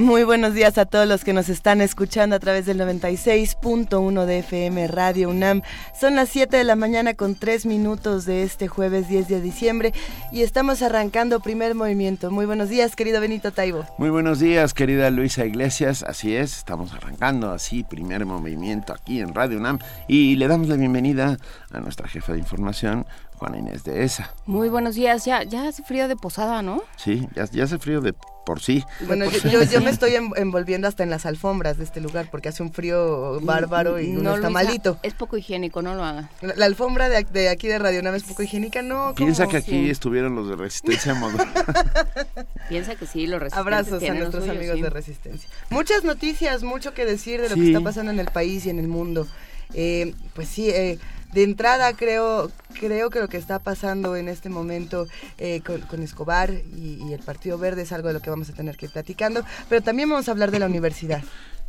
Muy buenos días a todos los que nos están escuchando a través del 96.1 de FM Radio UNAM. Son las 7 de la mañana con 3 minutos de este jueves 10 de diciembre y estamos arrancando primer movimiento. Muy buenos días, querido Benito Taibo. Muy buenos días, querida Luisa Iglesias. Así es, estamos arrancando así primer movimiento aquí en Radio UNAM y le damos la bienvenida a nuestra jefa de información, Juana Inés de ESA. Muy buenos días, ya, ya hace frío de posada, ¿no? Sí, ya, ya hace frío de por sí. Bueno, yo, me estoy envolviendo hasta en las alfombras de este lugar porque hace un frío bárbaro y no, está malito. Es poco higiénico, no lo haga. La, alfombra de, aquí de Radio Nave es poco higiénica, no. Piensa que aquí estuvieron los de Resistencia Piensa que sí, los resistentes. Abrazos a nuestros amigos de Resistencia. Muchas noticias, mucho que decir de lo que está pasando en el país y en el mundo. Eh, pues sí, eh, de entrada creo, creo que lo que está pasando en este momento eh, con, Escobar y, el Partido Verde es algo de lo que vamos a tener que ir platicando, pero también vamos a hablar de la universidad.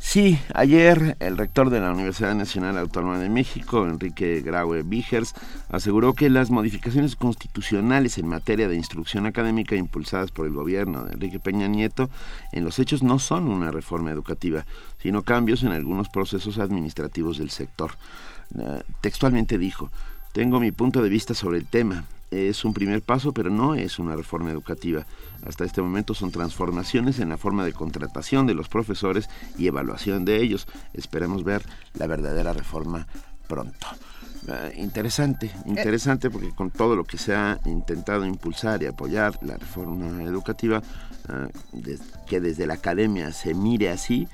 Sí, ayer el rector de la Universidad Nacional Autónoma de México, Enrique Graue Vigers, aseguró que las modificaciones constitucionales en materia de instrucción académica impulsadas por el gobierno de Enrique Peña Nieto en los hechos no son una reforma educativa, sino cambios en algunos procesos administrativos del sector. Eh, textualmente dijo, tengo mi punto de vista sobre el tema. Es un primer paso, pero no es una reforma educativa. Hasta este momento son transformaciones en la forma de contratación de los profesores y evaluación de ellos. Esperemos ver la verdadera reforma pronto. Eh, interesante, interesante porque con todo lo que se ha intentado impulsar y apoyar la reforma educativa, eh, que desde la academia se mire así,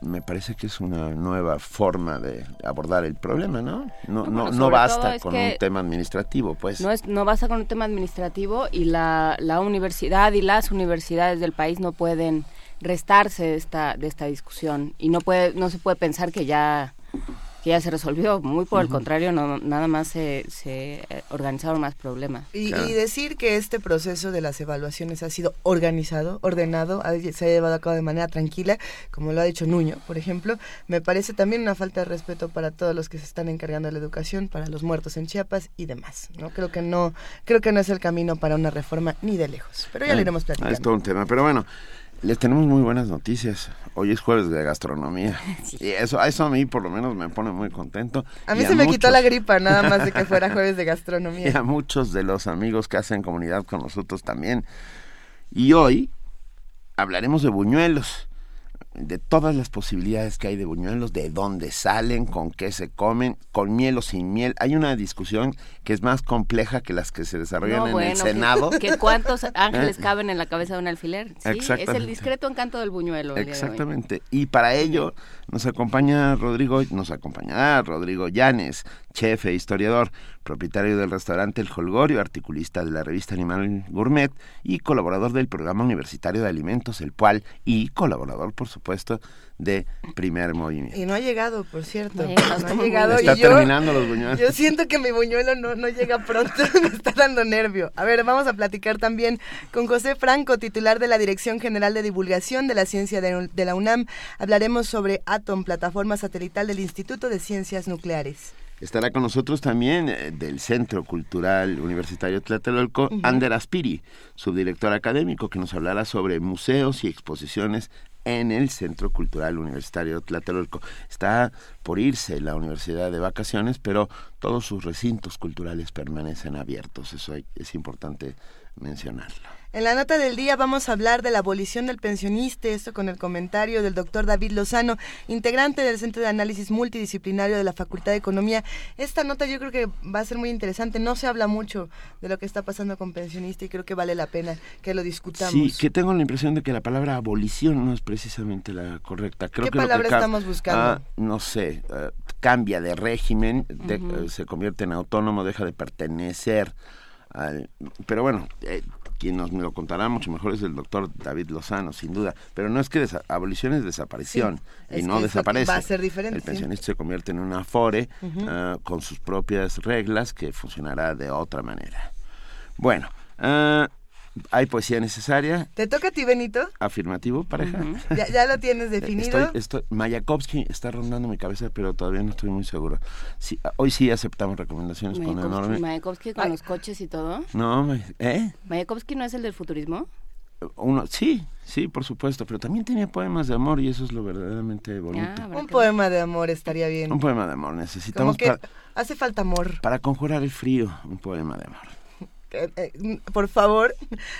me parece que es una nueva forma de abordar el problema, ¿no? No, no, no basta con un tema administrativo, pues. No, es, no basta con un tema administrativo y la, la universidad y las universidades del país no pueden restarse de esta, de esta discusión y no, puede, no se puede pensar que ya ya se resolvió. Muy por el contrario, no, nada más se, se eh, organizaron más problemas. Y, decir que este proceso de las evaluaciones ha sido organizado, ordenado, se ha llevado a cabo de manera tranquila, como lo ha dicho Nuño, por ejemplo, me parece también una falta de respeto para todos los que se están encargando de la educación, para los muertos en Chiapas y demás. No creo que no, creo que no es el camino para una reforma ni de lejos. Pero ya lo iremos platicando. Es todo un tema, pero bueno. Les tenemos muy buenas noticias. Hoy es jueves de gastronomía. Y eso, eso a mí por lo menos me pone muy contento. A mí se me quitó la gripa nada más de que fuera jueves de gastronomía. Y a muchos de los amigos que hacen comunidad con nosotros también. Y hoy hablaremos de buñuelos de todas las posibilidades que hay de buñuelos, de dónde salen, con qué se comen, con miel o sin miel. Hay una discusión que es más compleja que las que se desarrollan en el Senado. Que, cuántos ángeles caben en la cabeza de un alfiler. ¿sí? Es el discreto encanto del buñuelo. Exactamente. Y para ello nos acompaña Rodrigo, nos acompañará Rodrigo Llanes, chef e historiador, propietario del restaurante El Holgorio, articulista de la revista Animal Gourmet y colaborador del programa universitario de alimentos El Pual y colaborador, por supuesto, de Primer Movimiento. Y no ha llegado, por cierto. no, ha llegado. Está terminando los buñuelos. Yo siento que mi buñuelo no, no llega pronto, me está dando nervio. A ver, vamos a platicar también con José Franco, titular de la Dirección General de Divulgación de la Ciencia de, de la UNAM. Hablaremos sobre Atom, plataforma satelital del Instituto de Ciencias Nucleares. Estará con nosotros también eh, del Centro Cultural Universitario Tlatelolco, Ander Aspiri, subdirector académico, que nos hablará sobre museos y exposiciones en el Centro Cultural Universitario Tlatelolco. Está por irse la universidad de vacaciones, pero todos sus recintos culturales permanecen abiertos. Eso es importante mencionarlo. En la nota del día vamos a hablar de la abolición del pensionista, esto con el comentario del doctor David Lozano, integrante del Centro de Análisis Multidisciplinario de la Facultad de Economía. Esta nota yo creo que va a ser muy interesante, no se habla mucho de lo que está pasando con pensionista y creo que vale la pena que lo discutamos. Sí, que tengo la impresión de que la palabra abolición no es precisamente la correcta. Creo ¿Qué que palabra estamos buscando? Ah, no sé, eh, cambia de régimen, eh, se convierte en autónomo, deja de pertenecer al... Pero bueno, eh, quien nos lo contará mucho mejor es el doctor David Lozano, sin duda. Pero no es que abolición es desaparición y no desaparece. Va a ser diferente. El pensionista se convierte en un afore ah, con sus propias reglas que funcionará de otra manera. Bueno, uh, hay poesía necesaria. ¿Te toca a ti, Benito? Afirmativo, pareja. ¿Ya, lo tienes definido? Estoy, Mayakovsky está rondando mi cabeza, pero todavía no estoy muy seguro. Sí, hoy sí aceptamos recomendaciones con enorme... ¿Mayakovsky con los coches y todo? No, ¿eh? ¿Mayakovsky no es el del futurismo? Uno, sí, sí, por supuesto, pero también tenía poemas de amor y eso es lo verdaderamente bonito. un poema de amor estaría bien. Un poema de amor, necesitamos... Como que hace falta amor. Para conjurar el frío, un poema de amor. Eh, eh, por favor,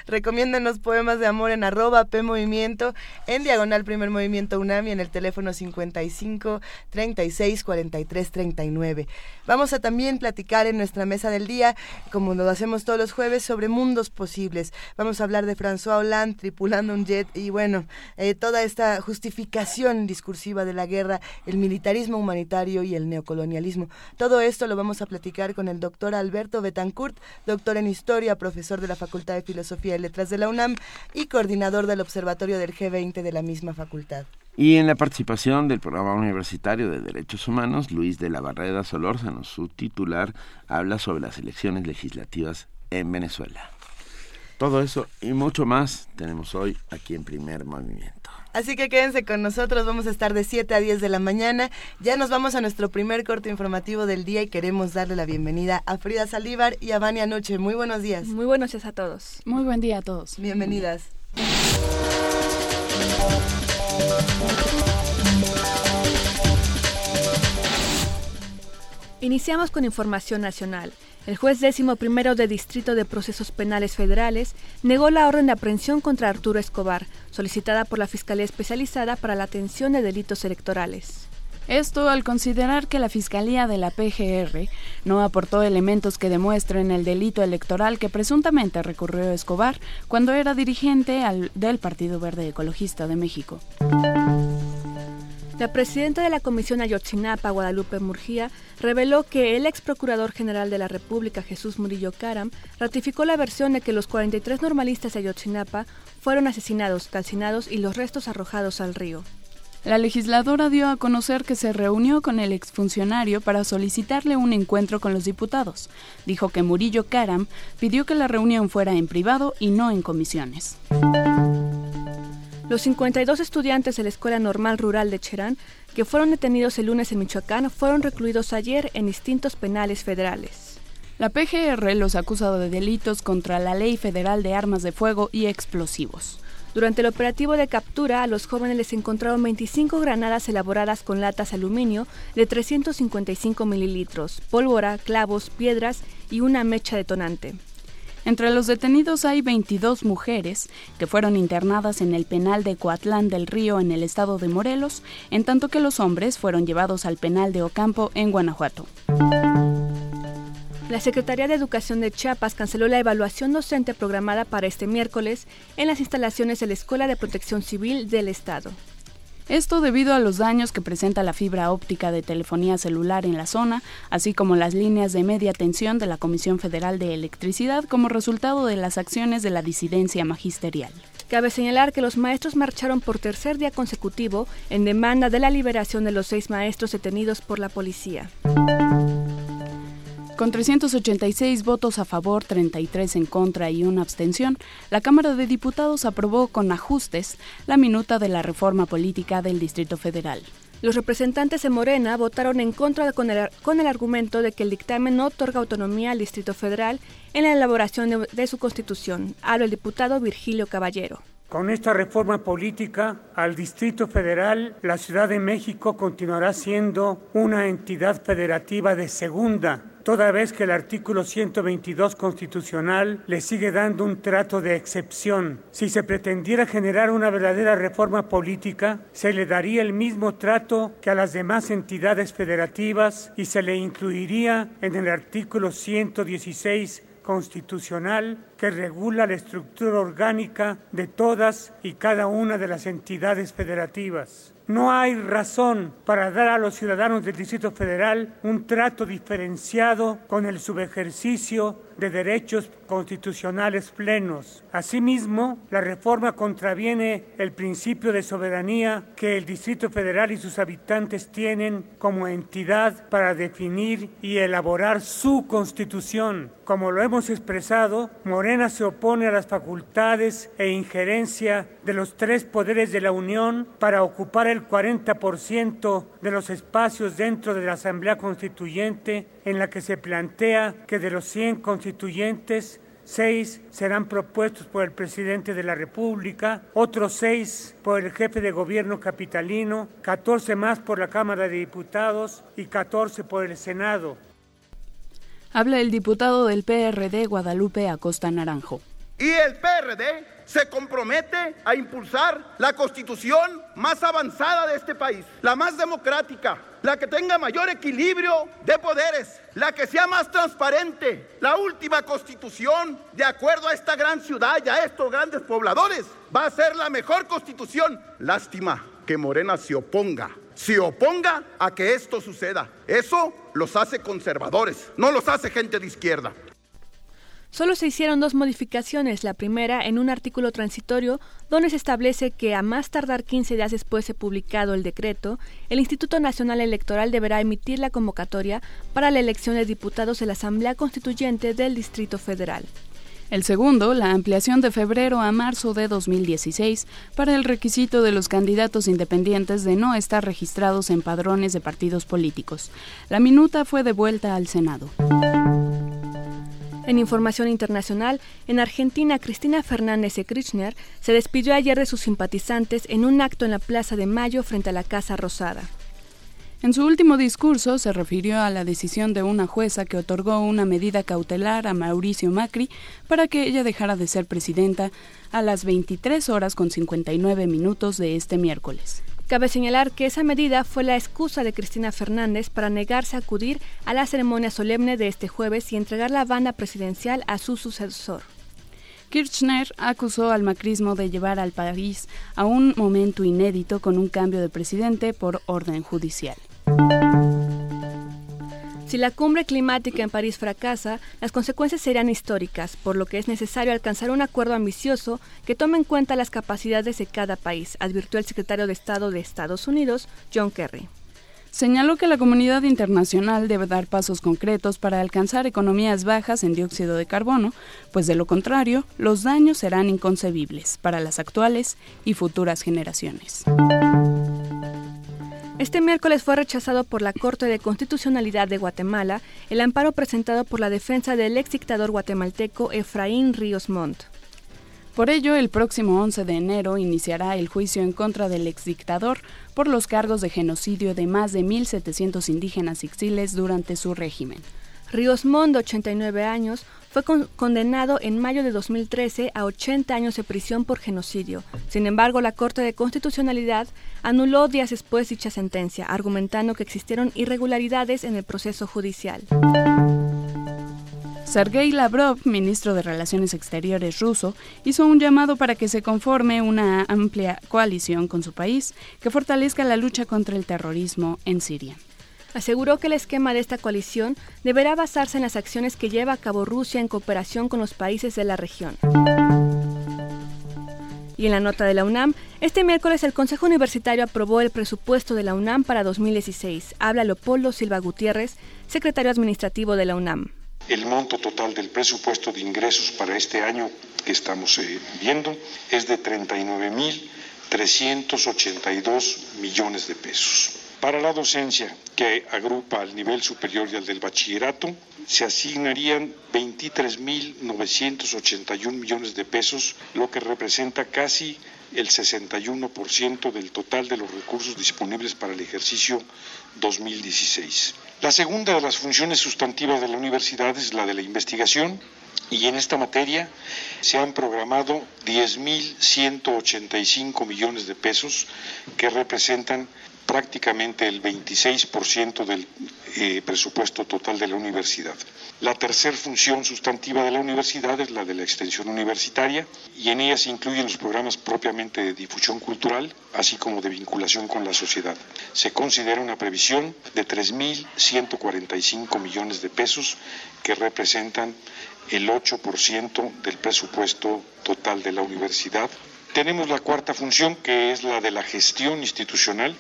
recomiéndenos poemas de amor en arroba P Movimiento, en diagonal Primer Movimiento UNAMI, en el teléfono 55 36 43 39. Vamos a también platicar en nuestra mesa del día, como lo hacemos todos los jueves, sobre mundos posibles. Vamos a hablar de François Hollande tripulando un jet y bueno, eh, toda esta justificación discursiva de la guerra, el militarismo humanitario y el neocolonialismo. Todo esto lo vamos a platicar con el doctor Alberto Betancourt, doctor en Historia, profesor de la Facultad de Filosofía y Letras de la UNAM y coordinador del Observatorio del G20 de la misma facultad. Y en la participación del Programa Universitario de Derechos Humanos, Luis de la Barrera Solórzano, su titular, habla sobre las elecciones legislativas en Venezuela. Todo eso y mucho más tenemos hoy aquí en Primer Movimiento. Así que quédense con nosotros, vamos a estar de 7 a 10 de la mañana. Ya nos vamos a nuestro primer corte informativo del día y queremos darle la bienvenida a Frida Salívar y a Vania Noche. Muy buenos días. Muy buenos días a todos. Muy buen día a todos. Bienvenidas. Iniciamos con información nacional. El juez décimo primero de Distrito de Procesos Penales Federales negó la orden de aprehensión contra Arturo Escobar, solicitada por la Fiscalía Especializada para la Atención de Delitos Electorales. Esto al considerar que la Fiscalía de la PGR no aportó elementos que demuestren el delito electoral que presuntamente recurrió Escobar cuando era dirigente del Partido Verde Ecologista de México. La presidenta de la Comisión Ayotzinapa, Guadalupe Murgía, reveló que el ex procurador general de la República, Jesús Murillo Caram, ratificó la versión de que los 43 normalistas de Ayotzinapa fueron asesinados, calcinados y los restos arrojados al río. La legisladora dio a conocer que se reunió con el exfuncionario para solicitarle un encuentro con los diputados. Dijo que Murillo Caram pidió que la reunión fuera en privado y no en comisiones. Los 52 estudiantes de la Escuela Normal Rural de Cherán, que fueron detenidos el lunes en Michoacán, fueron recluidos ayer en distintos penales federales. La PGR los ha acusado de delitos contra la Ley Federal de Armas de Fuego y Explosivos. Durante el operativo de captura, a los jóvenes les encontraron 25 granadas elaboradas con latas aluminio de 355 mililitros, pólvora, clavos, piedras y una mecha detonante. Entre los detenidos hay 22 mujeres que fueron internadas en el penal de Coatlán del Río en el estado de Morelos, en tanto que los hombres fueron llevados al penal de Ocampo en Guanajuato. La Secretaría de Educación de Chiapas canceló la evaluación docente programada para este miércoles en las instalaciones de la Escuela de Protección Civil del Estado. Esto debido a los daños que presenta la fibra óptica de telefonía celular en la zona, así como las líneas de media tensión de la Comisión Federal de Electricidad como resultado de las acciones de la disidencia magisterial. Cabe señalar que los maestros marcharon por tercer día consecutivo en demanda de la liberación de los seis maestros detenidos por la policía. Con 386 votos a favor, 33 en contra y una abstención, la Cámara de Diputados aprobó con ajustes la minuta de la reforma política del Distrito Federal. Los representantes de Morena votaron en contra con el, argumento de que el dictamen no otorga autonomía al Distrito Federal en la elaboración de, de su constitución. Habla el diputado Virgilio Caballero. Con esta reforma política al Distrito Federal, la Ciudad de México continuará siendo una entidad federativa de segunda, toda vez que el artículo 122 constitucional le sigue dando un trato de excepción. Si se pretendiera generar una verdadera reforma política, se le daría el mismo trato que a las demás entidades federativas y se le incluiría en el artículo 116 constitucional que regula la estructura orgánica de todas y cada una de las entidades federativas. No hay razón para dar a los ciudadanos del Distrito Federal un trato diferenciado con el subejercicio de derechos constitucionales plenos. Asimismo, la reforma contraviene el principio de soberanía que el Distrito Federal y sus habitantes tienen como entidad para definir y elaborar su constitución. Como lo hemos expresado, Morena se opone a las facultades e injerencia de los tres poderes de la Unión para ocupar el 40% de los espacios dentro de la Asamblea Constituyente en la que se plantea que de los 100 constituyentes, seis serán propuestos por el presidente de la República, otros seis por el jefe de gobierno capitalino, 14 más por la Cámara de Diputados y 14 por el Senado. Habla el diputado del PRD Guadalupe Acosta Naranjo. Y el PRD se compromete a impulsar la constitución más avanzada de este país, la más democrática, la que tenga mayor equilibrio de poderes, la que sea más transparente. La última constitución, de acuerdo a esta gran ciudad y a estos grandes pobladores, va a ser la mejor constitución. Lástima que Morena se oponga, se oponga a que esto suceda. Eso los hace conservadores, no los hace gente de izquierda. Solo se hicieron dos modificaciones, la primera en un artículo transitorio donde se establece que a más tardar 15 días después de publicado el decreto, el Instituto Nacional Electoral deberá emitir la convocatoria para la elección de diputados de la Asamblea Constituyente del Distrito Federal. El segundo, la ampliación de febrero a marzo de 2016 para el requisito de los candidatos independientes de no estar registrados en padrones de partidos políticos. La minuta fue devuelta al Senado. En información internacional, en Argentina, Cristina Fernández de Kirchner se despidió ayer de sus simpatizantes en un acto en la Plaza de Mayo frente a la Casa Rosada. En su último discurso se refirió a la decisión de una jueza que otorgó una medida cautelar a Mauricio Macri para que ella dejara de ser presidenta a las 23 horas con 59 minutos de este miércoles. Cabe señalar que esa medida fue la excusa de Cristina Fernández para negarse a acudir a la ceremonia solemne de este jueves y entregar la banda presidencial a su sucesor. Kirchner acusó al macrismo de llevar al país a un momento inédito con un cambio de presidente por orden judicial. Si la cumbre climática en París fracasa, las consecuencias serán históricas, por lo que es necesario alcanzar un acuerdo ambicioso que tome en cuenta las capacidades de cada país, advirtió el secretario de Estado de Estados Unidos, John Kerry. Señaló que la comunidad internacional debe dar pasos concretos para alcanzar economías bajas en dióxido de carbono, pues de lo contrario, los daños serán inconcebibles para las actuales y futuras generaciones. Este miércoles fue rechazado por la Corte de Constitucionalidad de Guatemala el amparo presentado por la defensa del ex dictador guatemalteco Efraín Ríos Montt. Por ello, el próximo 11 de enero iniciará el juicio en contra del exdictador por los cargos de genocidio de más de 1.700 indígenas exiles durante su régimen. Ríos Montt, de 89 años, fue condenado en mayo de 2013 a 80 años de prisión por genocidio. Sin embargo, la Corte de Constitucionalidad anuló días después dicha sentencia, argumentando que existieron irregularidades en el proceso judicial. Sergei Lavrov, ministro de Relaciones Exteriores ruso, hizo un llamado para que se conforme una amplia coalición con su país que fortalezca la lucha contra el terrorismo en Siria aseguró que el esquema de esta coalición deberá basarse en las acciones que lleva a cabo Rusia en cooperación con los países de la región. Y en la nota de la UNAM, este miércoles el Consejo Universitario aprobó el presupuesto de la UNAM para 2016. Habla Leopoldo Silva Gutiérrez, secretario administrativo de la UNAM. El monto total del presupuesto de ingresos para este año que estamos eh, viendo es de 39.382 millones de pesos. Para la docencia, que agrupa al nivel superior y al del bachillerato, se asignarían 23.981 millones de pesos, lo que representa casi el 61% del total de los recursos disponibles para el ejercicio 2016. La segunda de las funciones sustantivas de la universidad es la de la investigación y en esta materia se han programado 10.185 millones de pesos que representan prácticamente el 26% del eh, presupuesto total de la universidad. La tercera función sustantiva de la universidad es la de la extensión universitaria y en ella se incluyen los programas propiamente de difusión cultural, así como de vinculación con la sociedad. Se considera una previsión de 3.145 millones de pesos que representan el 8% del presupuesto total de la universidad. Tenemos la cuarta función que es la de la gestión institucional.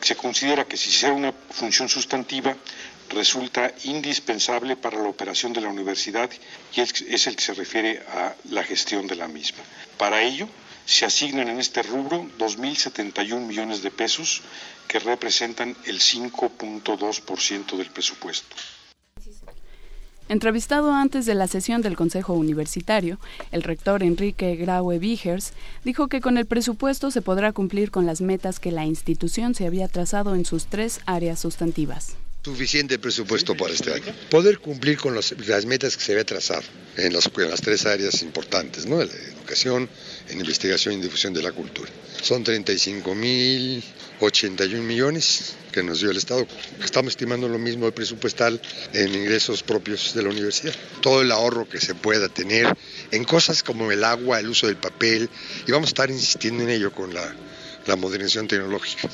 Se considera que si sea una función sustantiva, resulta indispensable para la operación de la universidad y es el que se refiere a la gestión de la misma. Para ello, se asignan en este rubro 2.071 millones de pesos que representan el 5.2% del presupuesto. Entrevistado antes de la sesión del Consejo Universitario, el rector Enrique Graue Vigers dijo que con el presupuesto se podrá cumplir con las metas que la institución se había trazado en sus tres áreas sustantivas suficiente presupuesto para este año. Poder cumplir con las metas que se ve trazar en las, en las tres áreas importantes, ¿no? la educación, en investigación y difusión de la cultura. Son 35 mil 81 millones que nos dio el Estado. Estamos estimando lo mismo de presupuestal en ingresos propios de la universidad. Todo el ahorro que se pueda tener en cosas como el agua, el uso del papel, y vamos a estar insistiendo en ello con la, la modernización tecnológica.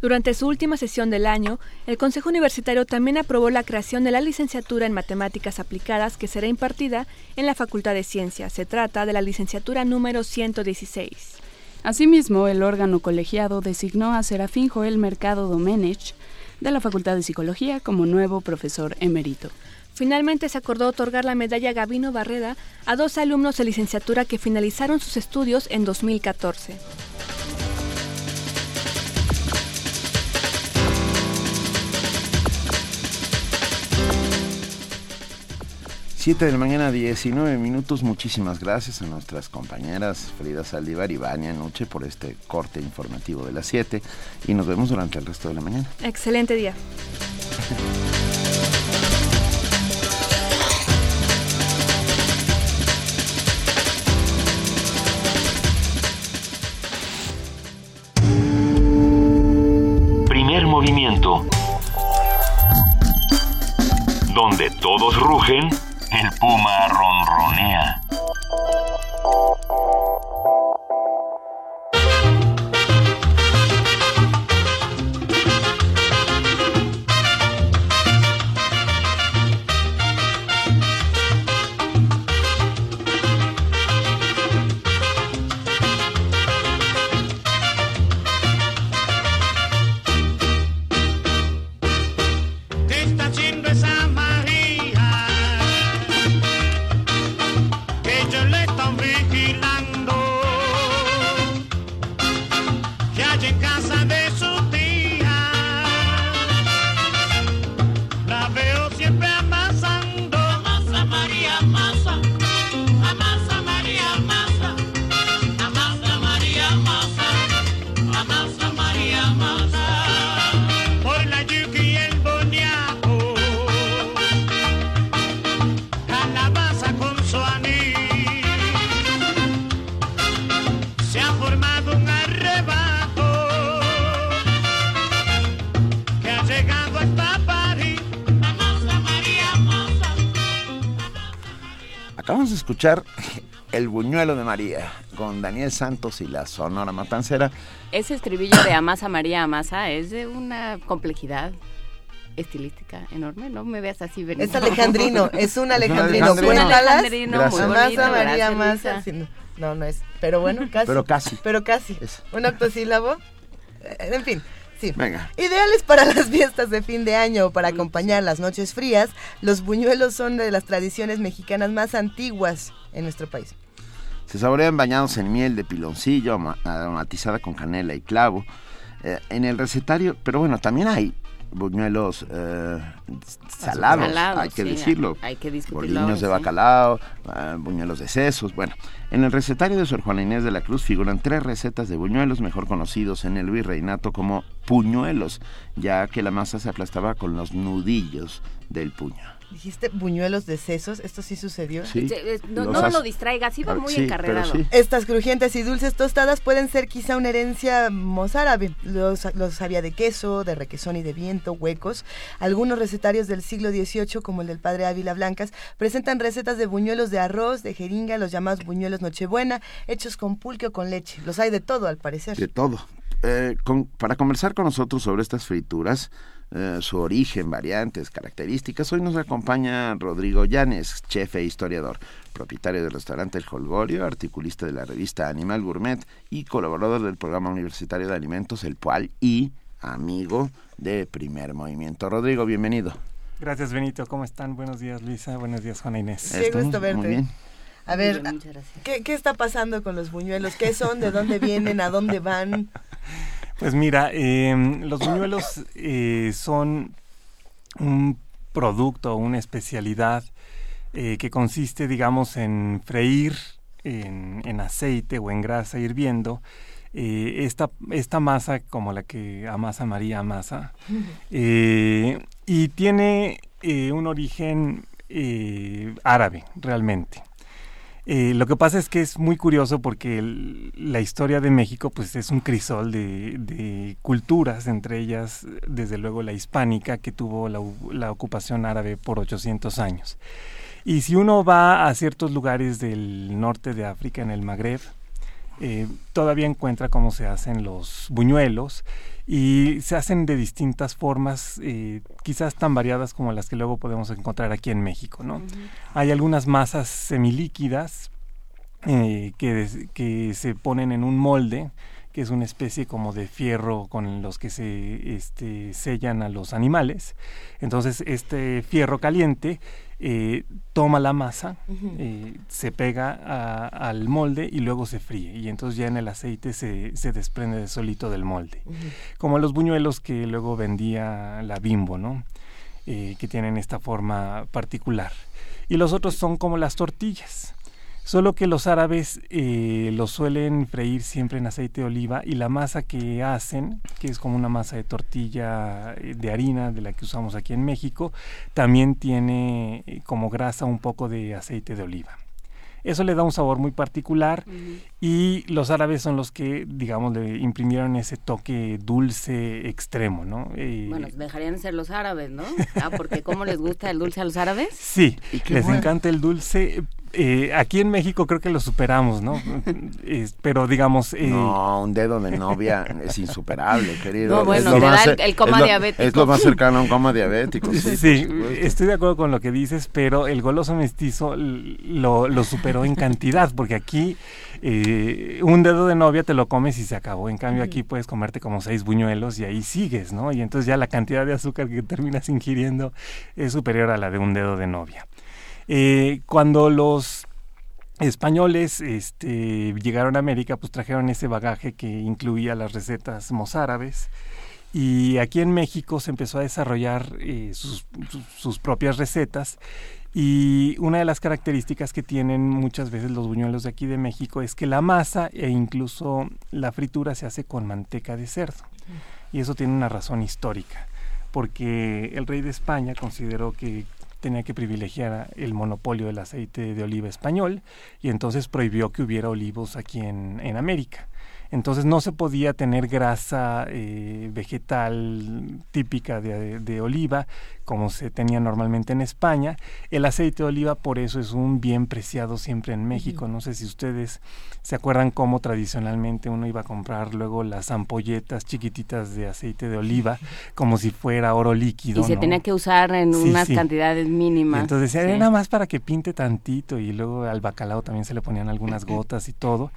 Durante su última sesión del año, el Consejo Universitario también aprobó la creación de la licenciatura en Matemáticas Aplicadas que será impartida en la Facultad de Ciencias. Se trata de la licenciatura número 116. Asimismo, el órgano colegiado designó a Serafín Joel Mercado Domenech de la Facultad de Psicología como nuevo profesor emérito. Finalmente se acordó otorgar la medalla Gavino Barreda a dos alumnos de licenciatura que finalizaron sus estudios en 2014. 7 de la mañana, 19 minutos. Muchísimas gracias a nuestras compañeras Frida Saldívar y Vania Noche por este corte informativo de las 7 y nos vemos durante el resto de la mañana. Excelente día. Primer movimiento. Donde todos rugen el puma ronronea. Escuchar El Buñuelo de María con Daniel Santos y la Sonora Matancera. Ese estribillo de Amasa María Amasa es de una complejidad estilística enorme, no me veas así venir. Es alejandrino, es un alejandrino. Es un alejandrino, Amasa María Amasa. No, no es, pero bueno, casi. Pero casi. Pero casi. Un octosílabo. En fin. Venga. Ideales para las fiestas de fin de año o para acompañar las noches frías, los buñuelos son de las tradiciones mexicanas más antiguas en nuestro país. Se saborean bañados en miel de piloncillo, aromatizada con canela y clavo. Eh, en el recetario, pero bueno, también hay buñuelos eh, salados, hay que decirlo. Hay que Boliños de bacalao, eh, buñuelos de sesos. Bueno, en el recetario de Sor Juana Inés de la Cruz figuran tres recetas de buñuelos, mejor conocidos en el virreinato como puñuelos, ya que la masa se aplastaba con los nudillos del puño. Dijiste buñuelos de sesos, ¿esto sí sucedió? Sí. Eh, No, no as- lo distraigas, iba muy sí, encarrerado. sí. Estas crujientes y dulces tostadas pueden ser quizá una herencia mozárabe. Los, los había de queso, de requesón y de viento, huecos. Algunos recetarios del siglo XVIII, como el del padre Ávila Blancas, presentan recetas de buñuelos de arroz, de jeringa, los llamados buñuelos Nochebuena, hechos con pulque o con leche. Los hay de todo, al parecer. De todo. Eh, con- para conversar con nosotros sobre estas frituras, eh, su origen, variantes, características, hoy nos acompaña Rodrigo Llanes, chef e historiador, propietario del restaurante El Holgorio, articulista de la revista Animal Gourmet y colaborador del programa universitario de alimentos El Pual y amigo de Primer Movimiento. Rodrigo, bienvenido. Gracias, Benito. ¿Cómo están? Buenos días, Luisa. Buenos días, Juana Inés. Qué gusto verte. Muy bien. A ver, bien. ¿qué, qué está pasando con los buñuelos? ¿Qué son? ¿De dónde vienen? ¿A dónde van? Pues mira, eh, los buñuelos eh, son un producto, una especialidad eh, que consiste, digamos, en freír en, en aceite o en grasa hirviendo eh, esta, esta masa como la que amasa María Amasa. Eh, y tiene eh, un origen eh, árabe, realmente. Eh, lo que pasa es que es muy curioso porque la historia de México pues es un crisol de, culturas, entre ellas desde luego la hispánica que tuvo la ocupación árabe por 800 años. Y si uno va a ciertos lugares del norte de África, en el Magreb, eh, todavía encuentra cómo se hacen los buñuelos y se hacen de distintas formas, eh, quizás tan variadas como las que luego podemos encontrar aquí en México, ¿no? Hay algunas masas semilíquidas eh, que, que se ponen en un molde, que es una especie como de fierro con los que se este, sellan a los animales. Entonces este fierro caliente eh, toma la masa, eh, se pega a- al molde y luego se fríe. Y entonces ya en el aceite se, se desprende de solito del molde. Como los buñuelos que luego vendía la bimbo, ¿no? Eh, que tienen esta forma particular. Y los otros son como las tortillas. Solo que los árabes eh, los suelen freír siempre en aceite de oliva y la masa que hacen, que es como una masa de tortilla eh, de harina de la que usamos aquí en México, también tiene eh, como grasa un poco de aceite de oliva. Eso le da un sabor muy particular y los árabes son los que, digamos, le imprimieron ese toque dulce extremo, ¿no? Eh, Bueno, dejarían de ser los árabes, ¿no? Ah, porque ¿cómo les gusta el dulce a los árabes? Sí, les bueno. encanta el dulce. Eh, aquí en México creo que lo superamos, ¿no? Pero digamos... eh, No, un dedo de novia es insuperable, querido. No, bueno, Es lo te más da el- coma es lo- diabético. Es lo más cercano a un coma diabético. Sí, Sí, estoy de acuerdo con lo que dices, pero el goloso mestizo lo, lo superó en cantidad, porque aquí eh, un dedo de novia te lo comes y se acabó. En cambio, aquí puedes comerte como seis buñuelos y ahí sigues, ¿no? Y entonces ya la cantidad de azúcar que terminas ingiriendo es superior a la de un dedo de novia. Eh, cuando los españoles este, llegaron a América, pues trajeron ese bagaje que incluía las recetas mozárabes. Y aquí en México se empezó a desarrollar eh, sus, sus- sus propias recetas. Y una de las características que tienen muchas veces los buñuelos de aquí de México es que la masa e incluso la fritura se hace con manteca de cerdo. Y eso tiene una razón histórica, porque el rey de España consideró que tenía que privilegiar el monopolio del aceite de oliva español y entonces prohibió que hubiera olivos aquí en, en América. Entonces no se podía tener grasa eh, vegetal típica de, de oliva como se tenía normalmente en España. El aceite de oliva por eso es un bien preciado siempre en México. No sé si ustedes se acuerdan cómo tradicionalmente uno iba a comprar luego las ampolletas chiquititas de aceite de oliva como si fuera oro líquido. Y se ¿no? tenía que usar en Sí, unas sí. cantidades Y mínimas. entonces decía, Sí. "Era nada más para que pinte tantito y luego al bacalao también se le ponían algunas gotas y todo.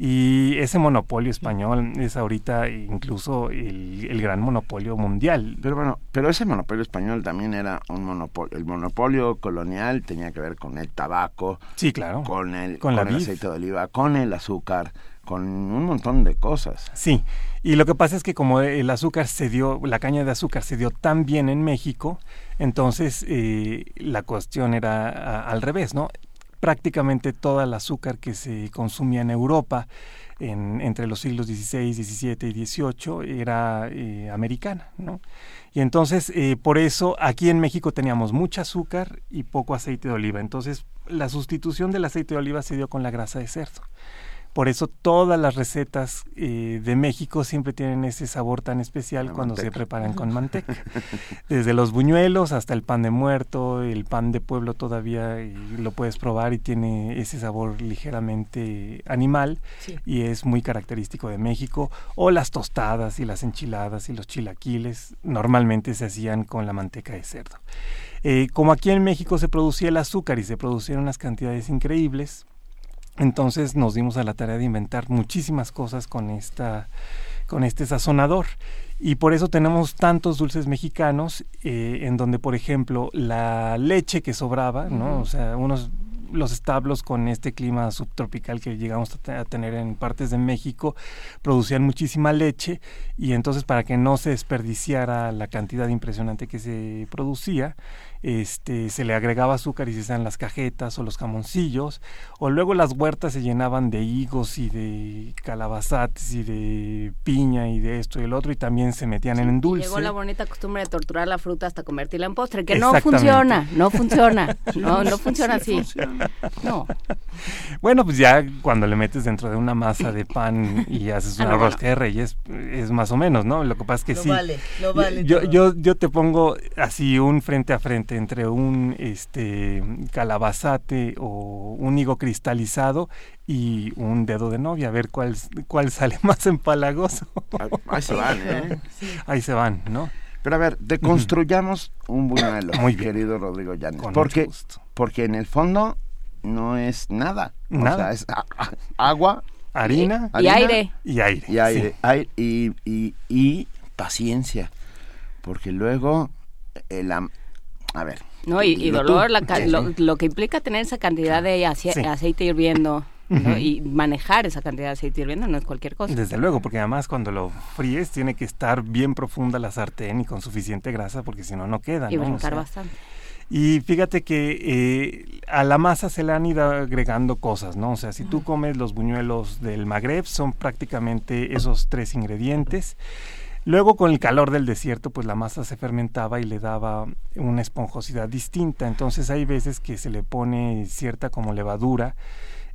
Y ese monopolio español es ahorita incluso el, el gran monopolio mundial. Pero bueno, pero ese monopolio español también era un monopolio. El monopolio colonial tenía que ver con el tabaco, Sí, claro. con el, Con el aceite de oliva, con el azúcar, con un montón de cosas. Sí, y lo que pasa es que como el azúcar se dio, la caña de azúcar se dio tan bien en México, entonces eh, la cuestión era a- al revés, ¿no? Prácticamente toda el azúcar que se consumía en Europa en, entre los siglos XVI, XVII y XVIII era eh, americana, ¿no? Y entonces, eh, por eso, aquí en México teníamos mucho azúcar y poco aceite de oliva. Entonces, la sustitución del aceite de oliva se dio con la grasa de cerdo. Por eso todas las recetas eh, de México siempre tienen ese sabor tan especial cuando se preparan con manteca. Desde los buñuelos hasta el pan de muerto, el pan de pueblo todavía lo puedes probar y tiene ese sabor ligeramente animal y es muy característico de México. O las tostadas y las enchiladas y los chilaquiles normalmente se hacían con la manteca de cerdo. Eh, como aquí en México se producía el azúcar y se producían unas cantidades increíbles, entonces nos dimos a la tarea de inventar muchísimas cosas con esta con este sazonador. Y por eso tenemos tantos dulces mexicanos, eh, en donde, por ejemplo, la leche que sobraba, ¿no? O sea, unos los establos con este clima subtropical que llegamos a tener en partes de México producían muchísima leche y entonces para que no se desperdiciara la cantidad impresionante que se producía, este, se le agregaba azúcar y se hacían las cajetas o los jamoncillos, o luego las huertas se llenaban de higos y de calabazates y de piña y de esto y el otro, y también se metían en dulce. Llegó la bonita costumbre de torturar la fruta hasta convertirla en postre, que no funciona, no funciona, no, no funciona así. No. Bueno, pues ya cuando le metes dentro de una masa de pan y haces una rosca de reyes, es más o menos, ¿no? Lo que pasa es que sí. Vale, lo vale yo, yo, yo te pongo así un frente a frente entre un este calabazate o un higo cristalizado y un dedo de novia, a ver cuál, cuál sale más empalagoso. Ahí se van, ¿eh? Ahí se van, ¿no? Pero a ver, deconstruyamos un buñuelo, Muy bien. querido Rodrigo Llanes. Con porque, mucho gusto. porque en el fondo no es nada. Nada. O sea, es a- a- agua Harina Y harina aire. y aire. y aire, sí. aire y, y, y paciencia. Porque luego, el, a ver. No, y, dolor, la lo, que implica tener esa cantidad de ace- Sí. aceite hirviendo y manejar esa cantidad de aceite hirviendo no es cualquier cosa. Desde luego, porque además cuando lo fríes tiene que estar bien profunda la sartén y con suficiente grasa porque si no, no queda. y ¿no? O brincar sea, bastante. Y fíjate que eh, a la masa se le han ido agregando cosas, ¿no? O sea, si tú comes los buñuelos del Magreb, son prácticamente esos tres ingredientes. Luego con el calor del desierto, pues la masa se fermentaba y le daba una esponjosidad distinta. Entonces hay veces que se le pone cierta como levadura,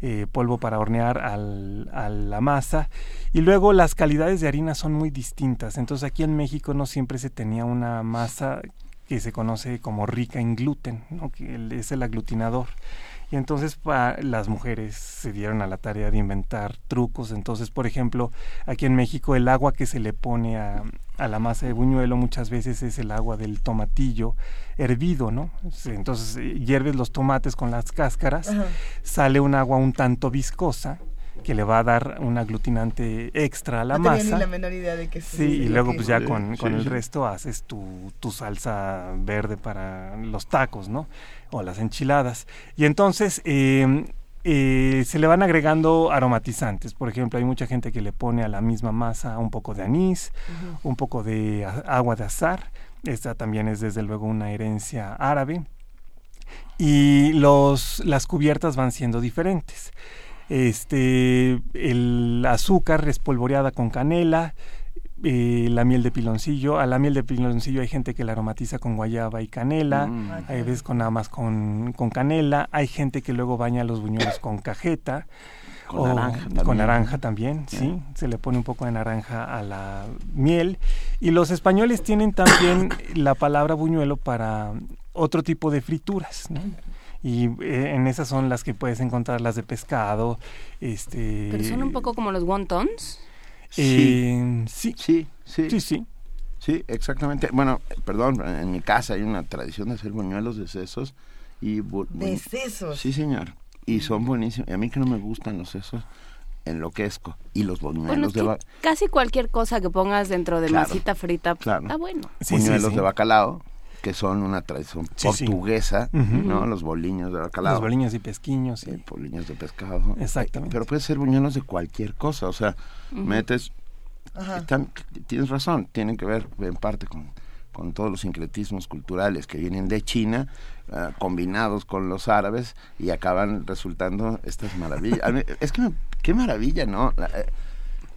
eh, polvo para hornear al- a la masa. Y luego las calidades de harina son muy distintas. Entonces aquí en México no siempre se tenía una masa que se conoce como rica en gluten, ¿no? que es el aglutinador. Y entonces pa- las mujeres se dieron a la tarea de inventar trucos. Entonces, por ejemplo, aquí en México el agua que se le pone a, a la masa de buñuelo muchas veces es el agua del tomatillo hervido, ¿no? Entonces eh, hierves los tomates con las cáscaras, Ajá. sale un agua un tanto viscosa que le va a dar un aglutinante extra a la no tenía masa. ni la menor idea de que Sí, y luego que- pues ya Sí, con, con sí, el sí. resto haces tu, tu salsa verde para los tacos, ¿no? O las enchiladas. Y entonces eh, eh, se le van agregando aromatizantes. Por ejemplo, hay mucha gente que le pone a la misma masa un poco de anís, un poco de agua de azar. Esta también es desde luego una herencia árabe. Y los, las cubiertas van siendo diferentes. Este, el azúcar espolvoreada con canela, eh, la miel de piloncillo. A la miel de piloncillo hay gente que la aromatiza con guayaba y canela. Mm. Hay veces con nada más con, con canela. Hay gente que luego baña los buñuelos con cajeta. Con o naranja Con también. naranja también, sí. Se le pone un poco de naranja a la miel. Y los españoles tienen también la palabra buñuelo para otro tipo de frituras, ¿no? Y eh, en esas son las que puedes encontrar las de pescado, este... Pero son un poco como los wontons. Eh, sí, Sí, sí, sí, sí. sí, exactamente. Bueno, perdón, en mi casa hay una tradición de hacer buñuelos de sesos y... De sesos. Sí, señor. Y son buenísimos. Y a mí que no me gustan los sesos, enloquezco. Y los Bueno, buñuelos es de, que ba- casi cualquier cosa que pongas dentro de Claro, masita frita claro. está bueno. Sí, sí, buñuelos sí. de bacalao, que son una tradición Sí, sí. portuguesa. ¿no? Los boliños de bacalao. Los boliños y pesquiños, sí. eh, boliños de pescado. Exactamente. Pero puede ser buñuelos de cualquier cosa. O sea, metes... Ajá. están- tienes razón, tienen que ver en parte con, con todos los sincretismos culturales que vienen de China, ah, combinados con los árabes, y acaban resultando estas maravillas. Es que, qué maravilla, ¿no? Eh,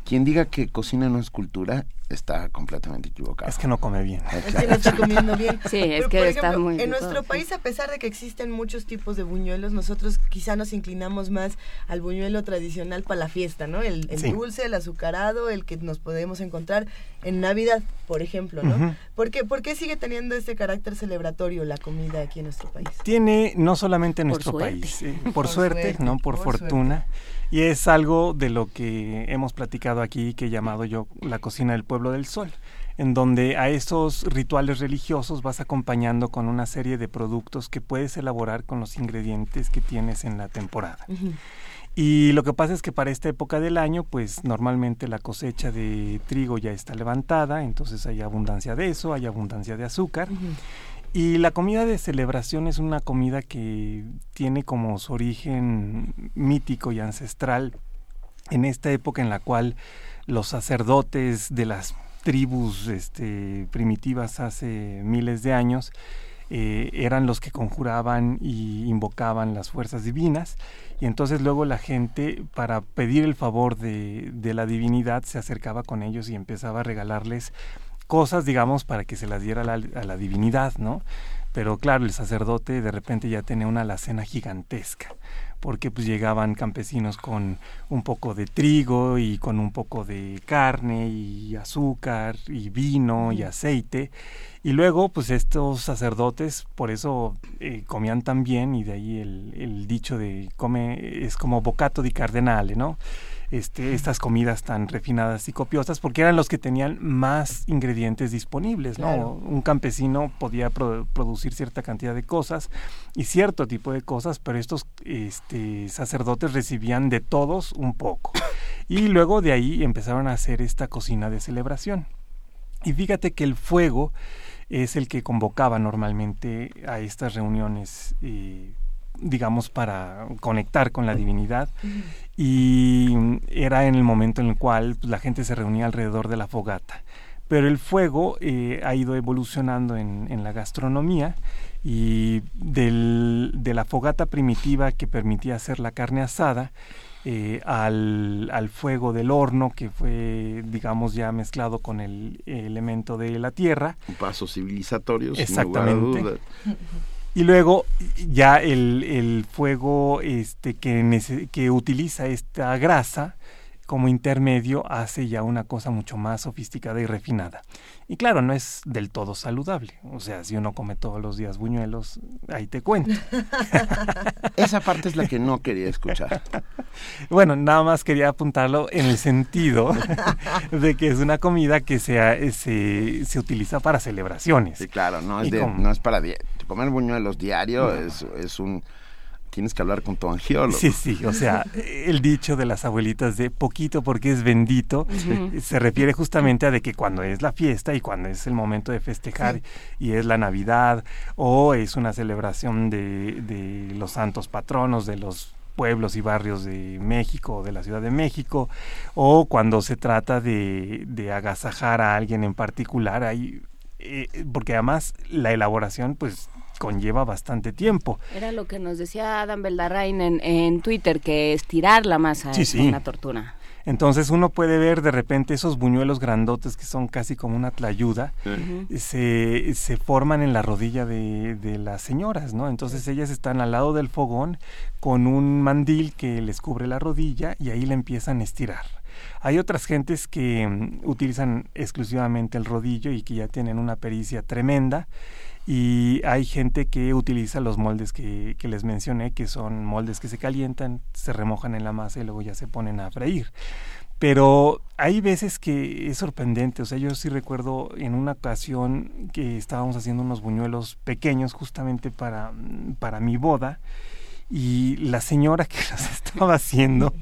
quien diga que cocina no es cultura está completamente equivocado. Es que no come bien. Es que no está comiendo bien. Sí, es que está muy... En nuestro país, a pesar de que existen muchos tipos de buñuelos, nosotros quizá nos inclinamos más al buñuelo tradicional para la fiesta, ¿no? El, dulce, el azucarado, el que nos podemos encontrar en Navidad, por ejemplo, ¿no? ¿Por, qué, ¿Por, qué, sigue teniendo este carácter celebratorio la comida aquí en nuestro país? Tiene no solamente en nuestro país, eh, por, suerte, ¿no? Por, fortuna. Y es algo de lo que hemos platicado aquí, que he llamado yo la cocina del pueblo del sol, en donde a esos rituales religiosos vas acompañando con una serie de productos que puedes elaborar con los ingredientes que tienes en la temporada. Y lo que pasa es que para esta época del año, pues normalmente la cosecha de trigo ya está levantada, entonces hay abundancia de eso, hay abundancia de azúcar. Y la comida de celebración es una comida que tiene como su origen mítico y ancestral en esta época en la cual los sacerdotes de las tribus este, primitivas hace miles de años eh, eran los que conjuraban y invocaban las fuerzas divinas. Y entonces luego la gente para pedir el favor de, de la divinidad se acercaba con ellos y empezaba a regalarles cosas, digamos, para que se las diera a la, divinidad, ¿no? Pero claro, el sacerdote de repente ya tenía una alacena gigantesca, porque pues llegaban campesinos con un poco de trigo y con un poco de carne y azúcar y vino y aceite. Y luego pues estos sacerdotes por eso eh, comían tan bien y de ahí el, el dicho de come es como bocato di cardenale, ¿no? Este, estas comidas tan refinadas y copiosas porque eran los que tenían más ingredientes disponibles, ¿no? Un campesino podía producir cierta cantidad de cosas y cierto tipo de cosas, pero estos este, sacerdotes recibían de todos un poco. Y luego de ahí empezaron a hacer esta cocina de celebración. Y fíjate que el fuego es el que convocaba normalmente a estas reuniones eh, digamos, para conectar con la divinidad. Y era en el momento en el cual pues, la gente se reunía alrededor de la fogata. Pero el fuego eh, ha ido evolucionando en, en la gastronomía y del, de la fogata primitiva que permitía hacer la carne asada, eh, al, al, fuego del horno que fue, digamos, ya mezclado con el, elemento de la tierra. Pasos civilizatorios. Exactamente. Y luego ya el, el fuego este, que, que utiliza esta grasa como intermedio hace ya una cosa mucho más sofisticada y refinada. Y claro, no es del todo saludable. O sea, si uno come todos los días buñuelos, ahí te cuento. Esa parte es la que no quería escuchar. Bueno, nada más quería apuntarlo en el sentido de que es una comida que se, se, se utiliza para celebraciones. Sí, claro, no es, de, no es para comer buñuelos diario, es, es un tienes que hablar con tu angiólogo. Sí, sí, o sea, el dicho de las abuelitas de poquito porque es bendito se refiere justamente a de que cuando es la fiesta y cuando es el momento de festejar y es la Navidad o es una celebración de, de los santos patronos de los pueblos y barrios de México o de la Ciudad de México, o cuando se trata de, de agasajar a alguien en particular, ahí, eh, porque además la elaboración pues conlleva bastante tiempo. Era lo que nos decía Adam Beldarrain en, en Twitter, que estirar la masa es una tortura. Entonces uno puede ver de repente esos buñuelos grandotes que son casi como una tlayuda, se, se, forman en la rodilla de, de, las señoras, ¿no? Entonces ellas están al lado del fogón con un mandil que les cubre la rodilla y ahí le empiezan a estirar. Hay otras gentes que mm, utilizan exclusivamente el rodillo y que ya tienen una pericia tremenda y hay gente que utiliza los moldes que, que, les mencioné, que son moldes que se calientan, se remojan en la masa y luego ya se ponen a freír. Pero hay veces que es sorprendente, o sea, yo sí recuerdo en una ocasión que estábamos haciendo unos buñuelos pequeños justamente para, para mi boda y la señora que los estaba haciendo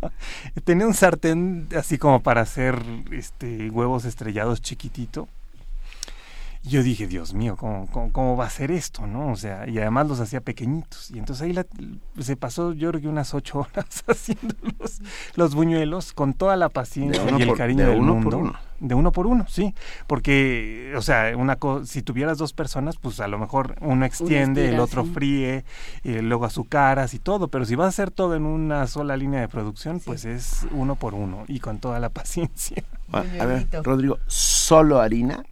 tenía un sartén así como para hacer este huevos estrellados chiquitito yo dije, Dios mío, ¿cómo, ¿cómo, va a ser esto? ¿no? O sea, y además los hacía pequeñitos. Y entonces ahí la, se pasó, yo creo que unas ocho horas haciendo los, buñuelos con toda la paciencia y el cariño del mundo. De uno por uno, sí. Porque, o sea, una si tuvieras dos personas, pues a lo mejor uno extiende, el otro fríe, y luego azucaras y todo. Pero si vas a hacer todo en una sola línea de producción, pues es uno por uno y con toda la paciencia. a ver, Rodrigo, ¿solo harina?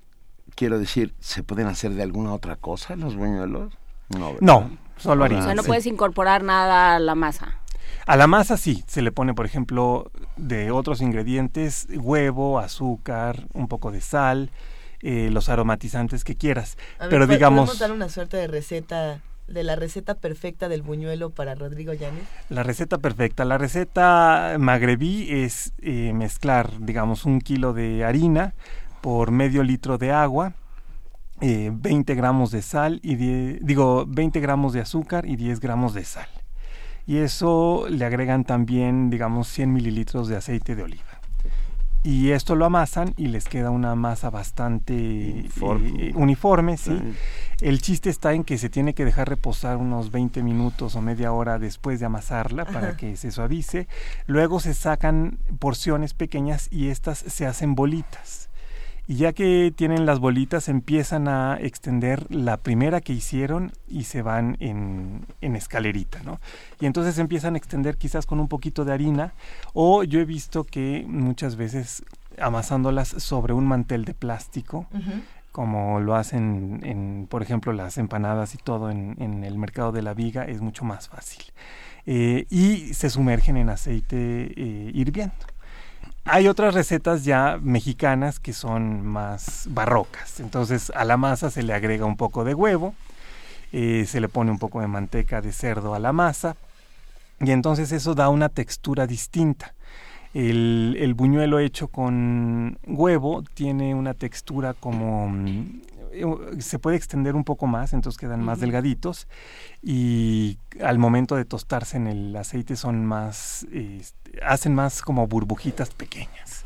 Quiero decir, ¿se pueden hacer de alguna otra cosa los buñuelos? No, no solo harina. O sea, no puedes incorporar nada a la masa. A la masa sí, se le pone, por ejemplo, de otros ingredientes, huevo, azúcar, un poco de sal, eh, los aromatizantes que quieras. Pero digamos... ¿Podemos dar una suerte de receta de la receta perfecta del buñuelo para Rodrigo Llanes? La receta perfecta. La receta magrebí es eh, mezclar, digamos, un kilo de harina por medio litro de agua, 20 eh, gramos de sal y digo 20 gramos de azúcar y 10 gramos de sal y eso le agregan también, digamos, 100 mililitros de aceite de oliva. Y esto lo amasan y les queda una masa bastante uniforme, eh, ¿sí? El chiste está en que se tiene que dejar reposar unos 20 minutos o media hora después de amasarla para que se suavice. Luego se sacan porciones pequeñas y estas se hacen bolitas y ya que tienen las bolitas empiezan a extender la primera que hicieron y se van en, en escalerita, ¿no? Y entonces empiezan a extender quizás con un poquito de harina o yo he visto que muchas veces amasándolas sobre un mantel de plástico, como lo hacen en, por ejemplo, las empanadas y todo en, en el mercado de la viga, es mucho más fácil. Eh, y se sumergen en aceite eh, hirviendo. Hay otras recetas ya mexicanas que son más barrocas. Entonces a la masa se le agrega un poco de huevo, eh, se le pone un poco de manteca de cerdo a la masa y entonces eso da una textura distinta. El, el buñuelo hecho con huevo tiene una textura como mm, se puede extender un poco más, entonces quedan más delgaditos y al momento de tostarse en el aceite son más, este, hacen más como burbujitas pequeñas.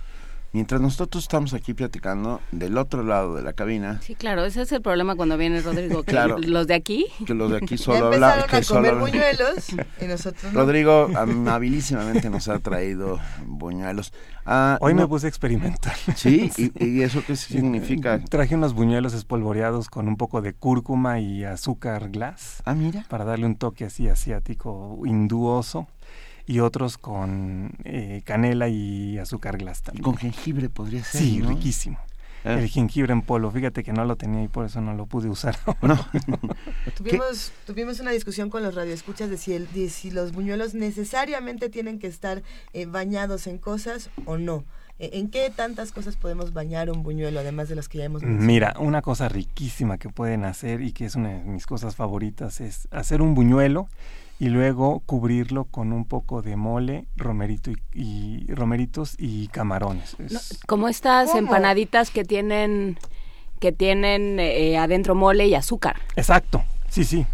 Mientras nosotros estamos aquí platicando del otro lado de la cabina. Sí, claro, ese es el problema cuando viene Rodrigo. Que los de aquí. Que los de aquí solo hablan. Que a comer buñuelos y nosotros Rodrigo amabilísimamente nos ha traído buñuelos. Ah, Hoy me puse a experimentar. Sí, ¿Y, eso qué significa? Traje unos buñuelos espolvoreados con un poco de cúrcuma y azúcar glass. Ah, mira. Para darle un toque así asiático, hinduoso y otros con eh, canela y azúcar glass también. Con jengibre podría ser. Sí, riquísimo. Ah. El jengibre en polvo, fíjate que no lo tenía y por eso no lo pude usar. tuvimos, tuvimos una discusión con los radioescuchas de si, el, si los buñuelos necesariamente tienen que estar eh, bañados en cosas o no. Eh, ¿En qué tantas cosas podemos bañar un buñuelo, además de las que ya hemos mencionado? Mira, una cosa riquísima que pueden hacer y que es una de mis cosas favoritas es hacer un buñuelo y luego cubrirlo con un poco de mole, romerito y, romeritos y camarones. como estas empanaditas que tienen que tienen eh, adentro mole y azúcar. Exacto, sí, sí.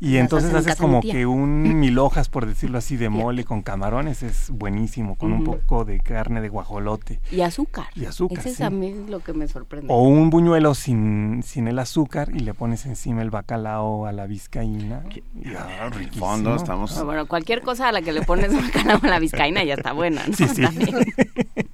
Y entonces haces como que un mil hojas, por decirlo así, de mole con camarones, es buenísimo, con un poco de carne de guajolote. Y azúcar. Y azúcar. Ese es a mí lo que me sorprende. O un buñuelo sin, sin el azúcar y le pones encima el bacalao a la vizcaína. Ah, fondo estamos... Bueno, cualquier cosa a la que le pones bacalao a la vizcaína ya está buena, ¿no? Sí, sí.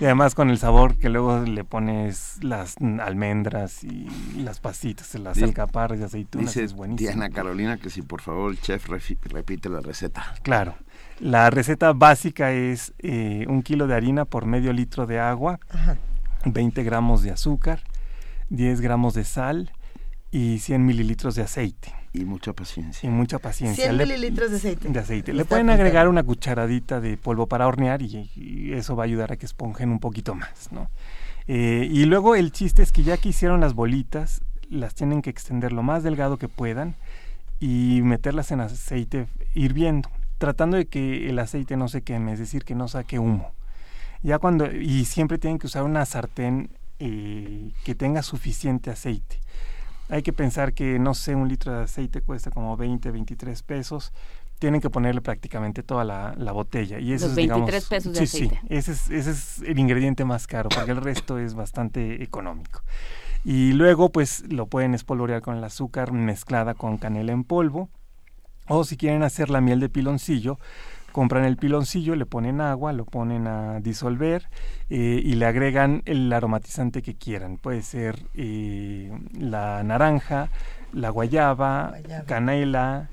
y además con el sabor que luego le pones las almendras y las pasitas, las alcaparras y aceitunas, es buenísimo. Diana Carolina que si por favor el chef repite la receta. Claro. La receta básica es eh, un kilo de harina por medio litro de agua, 20 gramos de azúcar, 10 gramos de sal y 100 mililitros de aceite. Y mucha paciencia. Y mucha paciencia. 100 mililitros de aceite. De aceite. Le pueden agregar una cucharadita de polvo para hornear y, eso va a ayudar a que esponjen un poquito más, ¿no? Eh, y luego el chiste es que ya que hicieron las bolitas, las tienen que extender lo más delgado que puedan y meterlas en aceite hirviendo, tratando de que el aceite no se queme, es decir, que no saque humo. Ya cuando y siempre tienen que usar una sartén eh, que tenga suficiente aceite. Hay que pensar que no sé, un litro de aceite cuesta como 20, 23 pesos. Tienen que ponerle prácticamente toda la, botella. Y eso Los 23 pesos de aceite. Sí, ese es, ese es el ingrediente más caro, porque el resto es bastante económico. Y luego pues lo pueden espolvorear con el azúcar mezclada con canela en polvo. O si quieren hacer la miel de piloncillo, compran el piloncillo, le ponen agua, lo ponen a disolver eh, y le agregan el aromatizante que quieran. Puede ser eh, la naranja, la guayaba, canela,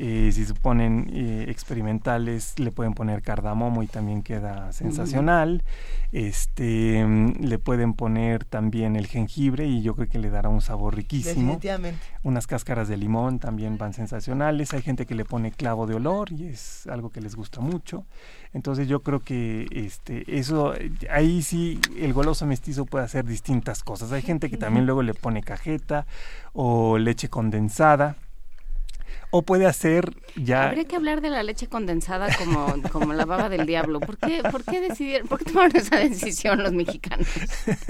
eh, si se ponen eh, experimentales le pueden poner cardamomo y también queda sensacional. Este le pueden poner también el jengibre y yo creo que le dará un sabor riquísimo. Definitivamente. Unas cáscaras de limón también van sensacionales. Hay gente que le pone clavo de olor y es algo que les gusta mucho. Entonces yo creo que este eso ahí sí el goloso mestizo puede hacer distintas cosas. Hay gente que también luego le pone cajeta o leche condensada o puede hacer ya... Habría que hablar de la leche condensada como, como la baba del diablo. ¿Por qué, por qué decidieron, por qué tomaron esa decisión los mexicanos?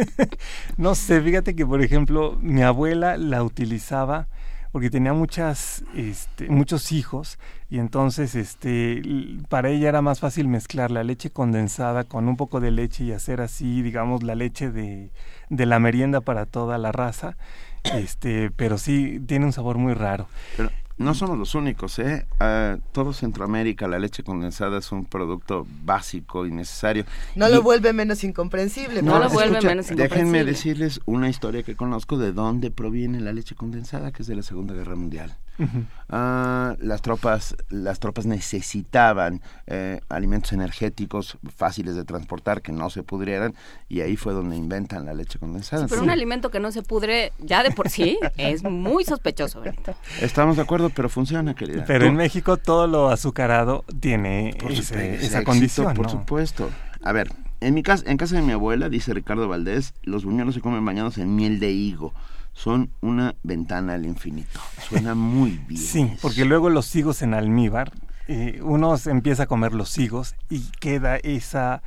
no sé, fíjate que por ejemplo mi abuela la utilizaba porque tenía muchas, este, muchos hijos y entonces este, para ella era más fácil mezclar la leche condensada con un poco de leche y hacer así, digamos, la leche de, de la merienda para toda la raza. Este, pero sí tiene un sabor muy raro. Pero no somos los únicos, ¿eh? Uh, todo Centroamérica, la leche condensada es un producto básico y necesario. No lo vuelve menos incomprensible. No, lo vuelve menos incomprensible. Déjenme decirles una historia que conozco de dónde proviene la leche condensada, que es de la Segunda Guerra Mundial. Uh -huh. uh, las tropas las tropas necesitaban eh, alimentos energéticos fáciles de transportar que no se pudrieran y ahí fue donde inventan la leche condensada. Sí, pero sí. un alimento que no se pudre ya de por sí es muy sospechoso. Benito. Estamos de acuerdo, pero funciona, querida. Pero ¿Tú? en México todo lo azucarado tiene ese, esa condición. Por ¿no? supuesto. A ver, en mi casa, en casa de mi abuela, dice Ricardo Valdés, los buñuelos se comen bañados en miel de higo son una ventana al infinito. Suena muy bien. Sí, porque luego los higos en almíbar, eh, uno se empieza a comer los higos y queda esa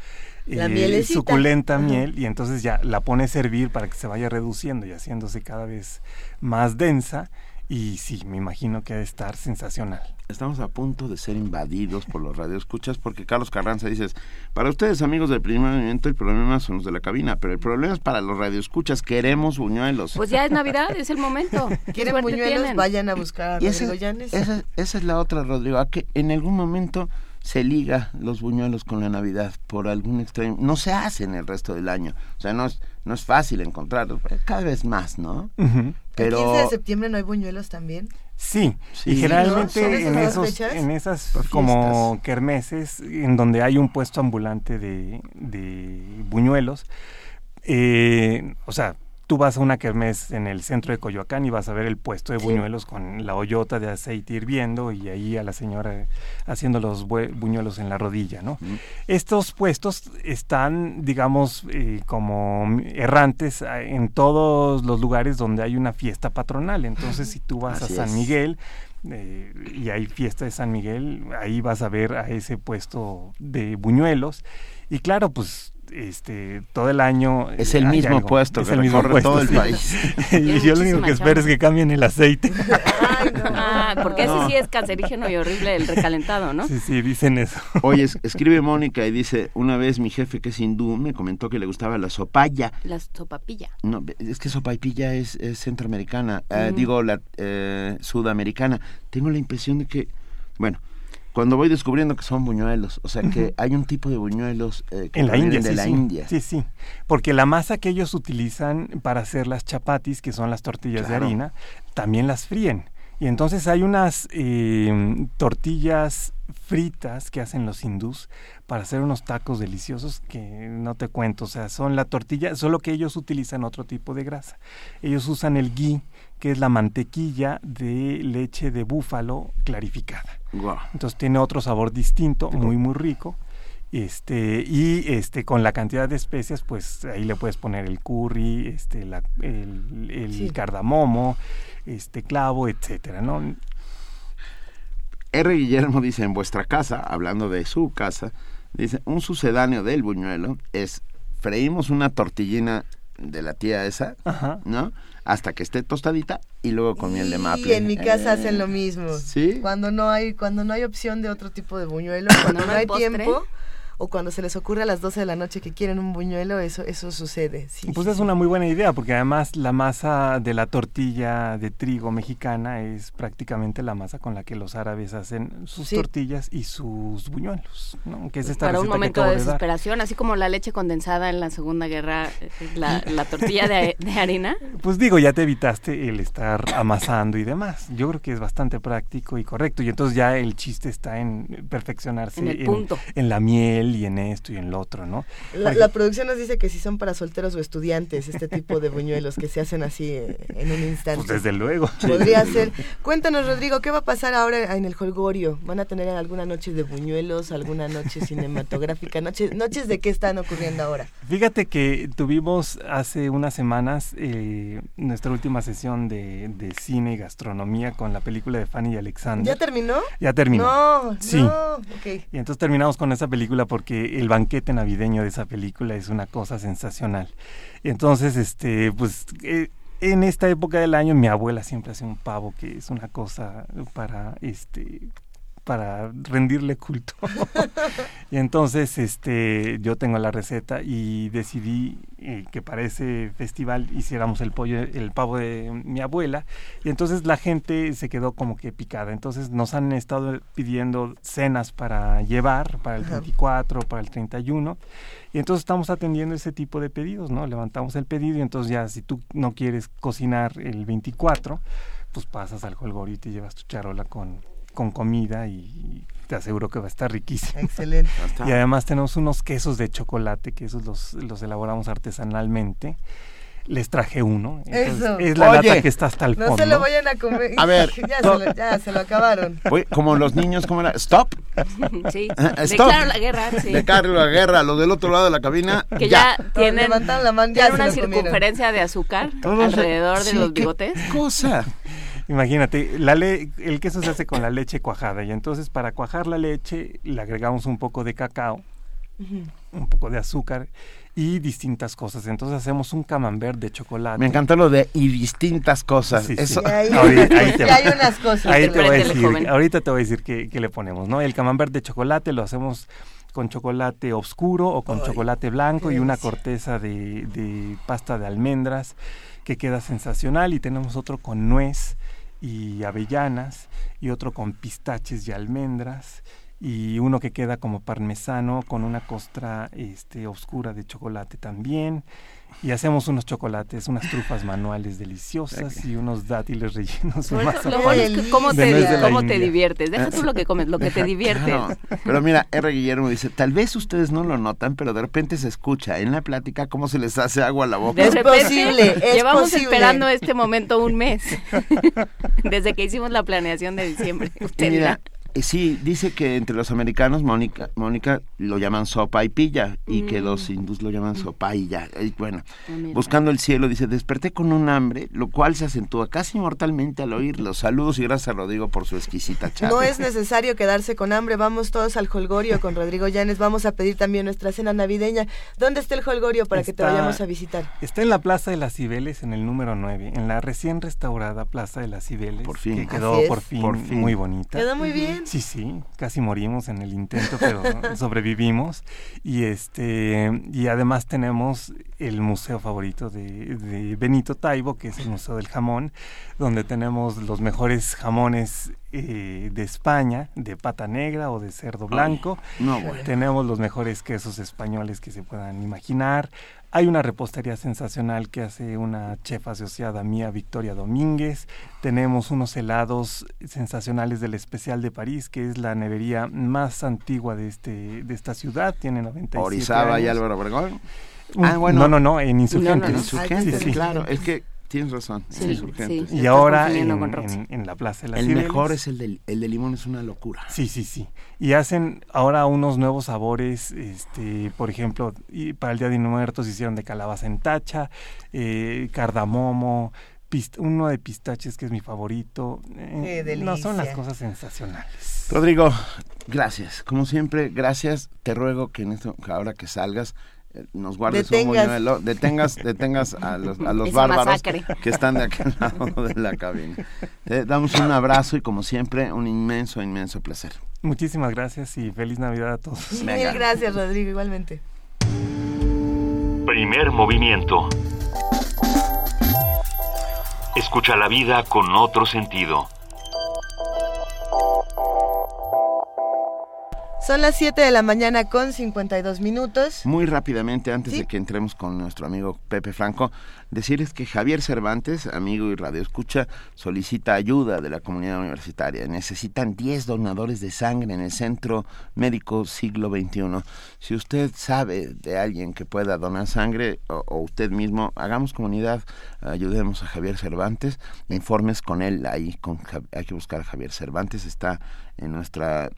eh, suculenta Ajá. miel y entonces ya la pone a servir para que se vaya reduciendo y haciéndose cada vez más densa. Y sí, me imagino que ha de estar sensacional. Estamos a punto de ser invadidos por los radioescuchas porque Carlos Carranza dice, para ustedes amigos del primer movimiento el problema son los de la cabina, pero el problema es para los radioescuchas, queremos buñuelos. Pues ya es Navidad, es el momento. ¿Quieren buñuelos? Tienen? Vayan a buscar a Rodrigo esa, Llanes. Esa, esa, es la otra, Rodrigo, a que en algún momento se liga los buñuelos con la Navidad por algún extremo. No se hace en el resto del año. O sea, no es, no es fácil encontrarlos, cada vez más, ¿no? Uh -huh. Pero... ¿El 15 de septiembre no hay buñuelos también? Sí, sí, y generalmente ¿no? en, esos, en esas como kermeses, en donde hay un puesto ambulante de, de buñuelos, eh, o sea, tú vas a una kermés en el centro de Coyoacán y vas a ver el puesto de buñuelos sí. con la hoyota de aceite hirviendo y ahí a la señora haciendo los buñuelos en la rodilla, ¿no? Mm. Estos puestos están, digamos, eh, como errantes en todos los lugares donde hay una fiesta patronal. Entonces, si tú vas Así a San es. Miguel, eh, y hay fiesta de San Miguel, ahí vas a ver a ese puesto de buñuelos. Y claro, pues este todo el año es el mismo algo. puesto es el mismo puesto todo el sí. país. Y yo lo único que espero es que cambien el aceite. Ay, no. ah, porque ese sí es cancerígeno y horrible el recalentado no sí sí dicen eso. Oye escribe Mónica y dice una vez mi jefe que es hindú me comentó que le gustaba la sopaya la sopapilla. No es que sopapilla es, es centroamericana mm. uh, digo la eh, sudamericana. Tengo la impresión de que bueno cuando voy descubriendo que son buñuelos, o sea que uh -huh. hay un tipo de buñuelos eh, que en la India, de sí, la sí. India. Sí, sí, porque la masa que ellos utilizan para hacer las chapatis, que son las tortillas claro. de harina, también las fríen. Y entonces hay unas eh, tortillas fritas que hacen los hindús para hacer unos tacos deliciosos que no te cuento, o sea, son la tortilla, solo que ellos utilizan otro tipo de grasa. Ellos usan el ghee, que es la mantequilla de leche de búfalo clarificada. Wow. Entonces tiene otro sabor distinto, muy muy rico. Este, y este con la cantidad de especias, pues ahí le puedes poner el curry, este, la, el, el sí. cardamomo, este clavo, etcétera, ¿no? R. Guillermo dice en vuestra casa, hablando de su casa, dice un sucedáneo del buñuelo es freímos una tortillina de la tía esa, Ajá. ¿no? Hasta que esté tostadita y luego con miel de maple. Y en mi casa eh, hacen lo mismo. Sí. Cuando no hay cuando no hay opción de otro tipo de buñuelo, cuando no, no hay postre? tiempo o cuando se les ocurre a las 12 de la noche que quieren un buñuelo, eso, eso sucede. pues es una muy buena idea, porque además la masa de la tortilla de trigo mexicana es prácticamente la masa con la que los árabes hacen sus tortillas y sus buñuelos, ¿no? que es esta Para un momento de desesperación, así como la leche condensada en la Segunda Guerra, eh, la, la tortilla de, de harina. Pues digo, ya te evitaste el estar amasando y demás. Yo creo que es bastante práctico y correcto. Y entonces ya el chiste está en perfeccionarse en, la miel y en esto y en lo otro, ¿no? La, producción nos dice que si son para solteros o estudiantes, este tipo de buñuelos que se hacen así eh, en un instante. Pues desde luego. Podría ser. Cuéntanos, Rodrigo, ¿qué va a pasar ahora en el Holgorio? ¿Van a tener alguna noche de buñuelos, alguna noche cinematográfica? ¿Noches, noches de qué están ocurriendo ahora? Fíjate que tuvimos hace unas semanas eh, nuestra última sesión de, de cine y gastronomía con la película de Fanny y Alexander. ¿Ya terminó? Ya terminó. No, sí. no. Y entonces terminamos con esa película porque el banquete navideño de esa película es una cosa sensacional. Entonces, este, pues, eh, en esta época del año mi abuela siempre hace un pavo que es una cosa para, este, para rendirle culto. y entonces este yo tengo la receta y decidí eh, que para ese festival hiciéramos el pollo el pavo de mi abuela y entonces la gente se quedó como que picada. Entonces nos han estado pidiendo cenas para llevar para el 24, para el 31 y entonces estamos atendiendo ese tipo de pedidos, ¿no? Levantamos el pedido y entonces ya si tú no quieres cocinar el 24, pues pasas al holgorio y te llevas tu charola con con comida y te aseguro que va a estar riquísimo. Excelente. Y además tenemos unos quesos de chocolate, que esos los, los elaboramos artesanalmente. Les traje uno. Eso. Es la lata que está hasta el fondo. No se lo vayan a comer. A ver. ya, se lo, ya, se lo, acabaron. como los niños, ¿cómo era? ¿Stop? Sí. Ah, Declaro la guerra, sí. Declaro la guerra. Los del otro lado de la cabina, Que ya, tienen, la mano, ya una circunferencia de azúcar alrededor de los bigotes. ¿Qué cosa? Imagínate, la le el queso se hace con la leche cuajada y entonces para cuajar la leche le agregamos un poco de cacao, un poco de azúcar y distintas cosas. Entonces hacemos un camembert de chocolate. Me encanta lo de y distintas cosas. Eso. hay unas cosas. Ahí te voy a decir, ahorita te voy a decir qué, le ponemos, ¿no? El camembert de chocolate lo hacemos con chocolate oscuro o con chocolate blanco y una corteza de, de pasta de almendras que queda sensacional y tenemos otro con nuez y avellanas y otro con pistaches y almendras y uno que queda como parmesano con una costra este oscura de chocolate también y hacemos unos chocolates, unas trufas manuales deliciosas y unos dátiles rellenos. más lo bueno es que cómo, te, cómo te diviertes. Deja tú lo que comes, lo que te divierte. Pero mira, R. Guillermo dice, tal vez ustedes no lo notan, pero de repente se escucha en la plática cómo se les hace agua a la boca. es posible, llevamos esperando este momento un mes, desde que hicimos la planeación de diciembre. Usted mira, sí, dice que entre los americanos Mónica, Mónica lo llaman sopa y pilla y que mm. los hindús lo llaman sopa y ya. bueno, ah, buscando el cielo dice, desperté con un hambre, lo cual se acentúa casi mortalmente al oír los saludos y gracias a Rodrigo por su exquisita charla. No es necesario quedarse con hambre, vamos todos al Holgorio con Rodrigo Llanes, vamos a pedir también nuestra cena navideña. ¿Dónde está el Holgorio para que te vayamos a visitar? Está en la Plaza de las Cibeles, en el número 9, en la recién restaurada Plaza de las Cibeles. Por fin. Que quedó por fin, por fin, muy bonita. Quedó muy bien. Sí, sí, casi morimos en el intento, pero sobrevivimos. Y este y además tenemos el museo favorito de, Benito Taibo, que es el Museo del Jamón, donde tenemos los mejores jamones eh, de España, de pata negra o de cerdo blanco. Tenemos los mejores quesos españoles que se puedan imaginar. Hay una repostería sensacional que hace una chef asociada mía, Victoria Domínguez. Tenemos unos helados sensacionales del especial de París, que es la nevería más antigua de este de esta ciudad. Tiene 97 Orizaba y Álvaro Obregón. Ah, bueno. No, no, no, en Insurgentes. claro. Es que Tienes razón. y ahora en, la Plaza de El mejor es el de, el de limón, es una locura. Sí, sí, sí. Y hacen ahora unos nuevos sabores, este, por ejemplo, y para el Día de Muertos hicieron de calabaza en tacha, eh, cardamomo, uno de pistaches que es mi favorito. Eh, no son las cosas sensacionales. Rodrigo, gracias. Como siempre, gracias. Te ruego que en esto, ahora que salgas, nos guardes detengas. un buñuelo, detengas, detengas a los, a los bárbaros que están de aquel lado de la cabina. Te damos un abrazo y como siempre, un inmenso, inmenso placer. Muchísimas gracias y feliz Navidad a todos. Mil gracias, Rodrigo, igualmente. Primer movimiento. Escucha la vida con otro sentido. Son las 7 de la mañana con 52 minutos. Muy rápidamente, antes de que entremos con nuestro amigo Pepe Franco, decirles que Javier Cervantes, amigo y radio escucha, solicita ayuda de la comunidad universitaria. Necesitan 10 donadores de sangre en el Centro Médico Siglo XXI. Si usted sabe de alguien que pueda donar sangre o, o usted mismo, hagamos comunidad, ayudemos a Javier Cervantes, informes con él ahí, con, hay que buscar a Javier Cervantes, está en nuestra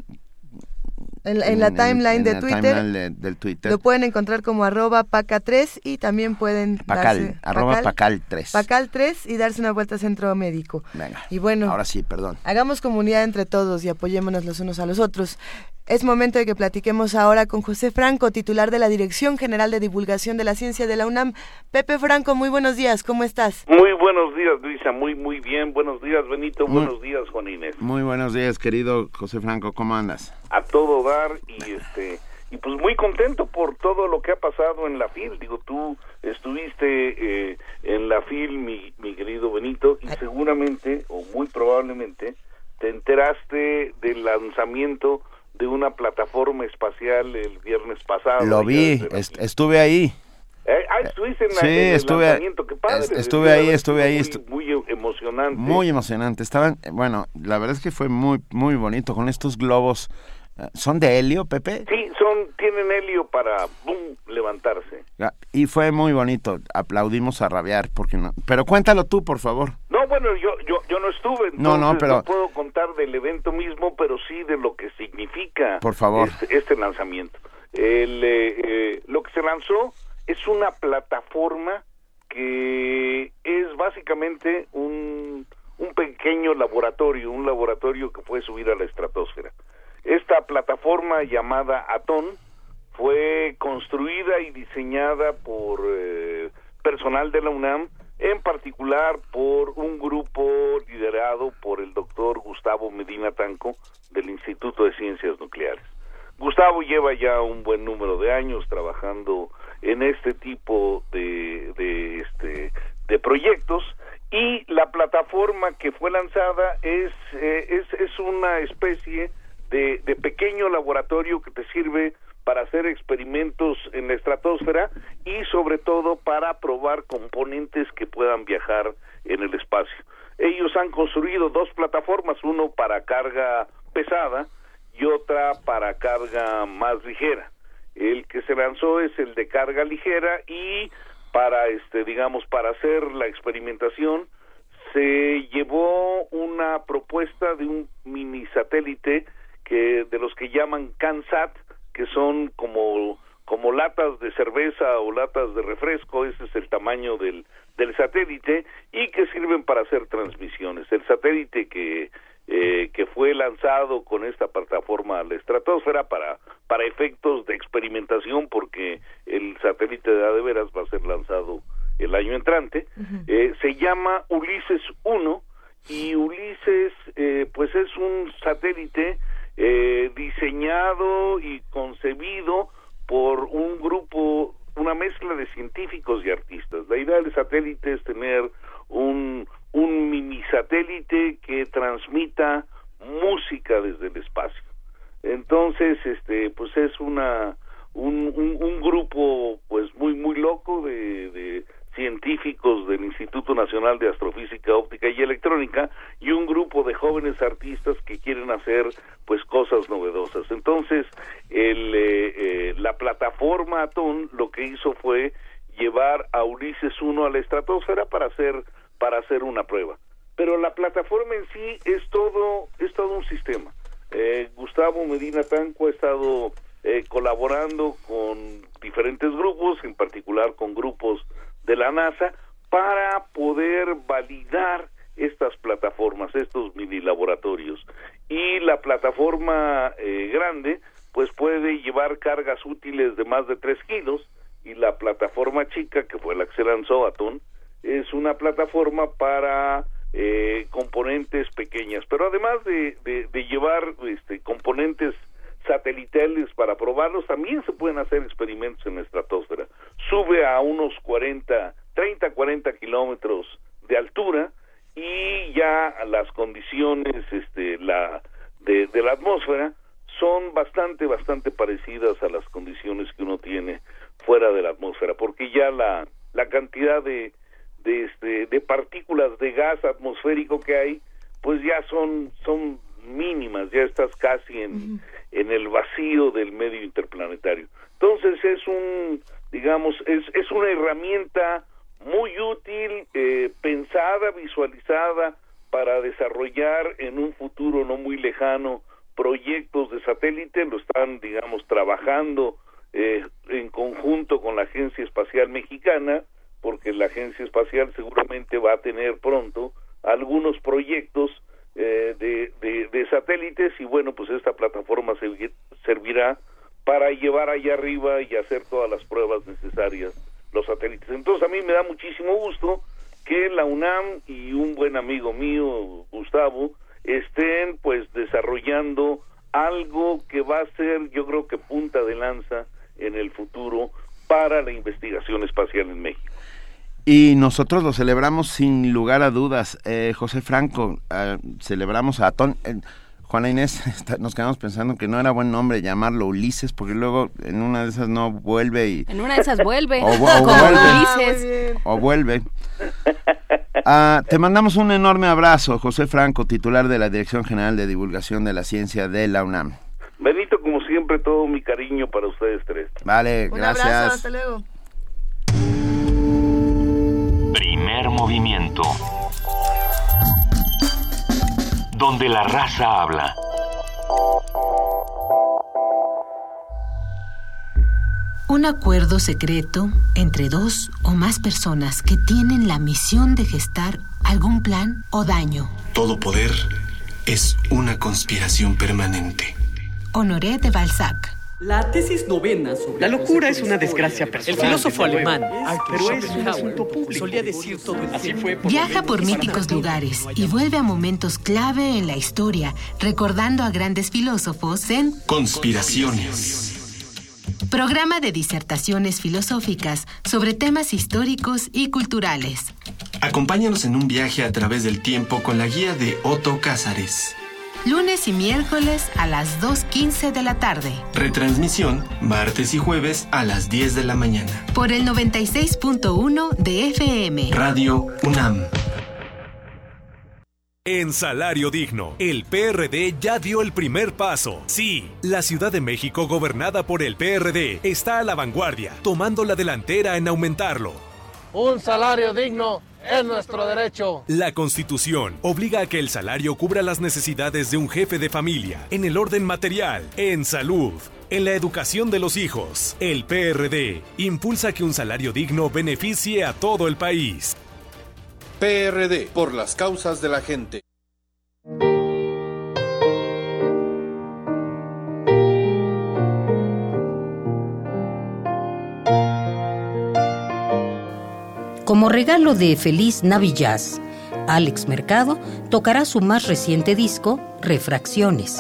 en, en, la timeline, en de, la Twitter, timeline de, del Twitter. Lo pueden encontrar como arroba paca3 y también pueden Pacal, darse, arroba pacal, 3. Pacal 3 y darse una vuelta a centro médico. Venga. Y bueno, ahora sí, perdón. Hagamos comunidad entre todos y apoyémonos los unos a los otros. Es momento de que platiquemos ahora con José Franco, titular de la Dirección General de Divulgación de la Ciencia de la UNAM. Pepe Franco, muy buenos días, ¿cómo estás? Muy buenos días, Luisa, muy, muy bien. Buenos días, Benito, Muy- buenos días, Juan Inés. Muy buenos días, querido José Franco, ¿cómo andas? A todo dar y este y pues muy contento por todo lo que ha pasado en la FIL. Digo, tú estuviste eh, en la FIL, mi, mi querido Benito, y seguramente, o muy probablemente, te enteraste del lanzamiento de una plataforma espacial el viernes pasado. Lo vi, est- estuve ahí. Eh, ah, estuviste en, Sí, el estuve- lanzamiento, qué padre. estuve ahí, estuve ahí, Muy, muy emocionante. Muy emocionante. Estaban, eh, bueno, la verdad es que fue muy, muy bonito con estos globos. eh, ¿Son de helio, Pepe? Sí, son, tienen helio para boom, levantarse. Ah, Y fue muy bonito. Aplaudimos a rabiar, porque no. Pero cuéntalo tú, por favor. No, bueno, yo, yo, yo no estuve, entonces No, no, pero- puedo contar del evento mismo, pero sí de lo que significa Por favor. este, este lanzamiento. El, eh, eh, lo que se lanzó es una plataforma que es básicamente un, un pequeño laboratorio, un laboratorio que puede subir a la estratosfera. Esta plataforma llamada Atón fue construida y diseñada por eh, personal de la UNAM, en particular por un grupo liderado por el doctor Gustavo Medina Tanco del Instituto de Ciencias Nucleares. Gustavo lleva ya un buen número de años trabajando en este tipo de, de, este, de proyectos y la plataforma que fue lanzada es, eh, es, es una especie de, pequeño laboratorio que te sirve para hacer experimentos en la estratosfera y sobre todo para probar componentes que puedan viajar en el espacio. Ellos han construido dos plataformas, uno para carga pesada y otra para carga más ligera. El que se lanzó es el de carga ligera y para este digamos para hacer la experimentación se llevó una propuesta de un mini satélite que de los que llaman CanSat que son como como latas de cerveza o latas de refresco, ese es el tamaño del, del satélite, y que sirven para hacer transmisiones. El satélite que, eh, que fue lanzado con esta plataforma a la estratosfera para, para efectos de experimentación, porque el satélite de de veras va a ser lanzado el año entrante, eh, se llama Ulises 1, y Ulises eh, pues es un satélite eh, diseñado y concebido por un grupo, una mezcla de científicos y artistas. La idea del satélite es tener un, un mini satélite que transmita música desde el espacio. Entonces, este, pues es una un, un, grupo pues muy muy loco de científicos del Instituto Nacional de Astrofísica Óptica y Electrónica y un grupo de jóvenes artistas que quieren hacer pues cosas novedosas. Entonces, el, eh, eh, la plataforma Atón lo que hizo fue llevar a Ulises 1 a la estratosfera para hacer para hacer una prueba. Pero la plataforma en sí es todo es todo un sistema. Eh, Gustavo Medina Tanco ha estado eh, colaborando con diferentes grupos, en particular con grupos de la NASA, para poder validar estas plataformas, estos mini laboratorios. Y la plataforma eh, grande, pues puede llevar cargas útiles de más de 3 kilos, y la plataforma chica, que fue la que se lanzó, es una plataforma para eh, componentes pequeñas. Pero además de, de, llevar este, componentes satelitales para probarlos, también se pueden hacer experimentos en la estratosfera. Sube a unos 40, 30, 40 kilómetros de altura y ya las condiciones este, la, de, la atmósfera son bastante, bastante parecidas a las condiciones que uno tiene fuera de la atmósfera, porque ya la, la cantidad de, de, este, de partículas de gas atmosférico que hay, pues ya son, son mínimas, ya estás casi en, en el vacío del medio interplanetario. Entonces es un, digamos, es, es una herramienta muy útil, eh, pensada, visualizada para desarrollar en un futuro no muy lejano proyectos de satélite, lo están, digamos, trabajando eh, en conjunto con la Agencia Espacial Mexicana, porque la Agencia Espacial seguramente va a tener pronto algunos proyectos eh, de, de, satélites y bueno, pues esta plataforma servirá para llevar allá arriba y hacer todas las pruebas necesarias los satélites. Entonces a mí me da muchísimo gusto que la UNAM y un buen amigo mío, Gustavo, estén pues desarrollando algo que va a ser yo creo que punta de lanza en el futuro para la investigación espacial en México. Y nosotros lo celebramos sin lugar a dudas. Eh, José Franco, eh, celebramos a Ton. Eh, Juana Inés, nos quedamos pensando que no era buen nombre llamarlo Ulises, porque luego en una de esas no vuelve y... En una de esas vuelve. o, vuelve. Ulises. O vuelve. Ah, te mandamos un enorme abrazo, José Franco, titular de la Dirección General de Divulgación de la Ciencia de la UNAM. Benito, como siempre, todo mi cariño para ustedes tres. Vale, un gracias. Abrazo, hasta luego. Donde la raza habla. Un acuerdo secreto entre dos o más personas que tienen la misión de gestar algún plan o daño. Todo poder es una conspiración permanente. Honoré de Balzac. La tesis novena sobre La locura es una desgracia personal. El filósofo alemán, pero es un asunto público. Solía decir todo el Así fue Viaja por míticos lugares y vuelve a momentos clave en la historia, recordando a grandes filósofos en Conspiraciones. Programa de disertaciones filosóficas sobre temas históricos y culturales. Acompáñanos en un viaje a través del tiempo con la guía de Otto Cázares. Lunes y miércoles a las 2.15 de la tarde. Retransmisión martes y jueves a las 10 de la mañana. Por el 96.1 de FM. Radio UNAM. En Salario Digno, el PRD ya dio el primer paso. Sí, la Ciudad de México, gobernada por el PRD, está a la vanguardia, tomando la delantera en aumentarlo. Un salario digno es nuestro derecho. La Constitución obliga a que el salario cubra las necesidades de un jefe de familia, en el orden material, en salud, en la educación de los hijos. El PRD impulsa que un salario digno beneficie a todo el país. PRD, por las causas de la gente. Como regalo de Feliz Navillaz, Alex Mercado tocará su más reciente disco, Refracciones.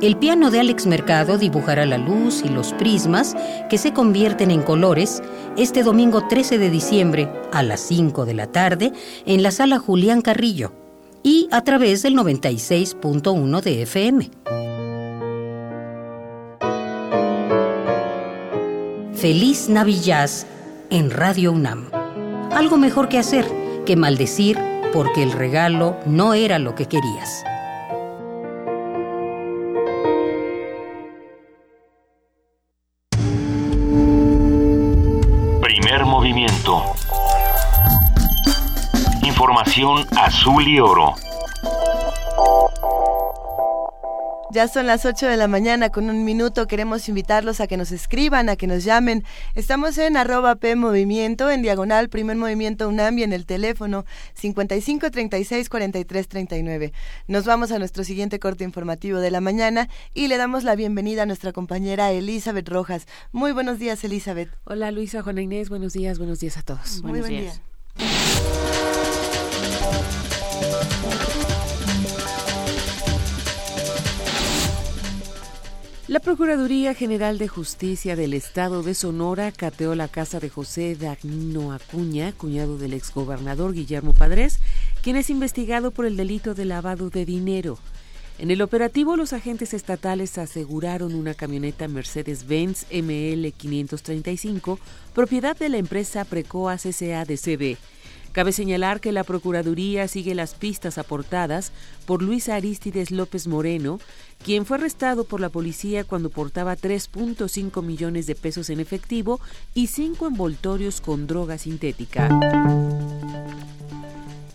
El piano de Alex Mercado dibujará la luz y los prismas que se convierten en colores este domingo 13 de diciembre a las 5 de la tarde en la sala Julián Carrillo y a través del 96.1 de FM. Feliz Navillaz en Radio UNAM. Algo mejor que hacer que maldecir porque el regalo no era lo que querías. Primer movimiento. Información azul y oro. Ya son las 8 de la mañana con un minuto. Queremos invitarlos a que nos escriban, a que nos llamen. Estamos en arroba P Movimiento, en diagonal, primer movimiento UNAM y en el teléfono 55 36 43 39. Nos vamos a nuestro siguiente corte informativo de la mañana y le damos la bienvenida a nuestra compañera Elizabeth Rojas. Muy buenos días, Elizabeth. Hola, Luisa, Juana Inés. Buenos días, buenos días a todos. Muy buenos buen días. La Procuraduría General de Justicia del Estado de Sonora cateó la casa de José Dagnino Acuña, cuñado del exgobernador Guillermo Padres, quien es investigado por el delito de lavado de dinero. En el operativo, los agentes estatales aseguraron una camioneta Mercedes-Benz ML 535, propiedad de la empresa Precoa CCA de CB. Cabe señalar que la Procuraduría sigue las pistas aportadas por Luis Aristides López Moreno, quien fue arrestado por la policía cuando portaba 3.5 millones de pesos en efectivo y cinco envoltorios con droga sintética.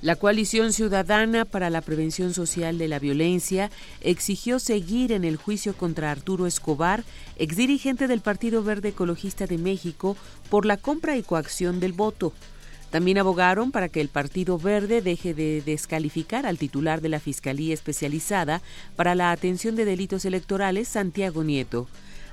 La coalición ciudadana para la prevención social de la violencia exigió seguir en el juicio contra Arturo Escobar, exdirigente del Partido Verde Ecologista de México, por la compra y coacción del voto. También abogaron para que el Partido Verde deje de descalificar al titular de la Fiscalía Especializada para la Atención de Delitos Electorales, Santiago Nieto.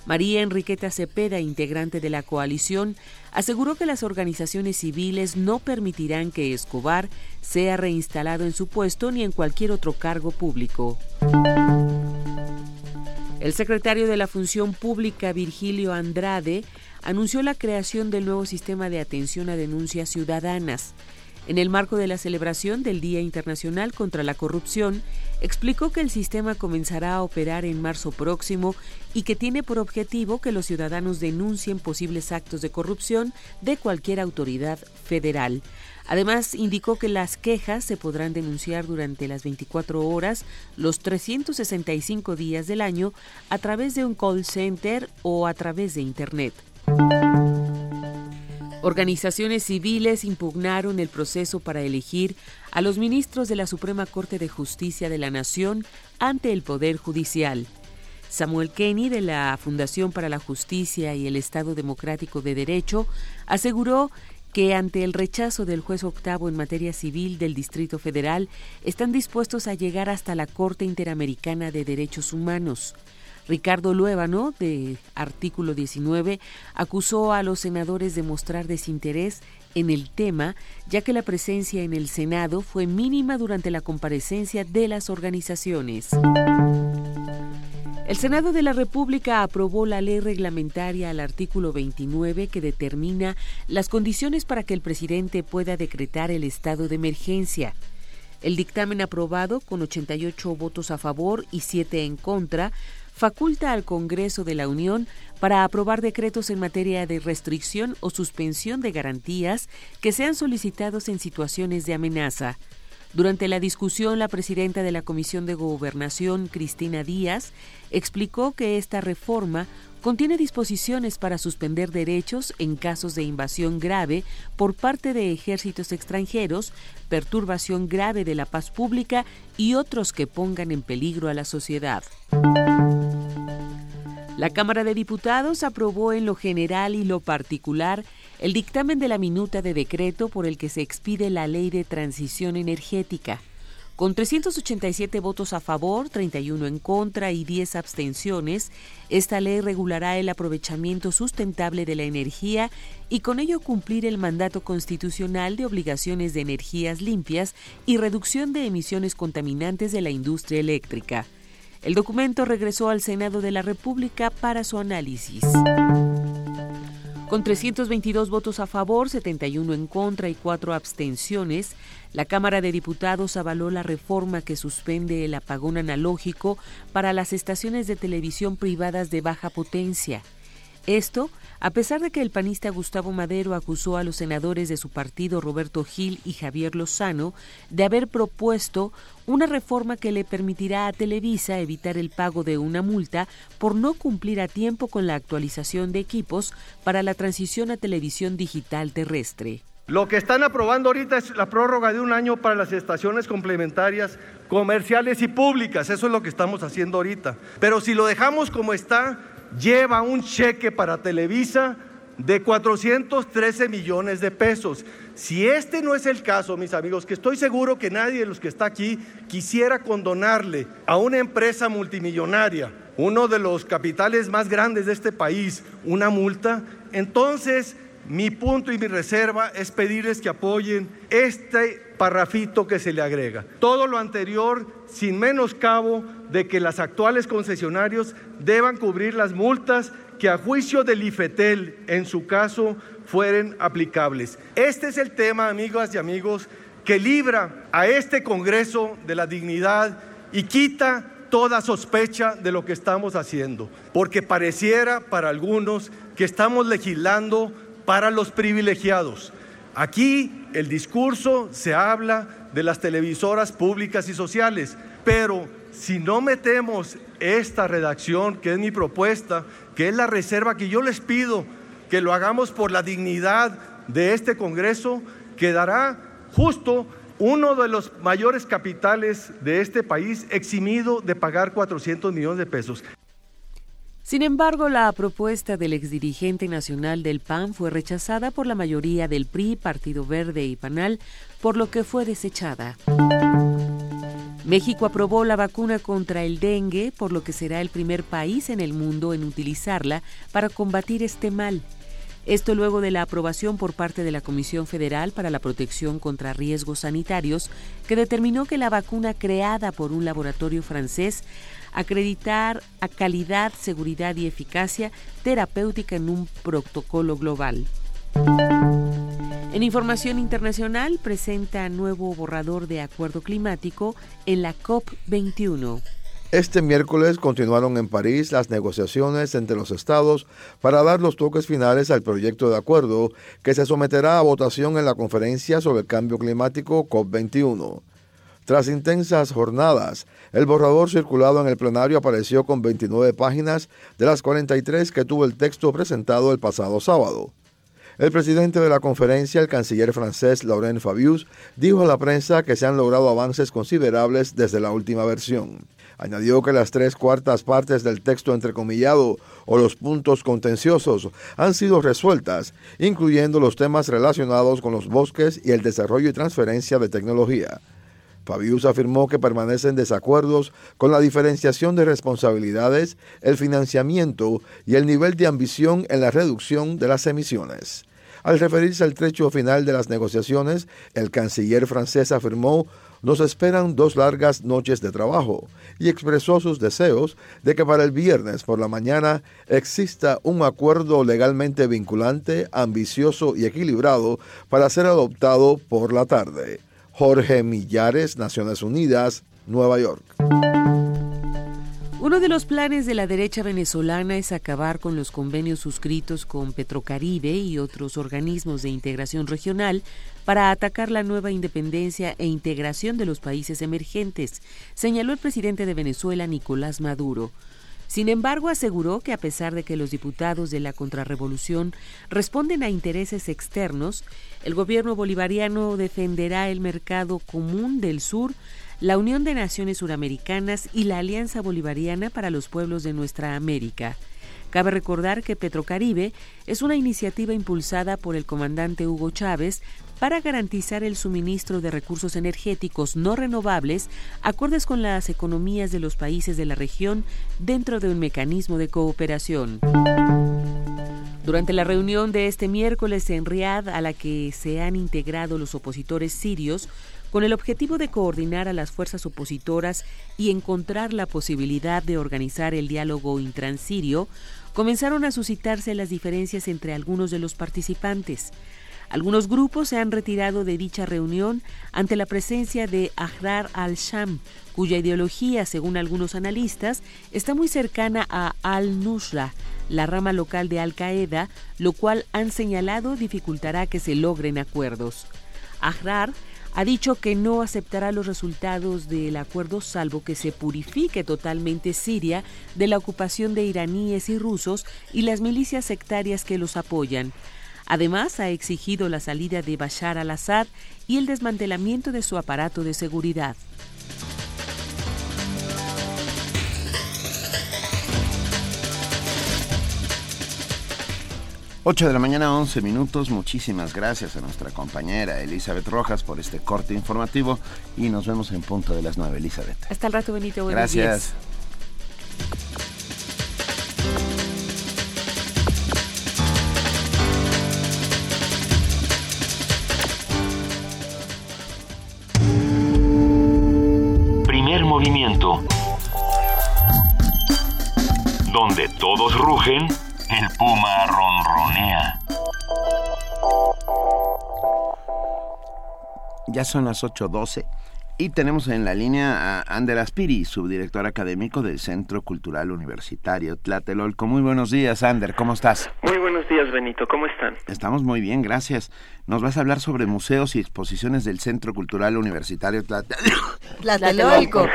María Enriqueta Cepeda, integrante de la coalición, aseguró que las organizaciones civiles no permitirán que Escobar sea reinstalado en su puesto ni en cualquier otro cargo público. El secretario de la Función Pública, Virgilio Andrade, anunció la creación del nuevo sistema de atención a denuncias ciudadanas. En el marco de la celebración del Día Internacional contra la Corrupción, explicó que el sistema comenzará a operar en marzo próximo y que tiene por objetivo que los ciudadanos denuncien posibles actos de corrupción de cualquier autoridad federal. Además, indicó que las quejas se podrán denunciar durante las 24 horas, los 365 días del año, a través de un call center o a través de Internet. Organizaciones civiles impugnaron el proceso para elegir a los ministros de la Suprema Corte de Justicia de la Nación ante el Poder Judicial. Samuel Kenny, de la Fundación para la Justicia y el Estado Democrático de Derecho, aseguró que ante el rechazo del juez octavo en materia civil del Distrito Federal, están dispuestos a llegar hasta la Corte Interamericana de Derechos Humanos. Ricardo Luébano, de artículo 19, acusó a los senadores de mostrar desinterés en el tema, ya que la presencia en el Senado fue mínima durante la comparecencia de las organizaciones. El Senado de la República aprobó la ley reglamentaria al artículo 29 que determina las condiciones para que el presidente pueda decretar el estado de emergencia. El dictamen aprobado, con 88 votos a favor y 7 en contra, faculta al Congreso de la Unión para aprobar decretos en materia de restricción o suspensión de garantías que sean solicitados en situaciones de amenaza. Durante la discusión, la presidenta de la Comisión de Gobernación, Cristina Díaz, explicó que esta reforma contiene disposiciones para suspender derechos en casos de invasión grave por parte de ejércitos extranjeros, perturbación grave de la paz pública y otros que pongan en peligro a la sociedad. La Cámara de Diputados aprobó en lo general y lo particular el dictamen de la minuta de decreto por el que se expide la Ley de Transición Energética. Con 387 votos a favor, 31 en contra y 10 abstenciones, esta ley regulará el aprovechamiento sustentable de la energía y con ello cumplir el mandato constitucional de obligaciones de energías limpias y reducción de emisiones contaminantes de la industria eléctrica. El documento regresó al Senado de la República para su análisis. Con 322 votos a favor, 71 en contra y 4 abstenciones, la Cámara de Diputados avaló la reforma que suspende el apagón analógico para las estaciones de televisión privadas de baja potencia. Esto, a pesar de que el panista Gustavo Madero acusó a los senadores de su partido Roberto Gil y Javier Lozano de haber propuesto una reforma que le permitirá a Televisa evitar el pago de una multa por no cumplir a tiempo con la actualización de equipos para la transición a televisión digital terrestre. Lo que están aprobando ahorita es la prórroga de un año para las estaciones complementarias comerciales y públicas. Eso es lo que estamos haciendo ahorita. Pero si lo dejamos como está, lleva un cheque para Televisa de 413 millones de pesos. Si este no es el caso, mis amigos, que estoy seguro que nadie de los que está aquí quisiera condonarle a una empresa multimillonaria, uno de los capitales más grandes de este país, una multa, entonces mi punto y mi reserva es pedirles que apoyen este parrafito que se le agrega. Todo lo anterior sin menoscabo de que las actuales concesionarios deban cubrir las multas que a juicio del IFETEL, en su caso, fueren aplicables. Este es el tema, amigas y amigos, que libra a este Congreso de la dignidad y quita toda sospecha de lo que estamos haciendo, porque pareciera para algunos que estamos legislando para los privilegiados. Aquí el discurso se habla de las televisoras públicas y sociales, pero si no metemos esta redacción, que es mi propuesta, que es la reserva que yo les pido que lo hagamos por la dignidad de este Congreso, quedará justo uno de los mayores capitales de este país eximido de pagar 400 millones de pesos. Sin embargo, la propuesta del exdirigente nacional del PAN fue rechazada por la mayoría del PRI, Partido Verde y PANAL, por lo que fue desechada. México aprobó la vacuna contra el dengue, por lo que será el primer país en el mundo en utilizarla para combatir este mal. Esto luego de la aprobación por parte de la Comisión Federal para la Protección contra Riesgos Sanitarios, que determinó que la vacuna creada por un laboratorio francés acreditar a calidad, seguridad y eficacia terapéutica en un protocolo global. En información internacional presenta nuevo borrador de acuerdo climático en la COP21. Este miércoles continuaron en París las negociaciones entre los estados para dar los toques finales al proyecto de acuerdo que se someterá a votación en la conferencia sobre el cambio climático COP21. Tras intensas jornadas, el borrador circulado en el plenario apareció con 29 páginas de las 43 que tuvo el texto presentado el pasado sábado. El presidente de la conferencia, el canciller francés Laurent Fabius, dijo a la prensa que se han logrado avances considerables desde la última versión. Añadió que las tres cuartas partes del texto entrecomillado o los puntos contenciosos han sido resueltas, incluyendo los temas relacionados con los bosques y el desarrollo y transferencia de tecnología. Fabius afirmó que permanecen desacuerdos con la diferenciación de responsabilidades, el financiamiento y el nivel de ambición en la reducción de las emisiones. Al referirse al trecho final de las negociaciones, el canciller francés afirmó nos esperan dos largas noches de trabajo y expresó sus deseos de que para el viernes por la mañana exista un acuerdo legalmente vinculante, ambicioso y equilibrado para ser adoptado por la tarde. Jorge Millares, Naciones Unidas, Nueva York. Uno de los planes de la derecha venezolana es acabar con los convenios suscritos con Petrocaribe y otros organismos de integración regional para atacar la nueva independencia e integración de los países emergentes, señaló el presidente de Venezuela, Nicolás Maduro. Sin embargo, aseguró que a pesar de que los diputados de la contrarrevolución responden a intereses externos, el gobierno bolivariano defenderá el mercado común del sur, la Unión de Naciones Suramericanas y la Alianza Bolivariana para los Pueblos de Nuestra América. Cabe recordar que Petrocaribe es una iniciativa impulsada por el comandante Hugo Chávez para garantizar el suministro de recursos energéticos no renovables acordes con las economías de los países de la región dentro de un mecanismo de cooperación. Durante la reunión de este miércoles en Riad, a la que se han integrado los opositores sirios, con el objetivo de coordinar a las fuerzas opositoras y encontrar la posibilidad de organizar el diálogo intransirio, comenzaron a suscitarse las diferencias entre algunos de los participantes. Algunos grupos se han retirado de dicha reunión ante la presencia de Ahrar al-Sham, cuya ideología, según algunos analistas, está muy cercana a al-Nusra, la rama local de Al-Qaeda, lo cual han señalado dificultará que se logren acuerdos. Ahrar ha dicho que no aceptará los resultados del acuerdo salvo que se purifique totalmente Siria de la ocupación de iraníes y rusos y las milicias sectarias que los apoyan. Además, ha exigido la salida de Bashar al-Assad y el desmantelamiento de su aparato de seguridad. 8 de la mañana, 11 minutos. Muchísimas gracias a nuestra compañera Elizabeth Rojas por este corte informativo y nos vemos en punto de las 9, Elizabeth. Hasta el rato, Benito. Buenos Gracias. Donde todos rugen, el puma ronronea. Ya son las 8.12 y tenemos en la línea a Ander Aspiri, subdirector académico del Centro Cultural Universitario Tlatelolco. Muy buenos días, Ander, ¿cómo estás? Muy buenos días, Benito, ¿cómo están? Estamos muy bien, gracias. Nos vas a hablar sobre museos y exposiciones del Centro Cultural Universitario Tlatelolco. Tlatelolco.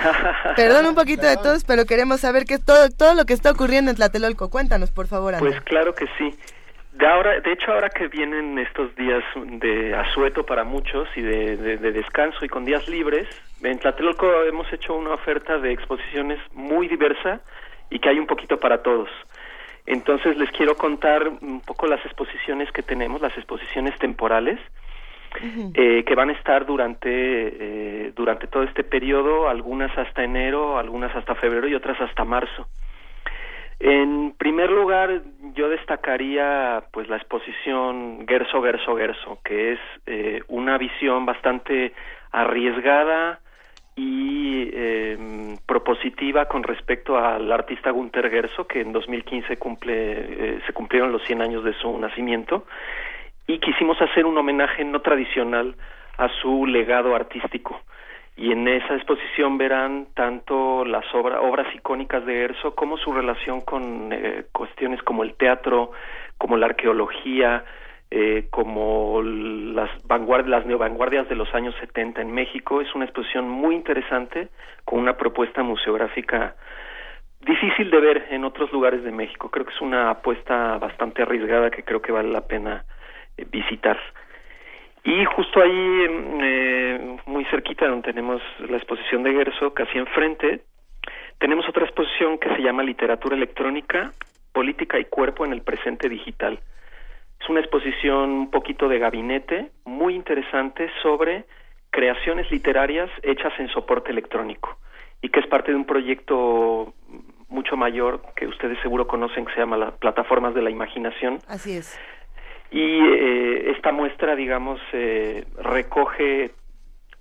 Perdón un poquito de todos, pero queremos saber qué es todo, todo lo que está ocurriendo en Tlatelolco. Cuéntanos, por favor, Ander. Pues claro que sí. De, ahora, de hecho, ahora que vienen estos días de asueto para muchos y de, de- de descanso y con días libres, en Tlatelolco hemos hecho una oferta de exposiciones muy diversa y que hay un poquito para todos. Entonces les quiero contar un poco las exposiciones que tenemos, las exposiciones temporales, eh, que van a estar durante, eh, durante todo este periodo, algunas hasta enero, algunas hasta febrero y otras hasta marzo. En primer lugar, yo destacaría pues la exposición Gerso, Gerso, Gerso, que es eh, una visión bastante arriesgada y eh, propositiva con respecto al artista Gunther Gerso, que en 2015 cumple, eh, se cumplieron los 100 años de su nacimiento, y quisimos hacer un homenaje no tradicional a su legado artístico y en esa exposición verán tanto las obra- obras icónicas de Erso como su relación con eh, cuestiones como el teatro, como la arqueología, eh, como las, las neovanguardias de los años 70 en México. Es una exposición muy interesante con una propuesta museográfica difícil de ver en otros lugares de México. Creo que es una apuesta bastante arriesgada que creo que vale la pena eh, visitar. Y justo ahí, eh, muy cerquita donde tenemos la exposición de Gerso, casi enfrente, tenemos otra exposición que se llama Literatura Electrónica, Política y Cuerpo en el Presente Digital. Es una exposición un poquito de gabinete, muy interesante sobre creaciones literarias hechas en soporte electrónico y que es parte de un proyecto mucho mayor que ustedes seguro conocen que se llama las Plataformas de la Imaginación Así es. Y eh, esta muestra, digamos, eh, recoge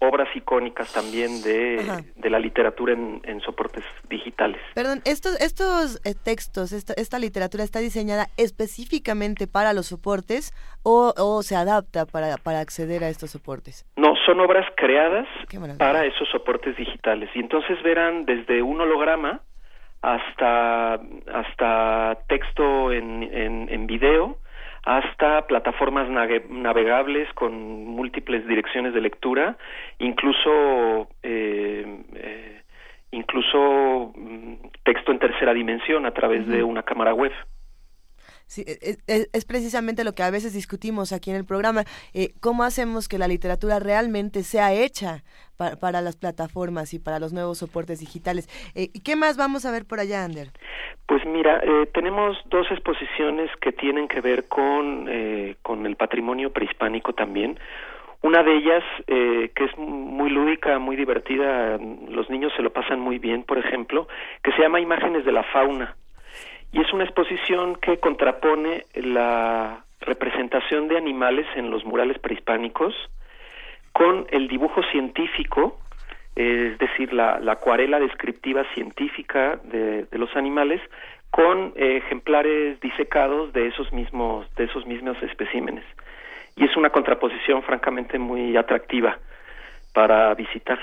obras icónicas también de, de la literatura en, en soportes digitales. Perdón, estos, estos eh, textos, esta, esta literatura está diseñada específicamente para los soportes o, o se adapta para, para acceder a estos soportes. No, son obras creadas para esos soportes digitales. Y entonces verán desde un holograma hasta, hasta texto en, en, en video, hasta plataformas navegables con múltiples direcciones de lectura, incluso eh, eh, incluso mm, texto en tercera dimensión a través de una cámara web. Sí, e- e- es, es precisamente lo que a veces discutimos aquí en el programa. eh, ¿Cómo hacemos que la literatura realmente sea hecha pa- para las plataformas y para los nuevos soportes digitales? Eh, ¿Y qué más vamos a ver por allá, Ander? Pues mira, eh, tenemos dos exposiciones que tienen que ver con, eh, con el patrimonio prehispánico también. Una de ellas, eh, que es muy lúdica, muy divertida, los niños se lo pasan muy bien, por ejemplo, que se llama Imágenes de la Fauna. Y es una exposición que contrapone la representación de animales en los murales prehispánicos con el dibujo científico, es decir, la, la acuarela descriptiva científica de, de los animales, con ejemplares disecados de esos mismos, de esos mismos especímenes. Y es una contraposición francamente muy atractiva para visitar.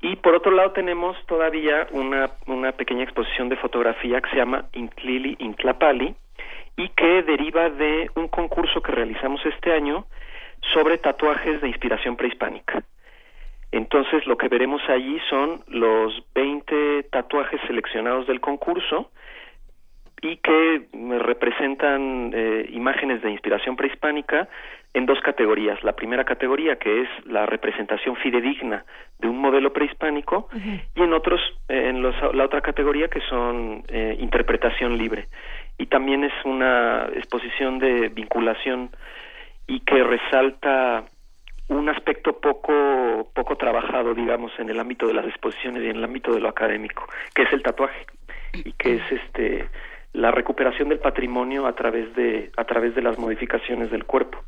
Y por otro lado tenemos todavía una, una pequeña exposición de fotografía que se llama Intlili Intlapali y que deriva de un concurso que realizamos este año sobre tatuajes de inspiración prehispánica. Entonces lo que veremos allí son los 20 tatuajes seleccionados del concurso y que representan eh, imágenes de inspiración prehispánica en dos categorías. La primera categoría, que es la representación fidedigna de un modelo prehispánico, y en otros, eh, en los, la otra categoría, que son eh, interpretación libre. Y también es una exposición de vinculación y que resalta un aspecto poco poco trabajado digamos en el ámbito de las exposiciones y en el ámbito de lo académico que es el tatuaje y que es este la recuperación del patrimonio a través de a través de las modificaciones del cuerpo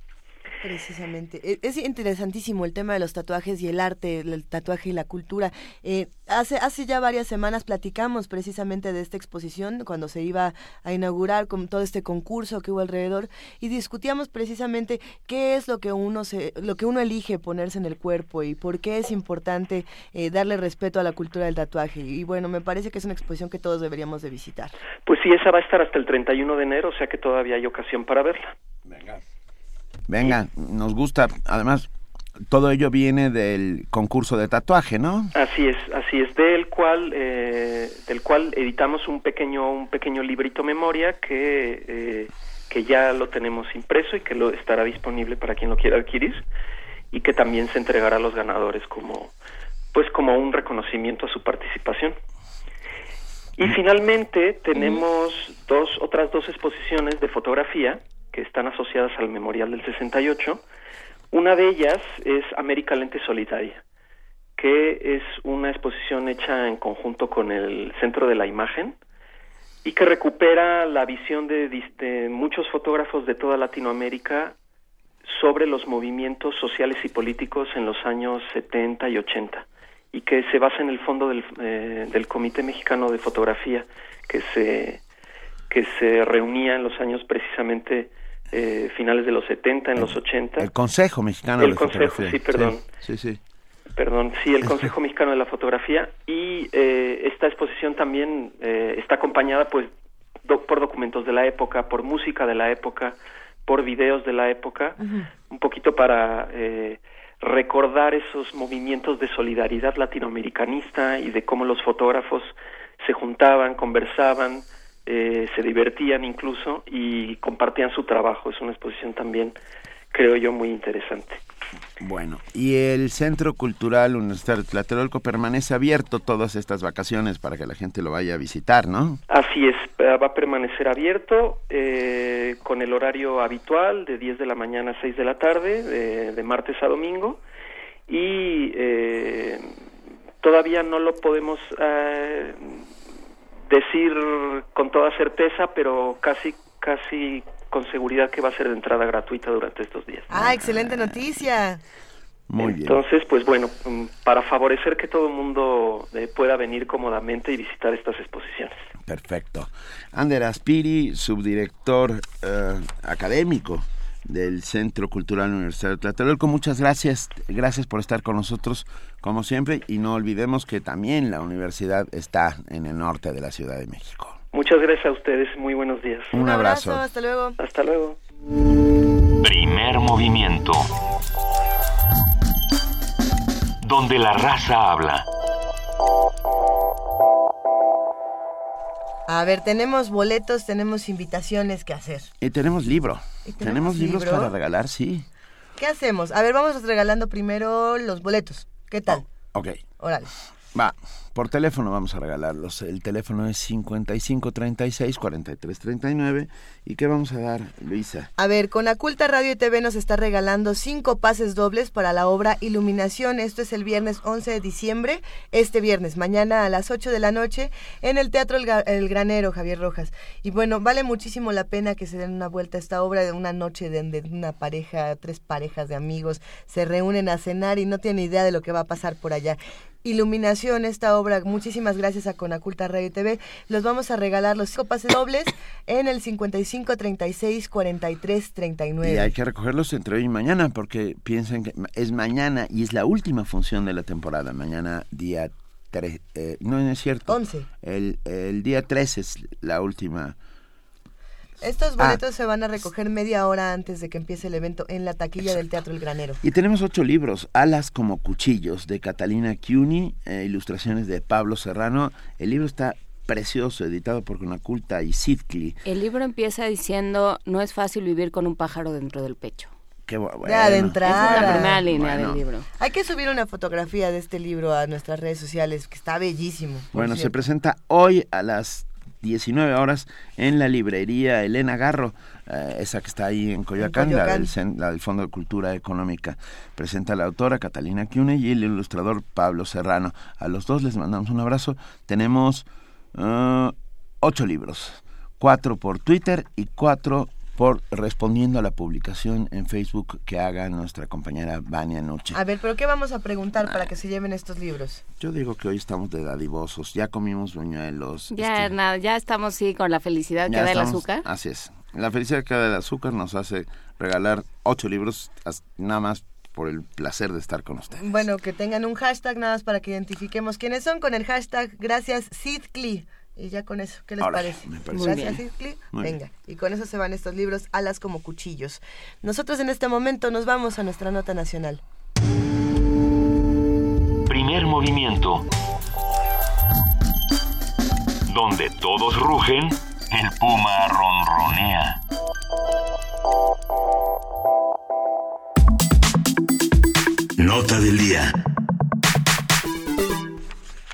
Precisamente. E, es interesantísimo el tema de los tatuajes y el arte, el tatuaje y la cultura. Eh, hace, hace ya varias semanas platicamos precisamente de esta exposición cuando se iba a inaugurar con todo este concurso que hubo alrededor y discutíamos precisamente qué es lo que uno se, lo que uno elige ponerse en el cuerpo y por qué es importante eh, darle respeto a la cultura del tatuaje. Y bueno, me parece que es una exposición que todos deberíamos de visitar. Pues sí, esa va a estar hasta el 31 de enero, o sea que todavía hay ocasión para verla. Venga. Venga, nos gusta. Además, todo ello viene del concurso de tatuaje, ¿no? Así es, así es, del cual, eh, del cual editamos un pequeño, un pequeño librito memoria que, eh, que ya lo tenemos impreso y que lo estará disponible para quien lo quiera adquirir y que también se entregará a los ganadores como, pues como un reconocimiento a su participación. Y mm. finalmente tenemos dos, otras dos exposiciones de fotografía que están asociadas al Memorial del 68. Una de ellas es América Lente Solitaria, que es una exposición hecha en conjunto con el Centro de la Imagen y que recupera la visión de, muchos fotógrafos de toda Latinoamérica sobre los movimientos sociales y políticos en los años 70 y 80 y que se basa en el fondo del, eh, del Comité Mexicano de Fotografía que se que se reunía en los años precisamente eh, finales de los 70, en los 80. El Consejo Mexicano el de Consejo, Fotografía. sí, perdón. Sí, sí. Perdón, sí, el Consejo Mexicano de la Fotografía. Y eh, esta exposición también eh, está acompañada pues por documentos de la época, por música de la época, por videos de la época, un poquito para eh, recordar esos movimientos de solidaridad latinoamericanista y de cómo los fotógrafos se juntaban, conversaban, eh, se divertían incluso y compartían su trabajo. Es una exposición también, creo yo, muy interesante. Bueno, y el Centro Cultural Universitario Tlatelolco permanece abierto todas estas vacaciones para que la gente lo vaya a visitar, ¿no? Así es, va a permanecer abierto eh, con el horario habitual de 10 de la mañana a 6 de la tarde, de, martes a domingo, y eh, todavía no lo podemos decir con toda certeza, pero casi casi con seguridad que va a ser de entrada gratuita durante estos días. Ah, excelente noticia. Muy bien. Entonces, pues bueno, mm, para favorecer que todo el mundo eh, pueda venir cómodamente y visitar estas exposiciones. Perfecto. Ander Aspiri, subdirector eh, académico del Centro Cultural Universitario de Tlatelolco. Muchas gracias, gracias por estar con nosotros como siempre y no olvidemos que también la universidad está en el norte de la Ciudad de México. Muchas gracias a ustedes, muy buenos días. Un, abrazo. hasta luego. Hasta luego. Primer movimiento. Donde la raza habla. A ver, tenemos boletos, tenemos invitaciones que hacer. Y tenemos libro. tenemos, libros para regalar, sí. ¿Qué hacemos? A ver, vamos regalando primero los boletos. ¿Qué tal? Oh, ok. Órale. Va, por teléfono vamos a regalarlos. El teléfono es 5536-4339. ¿Y qué vamos a dar, Luisa? A ver, con Aculta Radio y TV nos está regalando cinco pases dobles para la obra Iluminación. Esto es el viernes 11 de diciembre, este viernes, mañana a las 8 de la noche, en el Teatro El, Granero, Javier Rojas. Y bueno, vale muchísimo la pena que se den una vuelta a esta obra de una noche de una pareja, tres parejas de amigos se reúnen a cenar y no tienen idea de lo que va a pasar por allá. Iluminación, esta obra. Muchísimas gracias a Conaculta Radio TV. Los vamos a regalar los cinco pases dobles en el 55 36 43 39. Y hay que recogerlos entre hoy y mañana porque piensen que es mañana y es la última función de la temporada. Mañana día 3, eh, no, es cierto. 11. El, el día 3 es la última estos ah. boletos se van a recoger media hora antes de que empiece el evento en la taquilla del Teatro El Granero. Y tenemos ocho libros, Alas como cuchillos, de Catalina Cuny, eh, ilustraciones de Pablo Serrano. El libro está precioso editado por Conaculta y Sidkli. El libro empieza diciendo, no es fácil vivir con un pájaro dentro del pecho. Qué bueno. Ya de entrada. Es la primera línea Bueno. del libro. Hay que subir una fotografía de este libro a nuestras redes sociales, que está bellísimo. Bueno, se presenta hoy a las 19 horas en la librería Elena Garro, eh, esa que está ahí en Coyoacán, La, Coyoacán. del, Cen- la del Fondo de Cultura Económica. Presenta la autora Catalina Cune y el ilustrador Pablo Serrano. A los dos les mandamos un abrazo. Tenemos eh, ocho libros, cuatro por Twitter y cuatro por respondiendo a la publicación en Facebook que haga nuestra compañera Vania Noche. A ver, pero ¿qué vamos a preguntar para que se lleven estos libros? Yo digo que hoy estamos de dadivosos, ya comimos buñuelos. Ya, nada, ya estamos sí con la felicidad que da el azúcar. Así es. La felicidad que da el azúcar nos hace regalar ocho libros nada más por el placer de estar con usted. Bueno, que tengan un hashtag nada más para que identifiquemos quiénes son con el hashtag gracias Sidcli. Y ya con eso, ¿qué les parece? me parece Gracias bien. Venga, y con eso se van estos libros alas como cuchillos. Nosotros en este momento nos vamos a nuestra nota nacional. Primer movimiento. Donde todos rugen, el puma ronronea. Nota del día.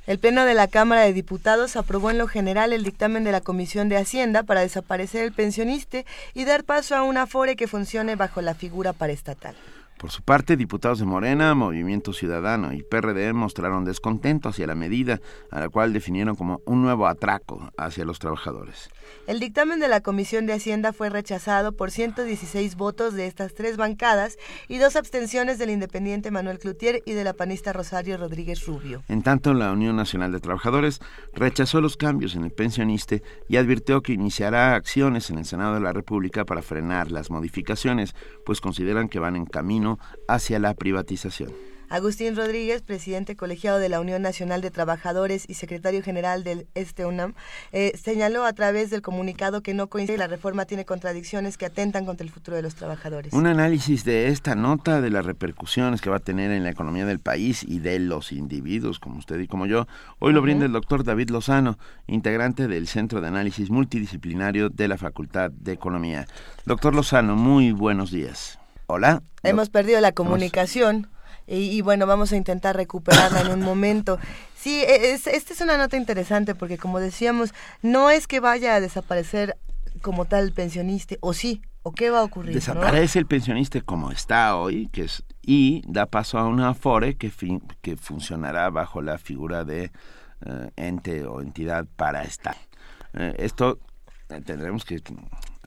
El Pleno de la Cámara de Diputados aprobó en lo general el dictamen de la Comisión de Hacienda para desaparecer el pensionista y dar paso a una afore que funcione bajo la figura paraestatal. Por su parte, diputados de Morena, Movimiento Ciudadano y PRD mostraron descontento hacia la medida, a la cual definieron como un nuevo atraco hacia los trabajadores. El dictamen de la Comisión de Hacienda fue rechazado por 116 votos de estas tres bancadas y dos abstenciones del independiente Manuel Cloutier y de la panista Rosario Rodríguez Rubio. En tanto, la Unión Nacional de Trabajadores rechazó los cambios en el pensioniste y advirtió que iniciará acciones en el Senado de la República para frenar las modificaciones, pues consideran que van en camino hacia la privatización. Agustín Rodríguez, presidente colegiado de la Unión Nacional de Trabajadores y secretario general del Este UNAM, eh, señaló a través del comunicado que no coincide la reforma tiene contradicciones que atentan contra el futuro de los trabajadores. Un análisis de esta nota, de las repercusiones que va a tener en la economía del país y de los individuos, como usted y como yo, hoy lo brinda el doctor David Lozano, integrante del Centro de Análisis Multidisciplinario de la Facultad de Economía. Doctor Lozano, muy buenos días. Hola. Hemos perdido la comunicación y, y bueno, vamos a intentar recuperarla en un momento. Sí, e, es, esta es una nota interesante porque como decíamos, no es que vaya a desaparecer como tal el pensionista, o sí, o qué va a ocurrir. ¿no? Desaparece el pensionista como está hoy, que es y da paso a una afore que, fin- que funcionará bajo la figura de eh, ente o entidad para estar. Eh, esto eh, tendremos que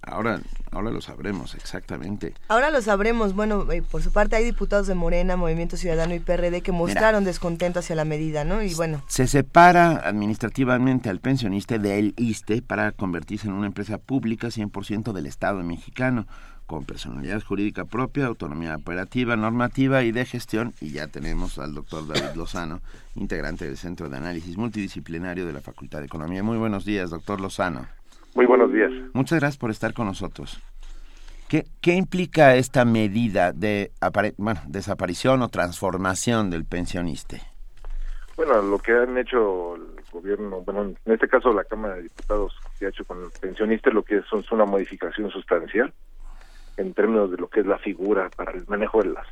ahora ahora lo sabremos exactamente. Ahora lo sabremos. Bueno, eh, por su parte hay diputados de Morena, Movimiento Ciudadano y PRD que mostraron descontento hacia la medida, ¿no? Y bueno, Se separa administrativamente al pensionista del ISTE para convertirse en una empresa pública 100% del Estado mexicano, con personalidad jurídica propia, autonomía operativa, normativa y de gestión. Y ya tenemos al doctor David Lozano, integrante del Centro de Análisis Multidisciplinario de la Facultad de Economía. Muy buenos días, doctor Lozano. Muy buenos días. Muchas gracias por estar con nosotros. ¿Qué, qué implica esta medida de apare- bueno, desaparición o transformación del pensionista? Bueno, lo que han hecho el gobierno, bueno, en este caso la Cámara de Diputados que ha hecho con el pensionista, lo que es, es una modificación sustancial en términos de lo que es la figura para el manejo de las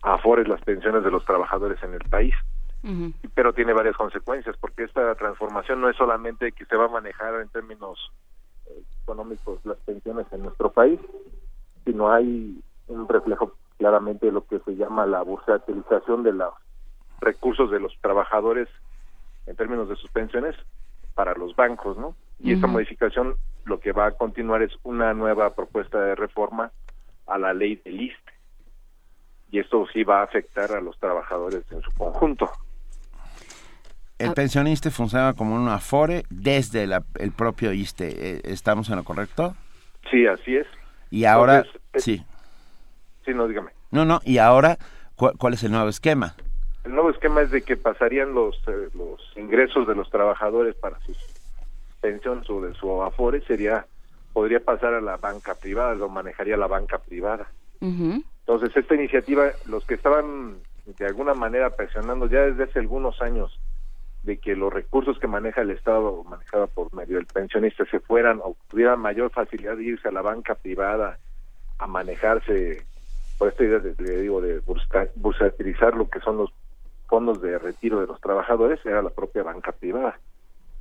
afores, las pensiones de los trabajadores en el país. Pero tiene varias consecuencias, porque esta transformación no es solamente que se va a manejar en términos eh, económicos las pensiones en nuestro país, sino hay un reflejo claramente de lo que se llama la bursatilización de los recursos de los trabajadores en términos de sus pensiones para los bancos, ¿no? Y esta Ujú. modificación lo que va a continuar es una nueva propuesta de reforma a la ley del ISTE. Y esto sí va a afectar a los trabajadores en su conjunto. El pensionista funciona como un afore desde la- el propio ISTE. Eh, ¿Estamos en lo correcto? Sí, así es. Y ahora, Entonces, eh, sí. Sí, no, dígame. No, no, y ahora, ¿cu- ¿cuál es el nuevo esquema? El nuevo esquema es de que pasarían los, eh, los ingresos de los trabajadores para sus pensiones o de su afore, sería podría pasar a la banca privada, lo manejaría la banca privada. Entonces, esta iniciativa, los que estaban de alguna manera presionando ya desde hace algunos años de que los recursos que maneja el Estado, manejada por medio del pensionista, se fueran o tuvieran mayor facilidad de irse a la banca privada a manejarse, por esta idea de, le digo, de bursa- bursatilizar lo que son los fondos de retiro de los trabajadores, era la propia banca privada,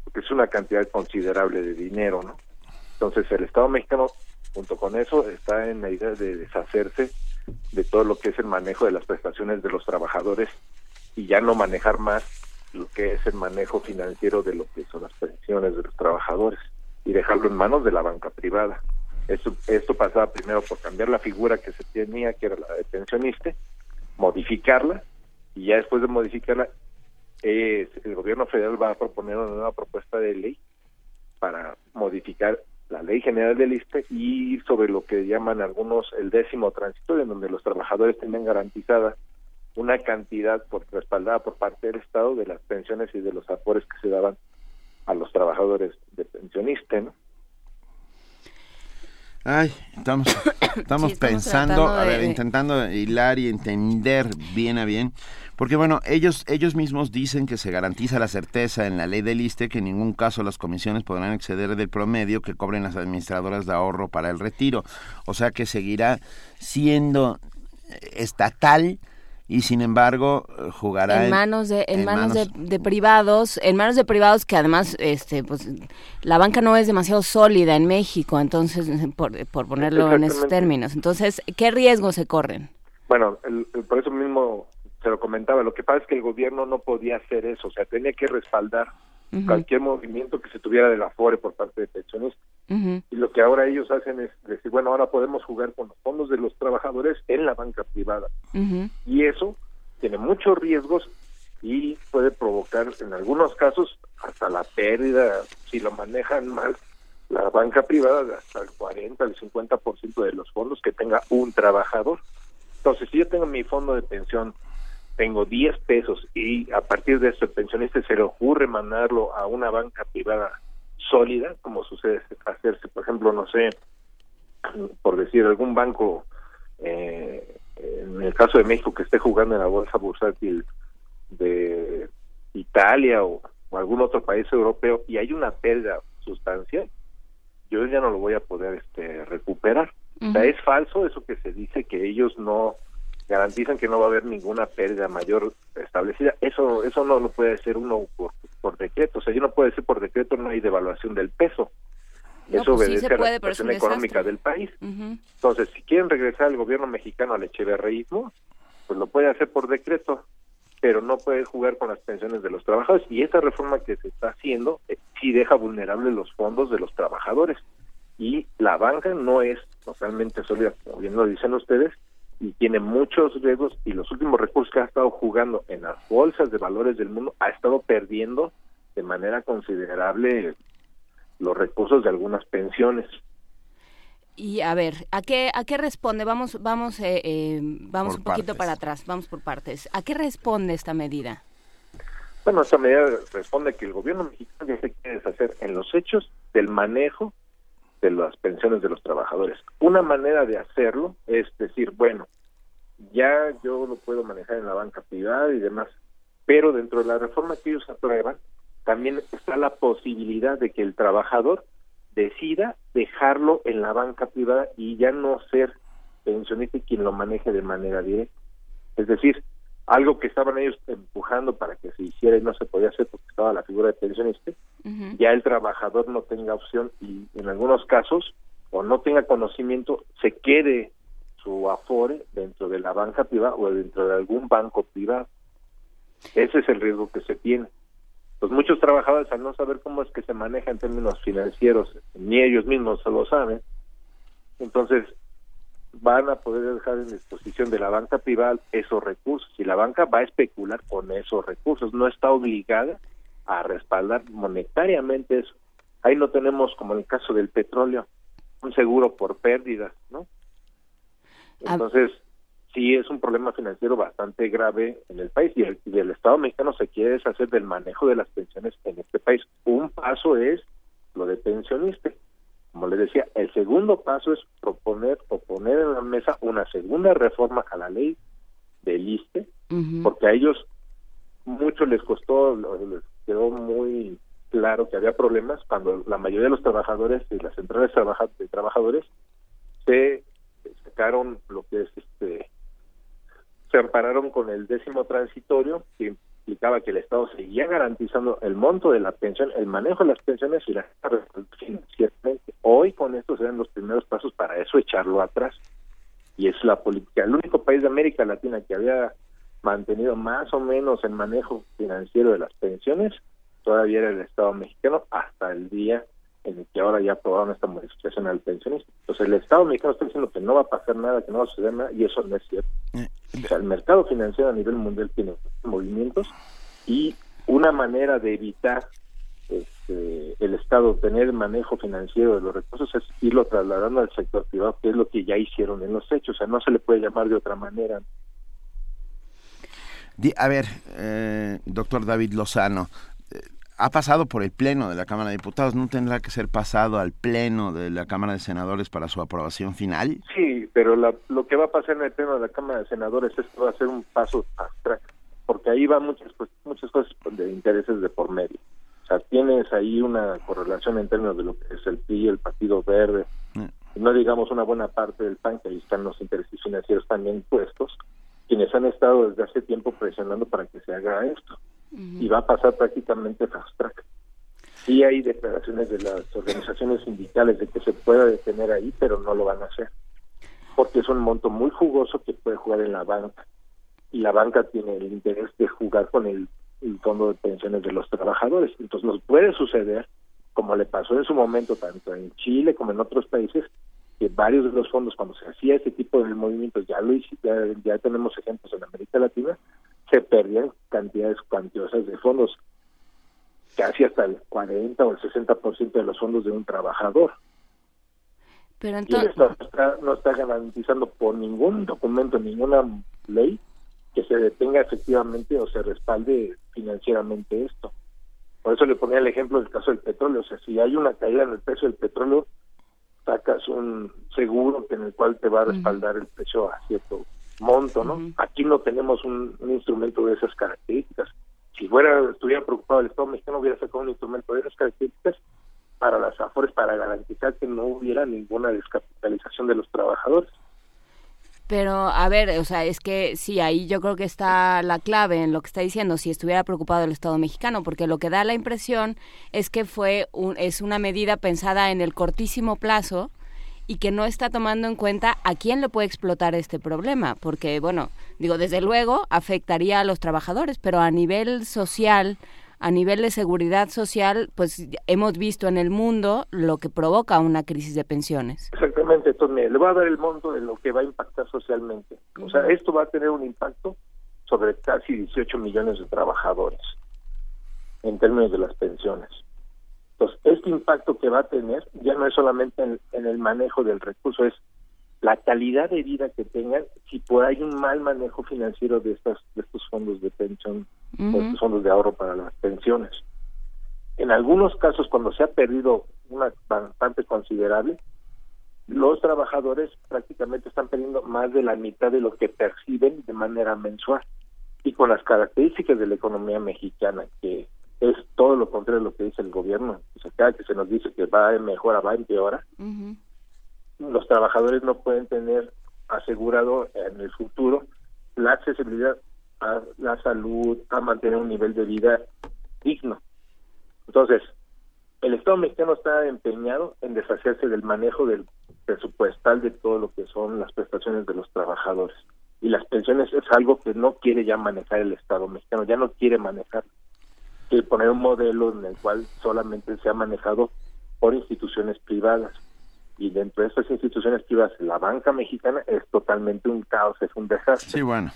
porque es una cantidad considerable de dinero, ¿no? Entonces el Estado mexicano, junto con eso, está en la idea de deshacerse de todo lo que es el manejo de las prestaciones de los trabajadores y ya no manejar más lo que es el manejo financiero de lo que son las pensiones de los trabajadores y dejarlo en manos de la banca privada. Esto, esto pasaba primero por cambiar la figura que se tenía, que era la de pensionista, modificarla y ya después de modificarla, eh, el gobierno federal va a proponer una nueva propuesta de ley para modificar la ley general del ISPE y sobre lo que llaman algunos el décimo transitorio, en donde los trabajadores tienen garantizada una cantidad por, respaldada por parte del Estado de las pensiones y de los aportes que se daban a los trabajadores de pensionista, ¿no? Ay, estamos, estamos Sí, estamos pensando, a de- ver, intentando hilar y entender bien a bien, porque bueno, ellos ellos mismos dicen que se garantiza la certeza en la ley del ISTE que en ningún caso las comisiones podrán exceder del promedio que cobren las administradoras de ahorro para el retiro, o sea que seguirá siendo estatal y sin embargo eh, jugará en manos de en, manos, De, de privados en manos de privados que además este pues la banca no es demasiado sólida en México entonces por, por ponerlo en esos términos. Entonces qué riesgos se corren Bueno, el- el- por eso mismo se lo comentaba, lo que pasa es que el gobierno no podía hacer eso, o sea, tenía que respaldar Cualquier movimiento que se tuviera de la FORE por parte de pensionistas. Y lo que ahora ellos hacen es decir, bueno, ahora podemos jugar con los fondos de los trabajadores en la banca privada. Y eso tiene muchos riesgos y puede provocar en algunos casos hasta la pérdida, si lo manejan mal, la banca privada de hasta el 40, el 50% de los fondos que tenga un trabajador. Entonces, si yo tengo mi fondo de pensión, tengo 10 pesos y a partir de eso el pensionista se le ocurre mandarlo a una banca privada sólida, como sucede hacerse, por ejemplo, no sé, por decir algún banco, eh, en el caso de México que esté jugando en la bolsa bursátil de Italia o, o algún otro país europeo y hay una pérdida sustancial, yo ya no lo voy a poder este, recuperar. O sea, es falso eso que se dice que ellos no garantizan que no va a haber ninguna pérdida mayor establecida. Eso eso no lo puede hacer uno por, por decreto. O sea, yo no puede ser por decreto, no hay devaluación del peso. No, eso pues sí obedece se a la situación económica del país. Entonces, si quieren regresar al gobierno mexicano al echeverreísmo, pues lo puede hacer por decreto, pero no puede jugar con las pensiones de los trabajadores. Y esa reforma que se está haciendo eh, sí deja vulnerables los fondos de los trabajadores. Y la banca no es totalmente sólida, como bien lo dicen ustedes, y tiene muchos riesgos y los últimos recursos que ha estado jugando en las bolsas de valores del mundo ha estado perdiendo de manera considerable los recursos de algunas pensiones. Y a ver, ¿a qué, a qué responde? Vamos, vamos, eh, eh, vamos Por un poquito partes. para atrás, vamos por partes. ¿A qué responde esta medida? Bueno, esta medida responde que el gobierno mexicano ya se quiere deshacer en los hechos del manejo de las pensiones de los trabajadores. Una manera de hacerlo es decir, bueno, ya yo lo puedo manejar en la banca privada y demás, pero dentro de la reforma que ellos aprueban, también está la posibilidad de que el trabajador decida dejarlo en la banca privada y ya no ser pensionista quien lo maneje de manera directa. Es decir, algo que estaban ellos empujando para que se hiciera y no se podía hacer porque estaba la figura de pensionista, ya el trabajador no tenga opción y en algunos casos o no tenga conocimiento, se quede su afore dentro de la banca privada o dentro de algún banco privado. Ese es el riesgo que se tiene. Pues muchos trabajadores al no saber cómo es que se maneja en términos financieros, ni ellos mismos se lo saben, entonces van a poder dejar en disposición de la banca privada esos recursos y la banca va a especular con esos recursos, no está obligada a respaldar monetariamente eso. Ahí no tenemos, como en el caso del petróleo, un seguro por pérdidas, ¿no? Entonces, sí es un problema financiero bastante grave en el país y el, y el Estado mexicano se quiere deshacer del manejo de las pensiones en este país. Un paso es lo de pensionista. Como les decía, el segundo paso es proponer o poner en la mesa una segunda reforma a la ley del ISTE, porque a ellos mucho les costó, les quedó muy claro que había problemas cuando la mayoría de los trabajadores y las centrales de trabajadores se sacaron lo que es este se ampararon con el décimo transitorio que implicaba que el Estado seguía garantizando el monto de la pensión, el manejo de las pensiones y la financieramente. Hoy con esto se dan los primeros pasos para eso echarlo atrás. Y es la política. El único país de América Latina que había mantenido más o menos el manejo financiero de las pensiones todavía era el Estado mexicano hasta el día en el que ahora ya aprobaron esta modificación al pensionista. Entonces el Estado mexicano está diciendo que no va a pasar nada, que no va a suceder nada, y eso no es cierto. O sea, el mercado financiero a nivel mundial tiene movimientos y una manera de evitar este, el Estado tener el manejo financiero de los recursos es irlo trasladando al sector privado, que es lo que ya hicieron en los hechos. O sea, no se le puede llamar de otra manera. A ver, eh, doctor David Lozano, eh, ha pasado por el Pleno de la Cámara de Diputados, ¿no tendrá que ser pasado al Pleno de la Cámara de Senadores para su aprobación final? Sí, pero la- lo que va a pasar en el pleno de la Cámara de Senadores es que va a ser un paso abstracto, porque ahí va muchas pues, muchas cosas de intereses de por medio. O sea, tienes ahí una correlación en términos de lo que es el PRI, el Partido Verde, y no digamos una buena parte del PAN, que ahí están los intereses financieros también puestos, quienes han estado desde hace tiempo presionando para que se haga esto. Y va a pasar prácticamente fast track. Sí hay declaraciones de las organizaciones sindicales de que se pueda detener ahí, pero no lo van a hacer porque es un monto muy jugoso que puede jugar en la banca y la banca tiene el interés de jugar con el, fondo de pensiones de los trabajadores. Entonces nos puede suceder, como le pasó en su momento tanto en Chile como en otros países, que varios de los fondos cuando se hacía ese tipo de movimientos, ya lo hici- ya, ya tenemos ejemplos en América Latina, se perdían cantidades cuantiosas de fondos, casi hasta el 40 o el 60% de los fondos de un trabajador. Pero Y entonces, no está, no está garantizando por ningún documento, ninguna ley que se detenga efectivamente o se respalde financieramente esto. Por eso le ponía el ejemplo del caso del petróleo. O sea, si hay una caída en el precio del petróleo, sacas un seguro en el cual te va a respaldar el precio a cierto monto, ¿no? Aquí no tenemos un, un instrumento de esas características. Si fuera estuviera preocupado el Estado mexicano, hubiera sacado un instrumento de esas características para las AFORES para garantizar que no hubiera ninguna descapitalización de los trabajadores. pero a ver, o sea, es que sí, ahí yo creo que está la clave en lo que está diciendo, si estuviera preocupado el Estado mexicano, porque lo que da la impresión es que fue un, es una medida pensada en el cortísimo plazo y que no está tomando en cuenta a quién le puede explotar este problema, porque bueno, digo, desde luego afectaría a los trabajadores, pero a nivel social, a nivel de seguridad social, pues hemos visto en el mundo lo que provoca una crisis de pensiones. Exactamente, entonces mire, le voy a dar el monto de lo que va a impactar socialmente. O sea, esto va a tener un impacto sobre casi 18 millones de trabajadores en términos de las pensiones. Entonces, este impacto que va a tener ya no es solamente en, en el manejo del recurso, es la calidad de vida que tengan si por hay un mal manejo financiero de estas de estos fondos de pensión Ujú. estos fondos de ahorro para las pensiones. En algunos casos, cuando se ha perdido una bastante considerable, los trabajadores prácticamente están perdiendo más de la mitad de lo que perciben de manera mensual. Y con las características de la economía mexicana, que es todo lo contrario de lo que dice el gobierno, o sea, cada que se nos dice que va a mejora, va a empeora, los trabajadores no pueden tener asegurado en el futuro la accesibilidad a la salud, a mantener un nivel de vida digno. Entonces, el Estado mexicano está empeñado en deshacerse del manejo del presupuestal de todo lo que son las prestaciones de los trabajadores. Y las pensiones es algo que no quiere ya manejar el Estado mexicano, ya no quiere manejar. Quiere poner un modelo en el cual solamente se ha manejado por instituciones privadas. Y dentro de estas instituciones privadas, la banca mexicana es totalmente un caos, es un desastre. Sí, bueno.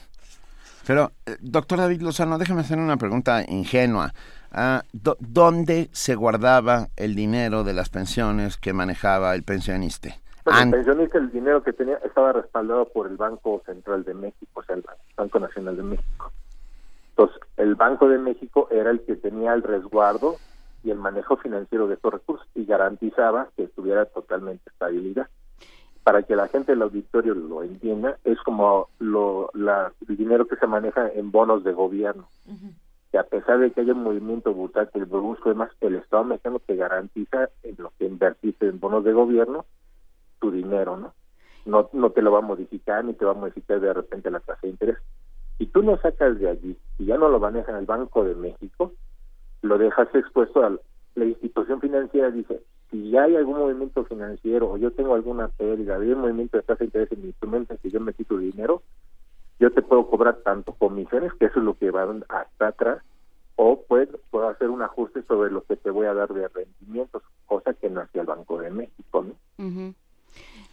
Pero, eh, doctor David Lozano, déjeme hacer una pregunta ingenua. Ah, do- ¿Dónde se guardaba el dinero de las pensiones que manejaba el pensionista? Bueno, el pensionista, el dinero que tenía estaba respaldado por el Banco Central de México, o sea, el Banco Nacional de México. Entonces, el Banco de México era el que tenía el resguardo y el manejo financiero de estos recursos y garantizaba que tuviera totalmente estabilidad. Para que la gente del auditorio lo entienda, es como lo, la, el dinero que se maneja en bonos de gobierno. que a pesar de que haya un movimiento bursátil brusco, además el Estado mexicano te garantiza en lo que invertiste en bonos de gobierno tu dinero, ¿no? No, no te lo va a modificar ni te va a modificar de repente la tasa de interés. Si tú lo sacas de allí y ya no lo maneja el Banco de México, lo dejas expuesto a la institución financiera, dice, si hay algún movimiento financiero o yo tengo alguna pérdida, hay un movimiento de tasa de interés en mi instrumento en que yo metí tu dinero, yo te puedo cobrar tanto comisiones, que eso es lo que van hasta atrás, o puedo, puedo hacer un ajuste sobre lo que te voy a dar de rendimientos, cosa que no hacía el Banco de México, ¿no?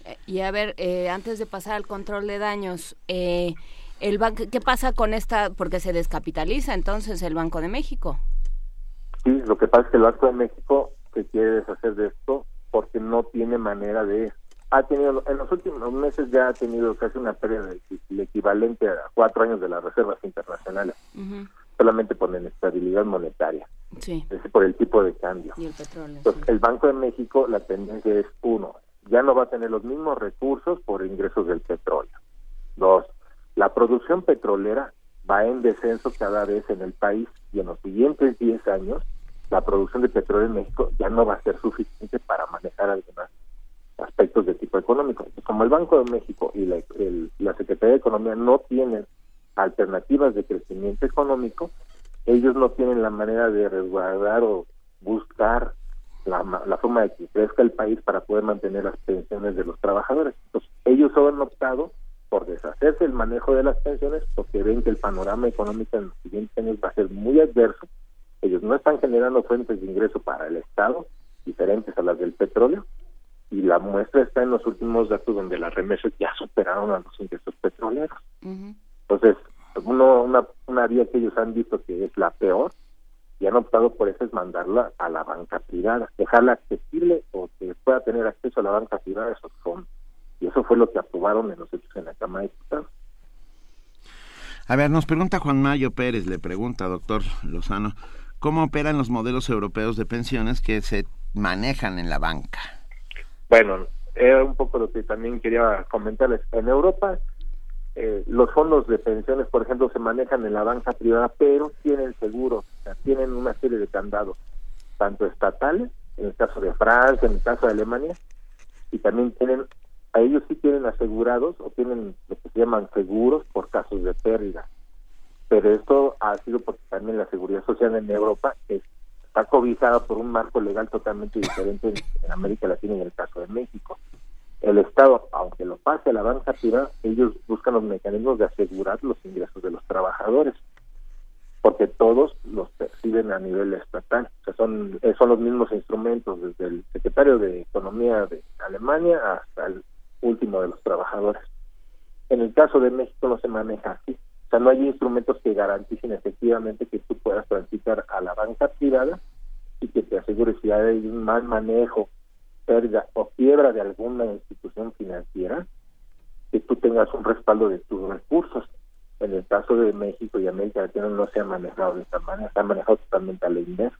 Eh, Y a ver, eh, antes de pasar al control de daños, eh, el banco, ¿qué pasa con esta? Porque se descapitaliza entonces el Banco de México. Sí, lo que pasa es que el Banco de México se quiere deshacer de esto porque no tiene manera de... Ha tenido, en los últimos meses ya ha tenido casi una pérdida del el equivalente a cuatro años de las reservas internacionales, solamente por la inestabilidad monetaria, Sí. es por el tipo de cambio. Y el petróleo. Entonces, el Banco de México, la tendencia es, uno, ya no va a tener los mismos recursos por ingresos del petróleo. Dos, la producción petrolera va en descenso cada vez en el país y en los siguientes 10 años la producción de petróleo en México ya no va a ser suficiente para manejar algunos aspectos de tipo económico. Como el Banco de México y la, el- Secretaría de Economía no tienen alternativas de crecimiento económico, ellos no tienen la manera de resguardar o buscar la, la forma de que crezca el país para poder mantener las pensiones de los trabajadores. Entonces, ellos han optado por deshacerse del manejo de las pensiones porque ven que el panorama económico en los siguientes años va a ser muy adverso. Ellos no están generando fuentes de ingreso para el Estado diferentes a las del petróleo y la muestra está en los últimos datos donde las remesas ya superaron a los ingresos petroleros. Entonces, uno, una, una vía que ellos han visto que es la peor y han optado por eso es mandarla a la banca privada, dejarla accesible o que pueda tener acceso a la banca privada a esos fondos. Y eso fue lo que aprobaron en los hechos en la Cámara de Diputados. A ver, nos pregunta Juan Mayo Pérez, le pregunta, doctor Lozano, ¿cómo operan los modelos europeos de pensiones que se manejan en la banca? Bueno, era un poco lo que también quería comentarles. En Europa, eh, los fondos de pensiones, por ejemplo, se manejan en la banca privada, pero tienen seguros, o sea, tienen una serie de candados, tanto estatales, en el caso de Francia, en el caso de Alemania, y también tienen, a ellos sí tienen asegurados o tienen lo que se llaman seguros por casos de pérdida. Pero esto ha sido porque también la seguridad social en Europa es- está cobijada por un marco legal totalmente diferente en, América Latina y en el caso de México. El Estado, aunque lo pase a la banca privada, ellos buscan los mecanismos de asegurar los ingresos de los trabajadores, porque todos los perciben a nivel estatal. O sea, son, eh, son los mismos instrumentos, desde el secretario de Economía de Alemania hasta el último de los trabajadores. En el caso de México no se maneja así. O sea, no hay instrumentos que garanticen efectivamente que tú puedas transitar a la banca privada y que te asegure si hay un mal manejo, pérdida o quiebra de alguna institución financiera, que tú tengas un respaldo de tus recursos. En el caso de México y América Latina no se ha manejado de esta manera, se ha manejado totalmente a la inversa.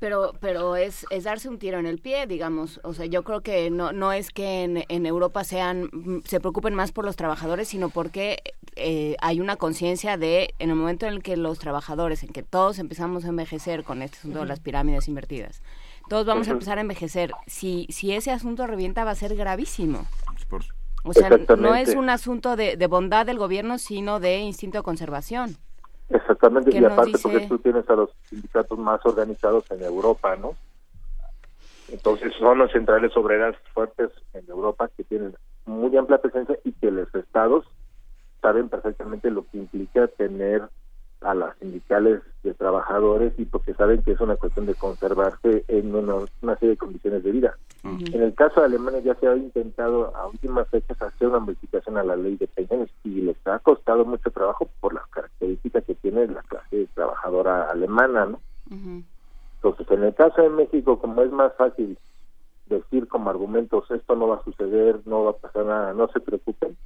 Pero, pero es, es darse un tiro en el pie, digamos. O sea, yo creo que no, no es que en, en Europa sean, mm, se preocupen más por los trabajadores, sino porque eh, hay una conciencia de, en el momento en el que los trabajadores, en que todos empezamos a envejecer con este asunto de las pirámides invertidas, todos vamos a empezar a envejecer. Si, si ese asunto revienta, va a ser gravísimo. Por- O sea, no es un asunto de, de bondad del gobierno, sino de instinto de conservación. Exactamente, ¿Qué y aparte dice? porque tú tienes a los sindicatos más organizados en Europa, ¿no? Entonces son las centrales obreras fuertes en Europa que tienen muy amplia presencia y que los estados saben perfectamente lo que implica tener a las sindicales de trabajadores y porque saben que es una cuestión de conservarse en una, una serie de condiciones de vida. En el caso de Alemania ya se ha intentado a últimas fechas hacer una modificación a la ley de pensiones y les ha costado mucho trabajo por las características que tiene la clase trabajadora alemana, ¿no? Entonces, en el caso de México, como es más fácil decir como argumentos, esto no va a suceder, no va a pasar nada, no se preocupen,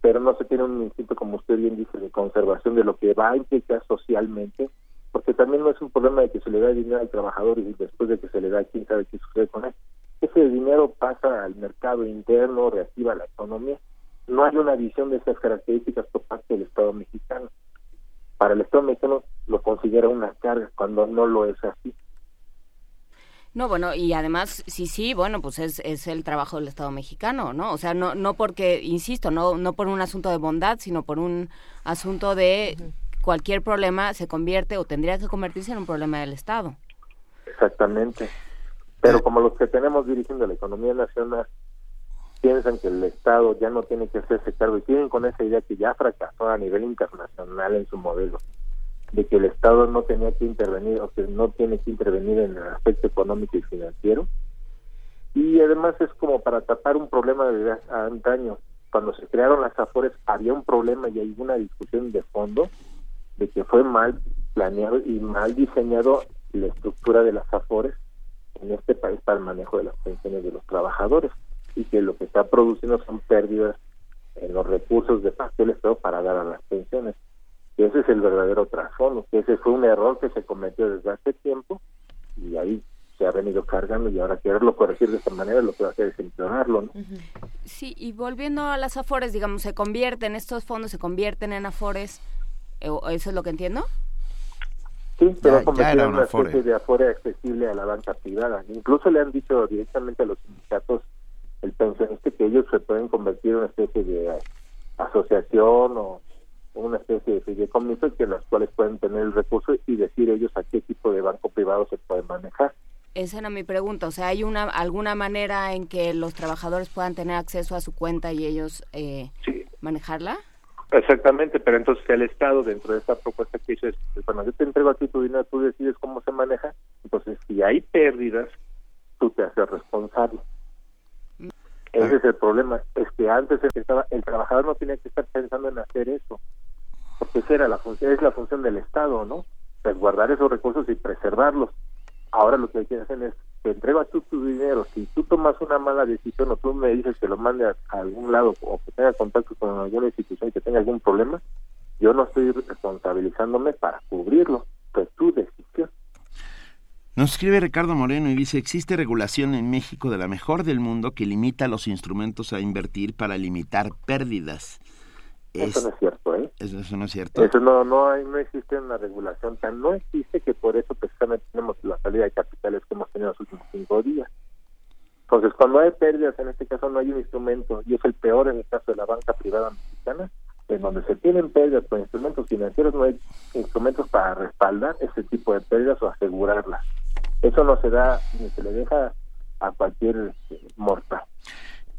pero no se tiene un instinto, como usted bien dice, de conservación de lo que va a implicar socialmente, porque también no es un problema de que se le da dinero al trabajador y después de que se le da, quién sabe qué sucede con él. Ese dinero pasa al mercado interno, reactiva la economía. No hay una visión de esas características por parte del Estado mexicano. para el Estado mexicano lo considera una carga cuando no lo es así. No, bueno, y además, sí, sí, bueno, pues es, es el trabajo del Estado mexicano, ¿no? O sea, no, no porque, insisto, no, no por un asunto de bondad, sino por un asunto de cualquier problema se convierte o tendría que convertirse en un problema del Estado. Exactamente. Pero como los que tenemos dirigiendo la economía nacional piensan que el Estado ya no tiene que hacerse cargo y siguen con esa idea que ya fracasó a nivel internacional en su modelo, de que el Estado no tenía que intervenir o que no tiene que intervenir en el aspecto económico y financiero. Y además es como para tapar un problema de antaño. Cuando se crearon las AFORES había un problema y hay una discusión de fondo de que fue mal planeado y mal diseñado la estructura de las AFORES en este país para el manejo de las pensiones de los trabajadores y que lo que está produciendo son pérdidas en los recursos de parte del Estado para dar a las pensiones. Y ese es el verdadero trasfondo, que ese fue un error que se cometió desde hace tiempo y ahí se ha venido cargando y ahora quererlo corregir de esta manera lo que va a hacer es empeorarlo. ¿no? Sí, y volviendo a las afores, digamos, se convierten, estos fondos se convierten en afores, ¿eso es lo que entiendo? Sí, se va a convertir en una especie de afore accesible a la banca privada. Incluso le han dicho directamente a los sindicatos el pensionista que ellos se pueden convertir en una especie de asociación o una especie de fideicomiso que las cuales pueden tener el recurso y decir ellos a qué tipo de banco privado se pueden manejar. Esa era mi pregunta, o sea, ¿hay una alguna manera en que los trabajadores puedan tener acceso a su cuenta y ellos eh, manejarla? Exactamente, pero entonces el Estado dentro de esta propuesta que hizo es, bueno, yo te entrego a ti tu dinero, tú decides cómo se maneja, entonces si hay pérdidas, tú te haces responsable. Ese es el problema, es que antes estaba, el trabajador no tenía que estar pensando en hacer eso, porque esa era la función, es la función del Estado, ¿no? Resguardar esos recursos y preservarlos. Ahora lo que hay que hacer es, te entrego a tú tu dinero, si tú tomas una mala decisión o tú me dices que lo mande a, algún lado o que tenga contacto con alguna institución que tenga algún problema, yo no estoy responsabilizándome para cubrirlo, pues tu decisión. Nos escribe Ricardo Moreno y dice, existe regulación en México de la mejor del mundo que limita los instrumentos a invertir para limitar pérdidas. Eso no es cierto, ¿eh? Eso, no es cierto. Eso no, no, hay, no existe una regulación, tan no existe que por eso precisamente tenemos la salida de capitales que hemos tenido los últimos cinco días. Entonces, cuando hay pérdidas, en este caso no hay un instrumento, y es el peor en el caso de la banca privada mexicana, en donde se tienen pérdidas con instrumentos financieros, no hay instrumentos para respaldar ese tipo de pérdidas o asegurarlas. Eso no se da ni se le deja a cualquier este, mortal.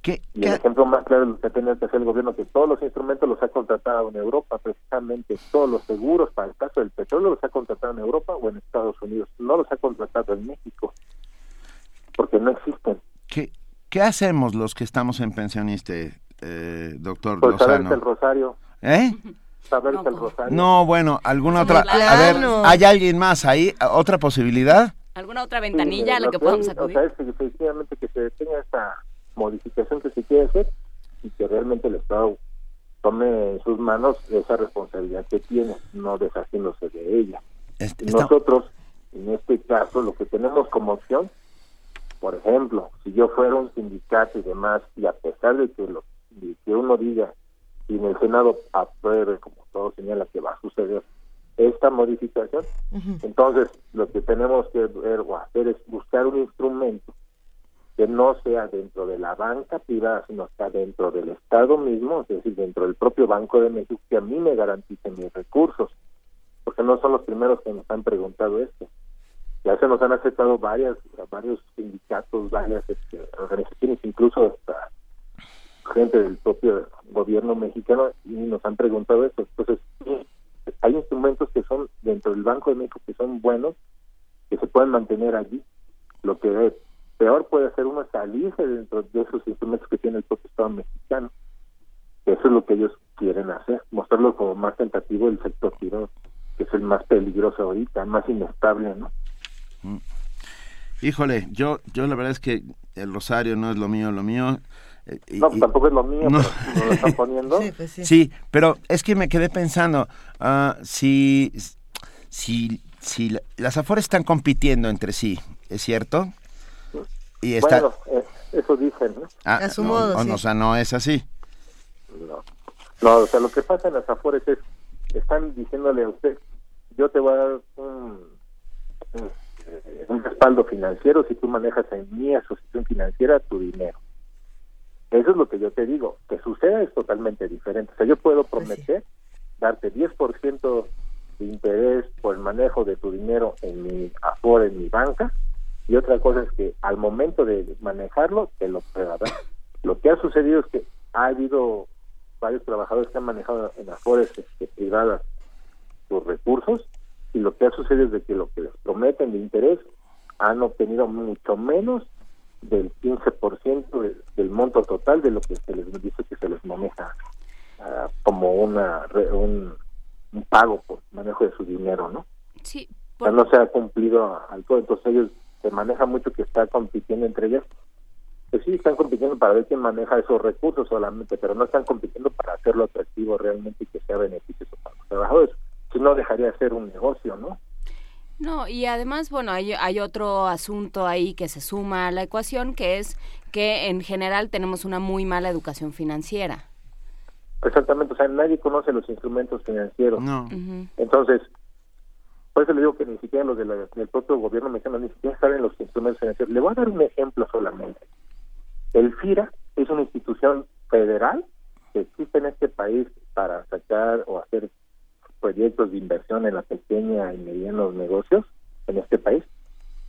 ¿Qué, y el ejemplo más claro lo que ha tenido que hacer el gobierno, que todos los instrumentos los ha contratado en Europa, precisamente todos los seguros para el caso del petróleo los ha contratado en Europa o en Estados Unidos, no los ha contratado en México, porque no existen. ¿Qué, qué hacemos los que estamos en pensionista, eh, doctor pues Lozano? el rosario. ¿Eh? Saberse el rosario. No, bueno, alguna otra... A ver, ¿hay alguien más ahí? ¿Otra posibilidad? ¿Alguna otra ventanilla a la que podamos acudir? O sea, es que efectivamente que se tenga esta modificación que se quiere hacer y que realmente el Estado tome en sus manos esa responsabilidad que tiene, no deshaciéndose de ella. Este, Nosotros, en este caso, lo que tenemos como opción, por ejemplo, si yo fuera un sindicato y demás, y a pesar de que, lo, de que uno diga, y en el Senado apruebe, como todo señala que va a suceder, esta modificación, entonces lo que tenemos que ver o hacer es buscar un instrumento que no sea dentro de la banca privada, sino está dentro del Estado mismo, es decir, dentro del propio Banco de México, que a mí me garantice mis recursos, porque no son los primeros que nos han preguntado esto. Ya se nos han aceptado varias, varios sindicatos, varias este, organizaciones, incluso hasta gente del propio gobierno mexicano, y nos han preguntado esto. Entonces, hay instrumentos que son dentro del Banco de México que son buenos, que se pueden mantener allí. Lo que peor puede hacer uno salirse dentro de esos instrumentos que tiene el propio Estado mexicano. Eso es lo que ellos quieren hacer, mostrarlo como más tentativo el sector privado, que es el más peligroso ahorita, más inestable, ¿no? Híjole, yo, yo la verdad es que el rosario no es lo mío, lo mío. eh, y- No, y- tampoco es lo mío, No. pero no lo están poniendo. Sí, pero es que me quedé pensando, ah, si, si, si la- las afores están compitiendo entre sí, ¿es cierto? Y está, Bueno, eh, eso dicen, ¿no? ah, no, o- o sea, no es así. No. No, o sea, lo que pasa en las afores es están diciéndole a usted, yo te voy a dar un, un, un respaldo financiero si tú manejas en mi asociación financiera tu dinero. Eso es lo que yo te digo. Que suceda es totalmente diferente. O sea, yo puedo prometer darte 10% de interés por el manejo de tu dinero en mi Afore, en mi banca, y otra cosa es que al momento de manejarlo te lo dar. Lo que ha sucedido es que ha habido varios trabajadores que han manejado en Afores este, privadas sus recursos y lo que ha sucedido es de que lo que les prometen de interés han obtenido mucho menos del 15% de- del monto total de lo que se les dice que se les maneja ah, como una un, un pago por manejo de su dinero, ¿no? Sí, O sea, no se ha cumplido al todo, entonces ellos se maneja mucho que está compitiendo entre ellas. Pues sí, están compitiendo para ver quién maneja esos recursos solamente, pero no están compitiendo para hacerlo atractivo realmente y que sea beneficioso para los trabajadores. Si no, dejaría de ser un negocio, ¿no? No, y además, bueno, hay, hay otro asunto ahí que se suma a la ecuación, que es que en general tenemos una muy mala educación financiera. Exactamente, o sea, nadie conoce los instrumentos financieros. No. Entonces, por eso le digo que ni siquiera los de la- del propio gobierno mexicano ni siquiera saben los instrumentos financieros. Le voy a dar un ejemplo solamente. El FIRA es una institución federal que existe en este país para sacar o hacer proyectos de inversión en la pequeña y medianos negocios en este país.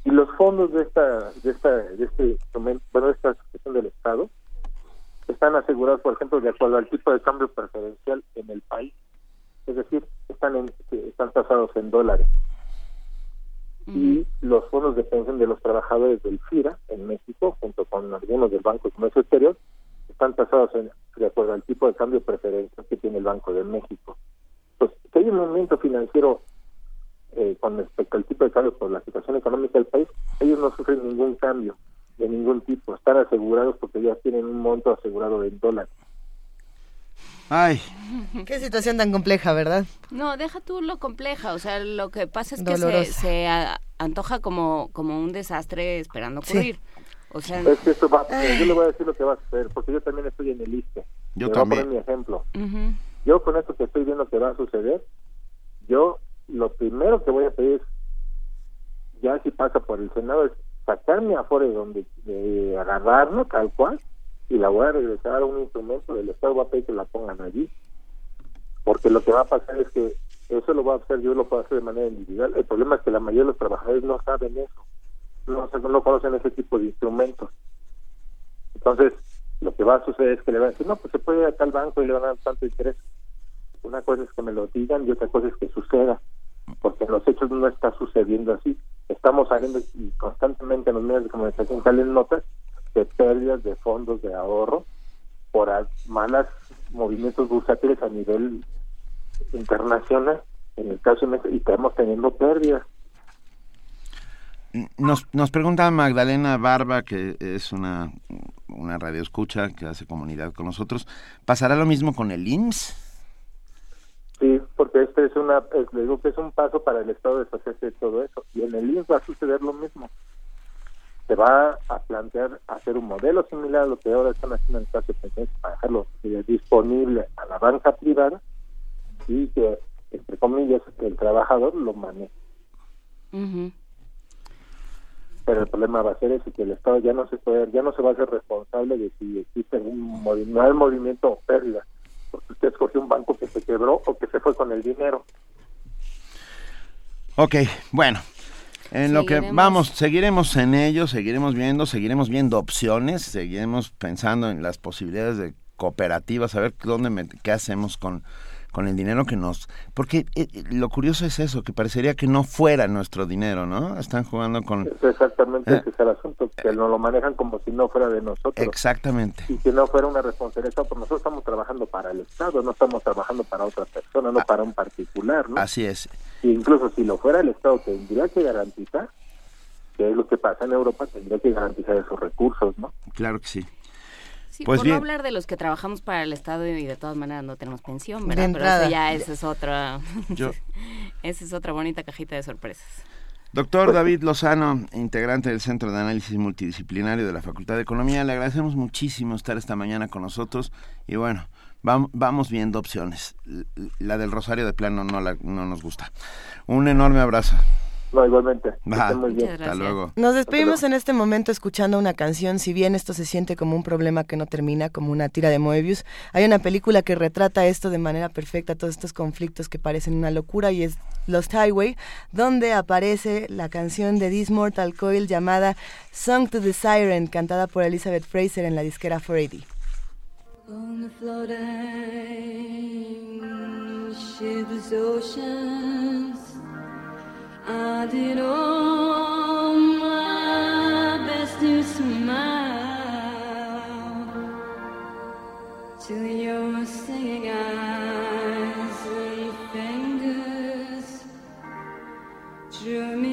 Y los fondos de esta, de esta, de este bueno, de esta asociación del Estado, están asegurados, por ejemplo, de acuerdo al tipo de cambio preferencial en el país. Es decir, están en, están tasados en dólares. Y los fondos de pensión de los trabajadores del FIRA en México, junto con algunos del Banco de Comercio Exterior, están tasados en, de acuerdo al tipo de cambio preferencial que tiene el Banco de México. Pues, si hay un movimiento financiero eh, con respecto al tipo de cambio por la situación económica del país, ellos no sufren ningún cambio de ningún tipo. Están asegurados porque ya tienen un monto asegurado en dólares. Ay, Qué situación tan compleja, ¿verdad? No, deja tú lo compleja, o sea, lo que pasa es que se, Dolorosa. se a- antoja como, como un desastre esperando Sí. ocurrir. O sea, Es que esto va, eh, yo le voy a decir lo que va a suceder, porque yo también estoy en el ISTE. Yo Le voy a también. poner mi ejemplo. Yo con esto que estoy viendo que va a suceder, yo lo primero que voy a pedir, ya si pasa por el Senado, es sacarme afuera de donde de agarrarlo tal cual y la voy a regresar a un instrumento del Estado, voy a pedir que la pongan allí. Porque lo que va a pasar es que eso lo va a hacer, yo lo puedo hacer de manera individual. El problema es que la mayoría de los trabajadores no saben eso, no, no conocen ese tipo de instrumentos. Entonces, lo que va a suceder es que le van a decir, no, pues se puede ir a tal banco y le van a dar tanto interés. Una cosa es que me lo digan y otra cosa es que suceda, porque en los hechos no está sucediendo así. Estamos saliendo y constantemente en los medios de comunicación salen notas de pérdidas de fondos de ahorro por malas movimientos bursátiles a nivel internacional, en el caso de México, y estamos teniendo pérdidas. Nos, nos pregunta Magdalena Barba, que es una, una radioescucha que hace comunidad con nosotros, ¿pasará lo mismo con el IMSS? Sí, porque este es una, es- le digo que es un paso para el Estado deshacerse de todo eso. Y en el IMSS va a suceder lo mismo. Se va a plantear hacer un modelo similar a lo que ahora están haciendo en el caso de pensiones para dejarlo eh, disponible a la banca privada y que, entre comillas, el trabajador lo maneje. Pero el problema va a ser ese, que el Estado ya no se puede, ya no se va a hacer responsable de si existe un movi- hay movimiento o pérdida. Porque usted escogió un banco que se quebró o que se fue con el dinero. Ok, bueno. En lo que vamos, seguiremos en ello, seguiremos viendo, seguiremos viendo opciones, seguiremos pensando en las posibilidades de cooperativas, a ver dónde met- qué hacemos con, con el dinero que nos... Porque eh, eh, lo curioso es eso, que parecería que no fuera nuestro dinero, ¿no? Están jugando con... Es exactamente Eh. ese es el asunto, que nos lo manejan como si no fuera de nosotros. Exactamente. Y que no fuera una responsabilidad, porque nosotros estamos trabajando para el Estado, no estamos trabajando para otra persona, no para un particular, ¿no? Así es. Y incluso si lo fuera el Estado, tendría que garantizar, que es lo que pasa en Europa, tendría que garantizar esos recursos, ¿no? Claro que sí. Sí, Pues por bien. no hablar de los que trabajamos para el Estado y de todas maneras no tenemos pensión, ¿verdad? Pero eso ya esa es otra Yo- esa es otra bonita cajita de sorpresas. Doctor David Lozano, integrante del Centro de Análisis Multidisciplinario de la Facultad de Economía, le agradecemos muchísimo estar esta mañana con nosotros y bueno, vamos viendo opciones. La del Rosario de plano no, la, no nos gusta. Un enorme abrazo. No, igualmente. Hasta luego. Nos despedimos en este momento escuchando una canción. Si bien esto se siente como un problema que no termina, como una tira de Moebius, hay una película que retrata esto de manera perfecta, todos estos conflictos que parecen una locura, y es Lost Highway, donde aparece la canción de This Mortal Coil llamada Song to the Siren, cantada por Elizabeth Fraser en la disquera 480. On the floating oceans I did all my best to smile to your singing eyes and fingers. Drew me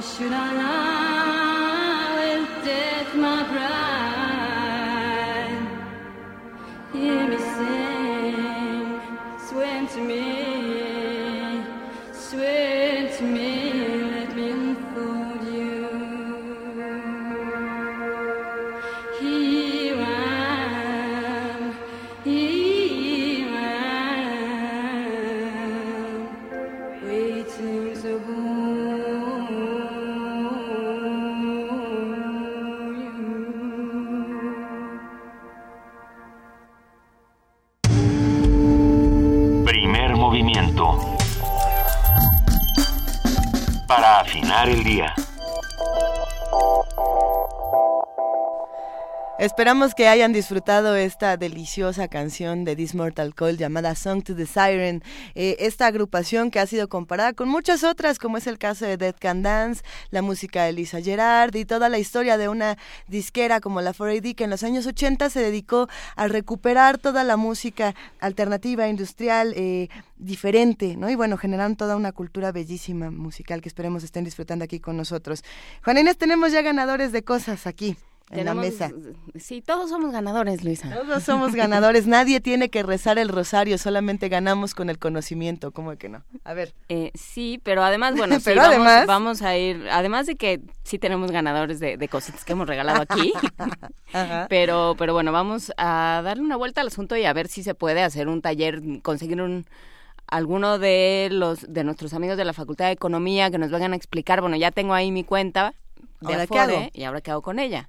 should I lie Esperamos que hayan disfrutado esta deliciosa canción de This Mortal Coil llamada Song to the Siren. Eh, esta agrupación que ha sido comparada con muchas otras, como es el caso de Dead Can Dance, la música de Lisa Gerard y toda la historia de una disquera como la 4AD que en los años 80 se dedicó a recuperar toda la música alternativa, industrial, eh, diferente, ¿no? Y bueno, generaron toda una cultura bellísima musical que esperemos estén disfrutando aquí con nosotros. Juan Inés, tenemos ya ganadores de cosas aquí en la mesa. Sí, todos somos ganadores, Luisa. Todos somos ganadores. Nadie tiene que rezar el rosario, solamente ganamos con el conocimiento. ¿Cómo que no? A ver. Eh, sí, pero además, bueno, sí, Pero vamos, además- vamos a ir, además de que sí tenemos ganadores de, de cositas que hemos regalado aquí, Ajá. pero, pero bueno, vamos a darle una vuelta al asunto y a ver si se puede hacer un taller, conseguir un alguno de los de nuestros amigos de la Facultad de Economía que nos vengan a explicar, bueno, ya tengo ahí mi cuenta de ¿Ahora qué Afore, hago? y ahora qué hago con ella.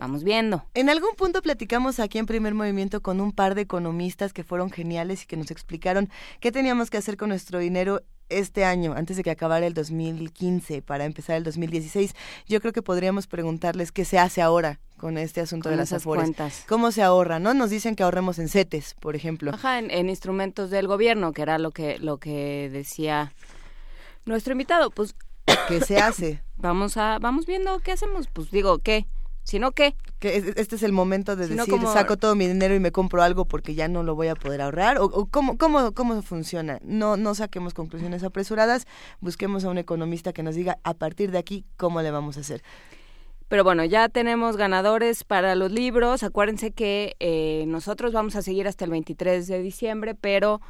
Vamos viendo. En algún punto platicamos aquí en Primer Movimiento con un par de economistas que fueron geniales y que nos explicaron qué teníamos que hacer con nuestro dinero este año, antes de que acabara el 2015, para empezar el 2016. Yo creo que podríamos preguntarles qué se hace ahora con este asunto Con de las afores. cuentas. ¿Cómo se ahorra? ¿No? Nos dicen que ahorremos en CETES, por ejemplo. Ajá, en, en instrumentos del gobierno, que era lo que, lo que decía nuestro invitado. Pues, ¿Qué se hace? Vamos a, vamos viendo qué hacemos. Pues digo, ¿qué? Si no, ¿qué? Que es- este es el momento de decir, como- saco todo mi dinero y me compro algo porque ya no lo voy a poder ahorrar. ¿O, o cómo, cómo, cómo funciona? No, no saquemos conclusiones apresuradas, busquemos a un economista que nos diga a partir de aquí cómo le vamos a hacer. Pero bueno, ya tenemos ganadores para los libros. Acuérdense que eh, nosotros vamos a seguir hasta el 23 de diciembre, pero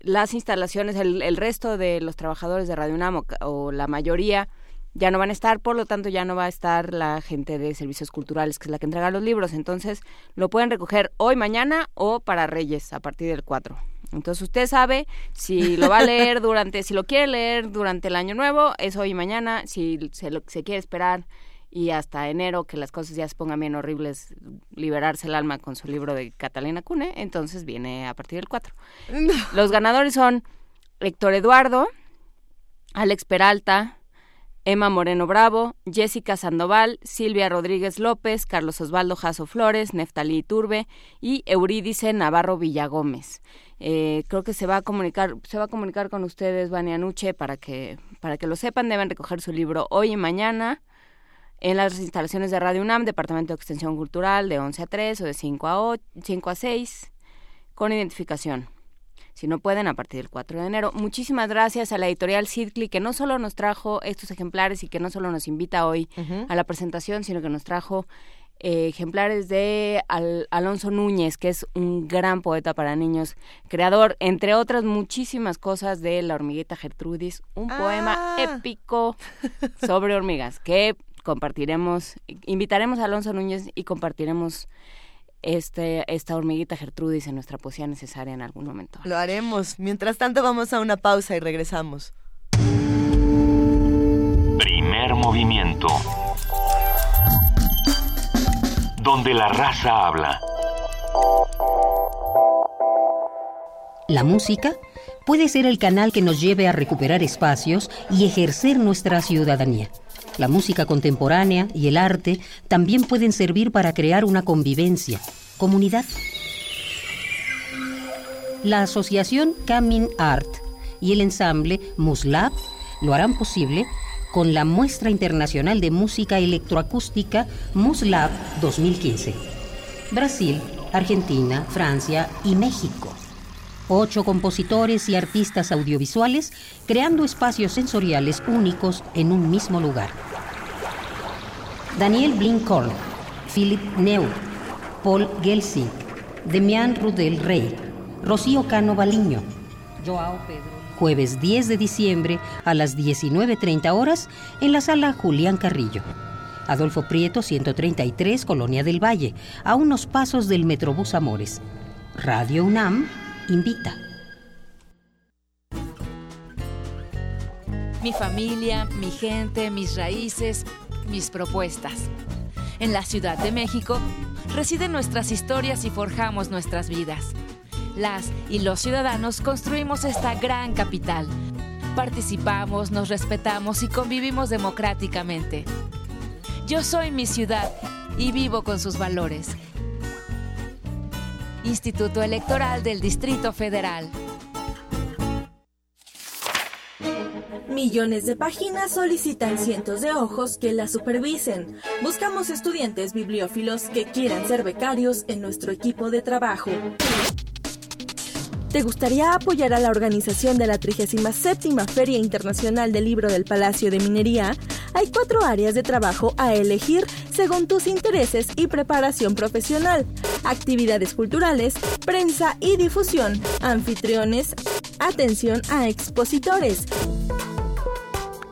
las instalaciones, el, el resto de los trabajadores de Radio UNAM o la mayoría ya no van a estar, por lo tanto ya no va a estar la gente de servicios culturales, que es la que entrega los libros. Entonces lo pueden recoger hoy, mañana o para Reyes a partir del 4. Entonces usted sabe si lo va a leer durante, si lo quiere leer durante el año nuevo, es hoy y mañana. Si se, lo, se quiere esperar y hasta enero que las cosas ya se pongan bien horribles, liberarse el alma con su libro de Catalina Cune, entonces viene a partir del 4. Los ganadores son Héctor Eduardo, Alex Peralta, Emma Moreno Bravo, Jessica Sandoval, Silvia Rodríguez López, Carlos Osvaldo Jasso Flores, Neftalí Iturbe y Eurídice Navarro Villagómez. Eh, creo que se va a comunicar, se va a comunicar con ustedes, Vania Nuche, para que, para que lo sepan, deben recoger su libro hoy y mañana en las instalaciones de Radio UNAM, Departamento de Extensión Cultural, de 11 a 3 o de 5 a, 8, 5 a 6, con identificación. Si no pueden, a partir del 4 de enero. Muchísimas gracias a la editorial Sidcli, que no solo nos trajo estos ejemplares y que no solo nos invita hoy a la presentación, sino que nos trajo eh, ejemplares de Al- Alonso Núñez, que es un gran poeta para niños, creador, entre otras muchísimas cosas, de La hormiguita Gertrudis, un poema épico sobre hormigas, que compartiremos, invitaremos a Alonso Núñez y compartiremos este, esta hormiguita Gertrudis en nuestra poesía necesaria en algún momento. Lo haremos. Mientras tanto vamos a una pausa y regresamos. Primer movimiento. Donde la raza habla. La música puede ser el canal que nos lleve a recuperar espacios y ejercer nuestra ciudadanía. La música contemporánea y el arte también pueden servir para crear una convivencia, comunidad. La asociación Camin Art y el ensamble Muslab lo harán posible con la muestra internacional de música electroacústica Muslab 2015. Brasil, Argentina, Francia y México. Ocho compositores y artistas audiovisuales creando espacios sensoriales únicos en un mismo lugar. Daniel Blinkhorn, Philip Neu, Paul Gelsing, Demian Rudel Rey, Rocío Cano Baliño, Joao Pedro. Jueves 10 de diciembre a las 19.30 horas en la sala Julián Carrillo. Adolfo Prieto, 133, Colonia del Valle, a unos pasos del Metrobús Amores. Radio UNAM invita. Mi familia, mi gente, mis raíces, mis propuestas. En la Ciudad de México residen nuestras historias y forjamos nuestras vidas. Las y los ciudadanos construimos esta gran capital. Participamos, nos respetamos y convivimos democráticamente. Yo soy mi ciudad y vivo con sus valores. Instituto Electoral del Distrito Federal. Millones de páginas solicitan cientos de ojos que las supervisen. Buscamos estudiantes bibliófilos que quieran ser becarios en nuestro equipo de trabajo. ¿Te gustaría apoyar a la organización de la 37 Feria Internacional del Libro del Palacio de Minería? Hay cuatro áreas de trabajo a elegir según tus intereses y preparación profesional. Actividades culturales, prensa y difusión, anfitriones, atención a expositores.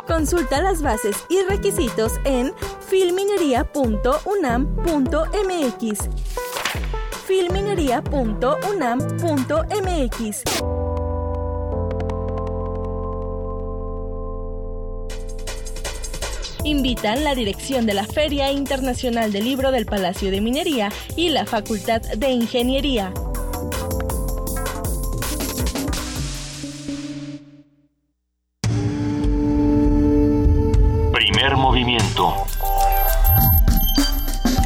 Consulta las bases y requisitos en filminería.unam.mx filminería.unam.mx invitan la dirección de la Feria Internacional del Libro del Palacio de Minería y la Facultad de Ingeniería. Primer movimiento.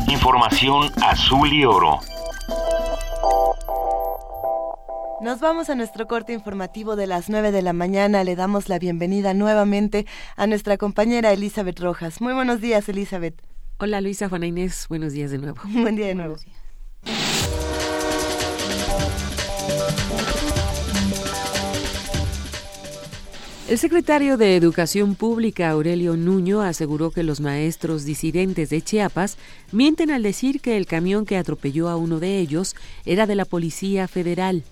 Información azul y oro. Nos vamos a nuestro corte informativo de las 9 de la mañana. Le damos la bienvenida nuevamente a nuestra compañera Elizabeth Rojas. Muy buenos días, Elizabeth. Hola, Luisa, Juana Inés. Buenos días de nuevo. Buen día de nuevo. El secretario de Educación Pública, Aurelio Nuño, aseguró que los maestros disidentes de Chiapas mienten al decir que el camión que atropelló a uno de ellos era de la Policía Federal.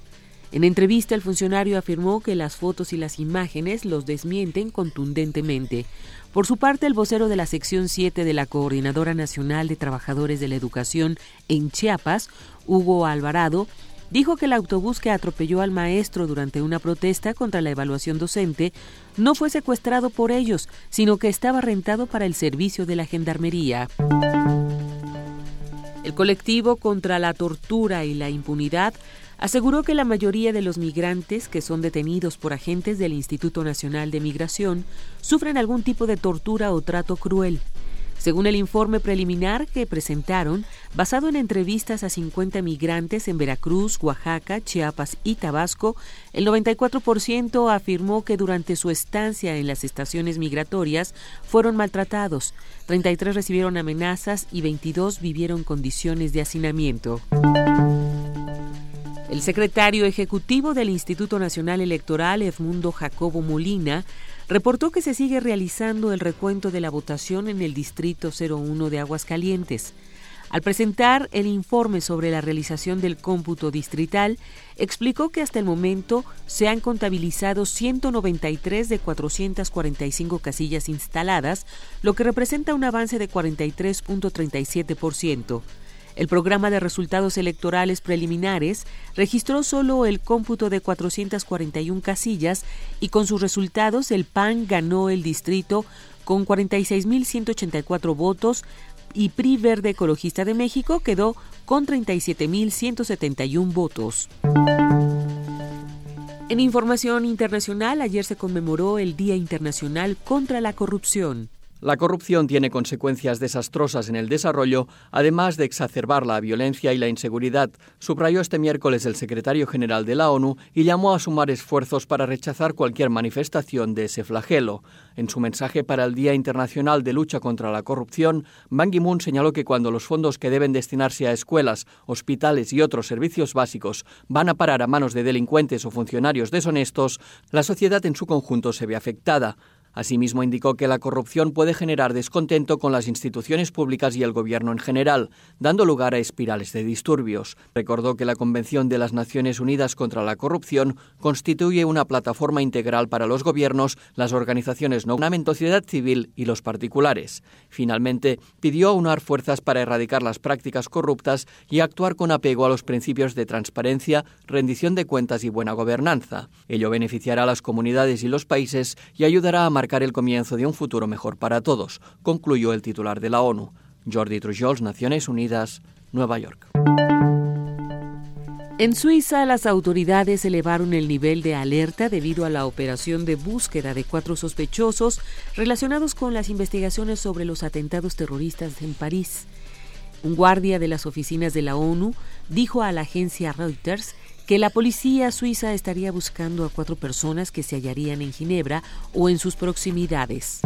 En entrevista, el funcionario afirmó que las fotos y las imágenes los desmienten contundentemente. Por su parte, el vocero de la sección 7 de la Coordinadora Nacional de Trabajadores de la Educación en Chiapas, Hugo Alvarado, dijo que el autobús que atropelló al maestro durante una protesta contra la evaluación docente no fue secuestrado por ellos, sino que estaba rentado para el servicio de la Gendarmería. El colectivo contra la tortura y la impunidad aseguró que la mayoría de los migrantes que son detenidos por agentes del Instituto Nacional de Migración sufren algún tipo de tortura o trato cruel. Según el informe preliminar que presentaron, basado en entrevistas a 50 migrantes en Veracruz, Oaxaca, Chiapas y Tabasco, el 94% afirmó que durante su estancia en las estaciones migratorias fueron maltratados, 33 recibieron amenazas y 22 vivieron condiciones de hacinamiento. El secretario ejecutivo del Instituto Nacional Electoral, Edmundo Jacobo Molina, reportó que se sigue realizando el recuento de la votación en el Distrito 01 de Aguascalientes. Al presentar el informe sobre la realización del cómputo distrital, explicó que hasta el momento se han contabilizado 193 de 445 casillas instaladas, lo que representa un avance de 43.37%. El programa de resultados electorales preliminares registró solo el cómputo de 441 casillas y con sus resultados el PAN ganó el distrito con 46.184 votos y PRI Verde Ecologista de México quedó con 37.171 votos. En información internacional, ayer se conmemoró el Día Internacional contra la Corrupción. La corrupción tiene consecuencias desastrosas en el desarrollo, además de exacerbar la violencia y la inseguridad, subrayó este miércoles el secretario general de la ONU y llamó a sumar esfuerzos para rechazar cualquier manifestación de ese flagelo. En su mensaje para el Día Internacional de Lucha contra la Corrupción, Ban Ki-moon señaló que cuando los fondos que deben destinarse a escuelas, hospitales y otros servicios básicos van a parar a manos de delincuentes o funcionarios deshonestos, la sociedad en su conjunto se ve afectada. Asimismo, indicó que la corrupción puede generar descontento con las instituciones públicas y el gobierno en general, dando lugar a espirales de disturbios. Recordó que la Convención de las Naciones Unidas contra la Corrupción constituye una plataforma integral para los gobiernos, las organizaciones no gubernamentales, sociedad civil y los particulares. Finalmente, pidió aunar fuerzas para erradicar las prácticas corruptas y actuar con apego a los principios de transparencia, rendición de cuentas y buena gobernanza. Ello beneficiará a las comunidades y los países y ayudará a marcar el comienzo de un futuro mejor para todos, concluyó el titular de la ONU. Jordi Trujols, Naciones Unidas, Nueva York. En Suiza, las autoridades elevaron el nivel de alerta debido a la operación de búsqueda de cuatro sospechosos relacionados con las investigaciones sobre los atentados terroristas en París. Un guardia de las oficinas de la ONU dijo a la agencia Reuters que la policía suiza estaría buscando a cuatro personas que se hallarían en Ginebra o en sus proximidades.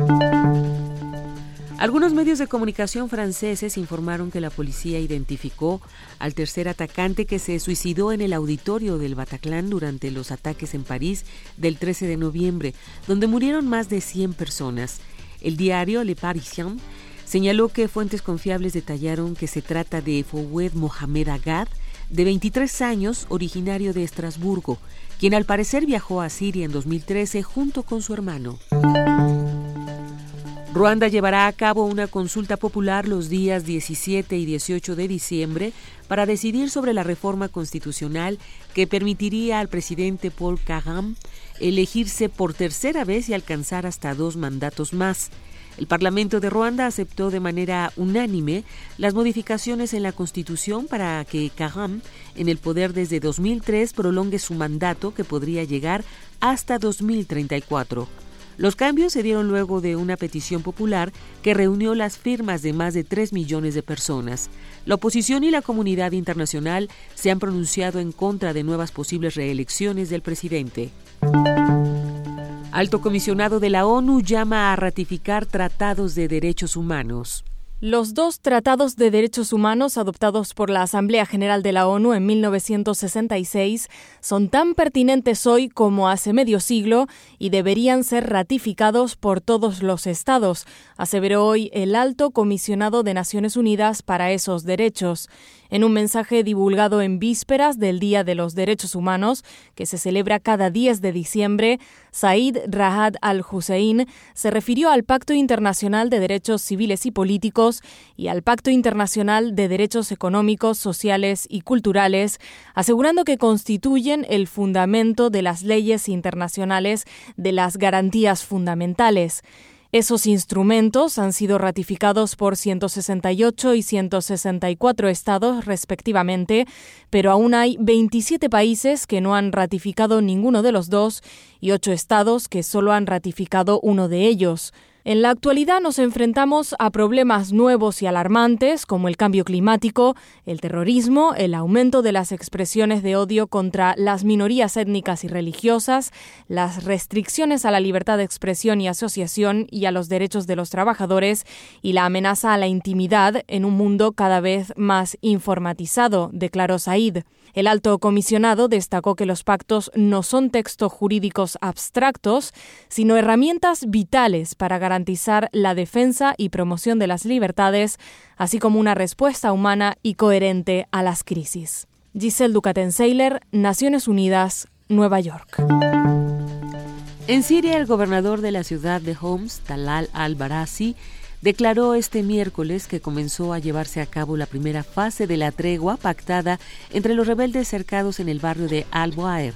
Algunos medios de comunicación franceses informaron que la policía identificó al tercer atacante que se suicidó en el auditorio del Bataclan durante los ataques en París del 13 de noviembre, donde murieron más de 100 personas. El diario Le Parisien señaló que fuentes confiables detallaron que se trata de Fouad Mohamed Agad, de 23 años, originario de Estrasburgo, quien al parecer viajó a Siria en 2013 junto con su hermano. Ruanda llevará a cabo una consulta popular los días 17 y 18 de diciembre para decidir sobre la reforma constitucional que permitiría al presidente Paul Kagame elegirse por tercera vez y alcanzar hasta dos mandatos más. El Parlamento de Ruanda aceptó de manera unánime las modificaciones en la Constitución para que Kagame, en el poder desde 2003, prolongue su mandato que podría llegar hasta 2034. Los cambios se dieron luego de una petición popular que reunió las firmas de más de 3 millones de personas. La oposición y la comunidad internacional se han pronunciado en contra de nuevas posibles reelecciones del presidente. Alto comisionado de la ONU llama a ratificar tratados de derechos humanos. Los dos tratados de derechos humanos adoptados por la Asamblea General de la ONU en 1966 son tan pertinentes hoy como hace medio siglo y deberían ser ratificados por todos los estados, aseveró hoy el alto comisionado de Naciones Unidas para esos derechos. En un mensaje divulgado en vísperas del Día de los Derechos Humanos, que se celebra cada 10 de diciembre, Said Rahad al-Hussein se refirió al Pacto Internacional de Derechos Civiles y Políticos y al Pacto Internacional de Derechos Económicos, Sociales y Culturales, asegurando que constituyen el fundamento de las leyes internacionales de las garantías fundamentales. Esos instrumentos han sido ratificados por 168 y 164 estados respectivamente, pero aún hay 27 países que no han ratificado ninguno de los dos y ocho estados que solo han ratificado uno de ellos. En la actualidad nos enfrentamos a problemas nuevos y alarmantes como el cambio climático, el terrorismo, el aumento de las expresiones de odio contra las minorías étnicas y religiosas, las restricciones a la libertad de expresión y asociación y a los derechos de los trabajadores y la amenaza a la intimidad en un mundo cada vez más informatizado, declaró Said. El alto comisionado destacó que los pactos no son textos jurídicos abstractos, sino herramientas vitales para garantizar la defensa y promoción de las libertades, así como una respuesta humana y coherente a las crisis. Giselle Ducaten-Seiler, Naciones Unidas, Nueva York. En Siria, el gobernador de la ciudad de Homs, Talal al-Barasi, declaró este miércoles que comenzó a llevarse a cabo la primera fase de la tregua pactada entre los rebeldes cercados en el barrio de Al-Waer.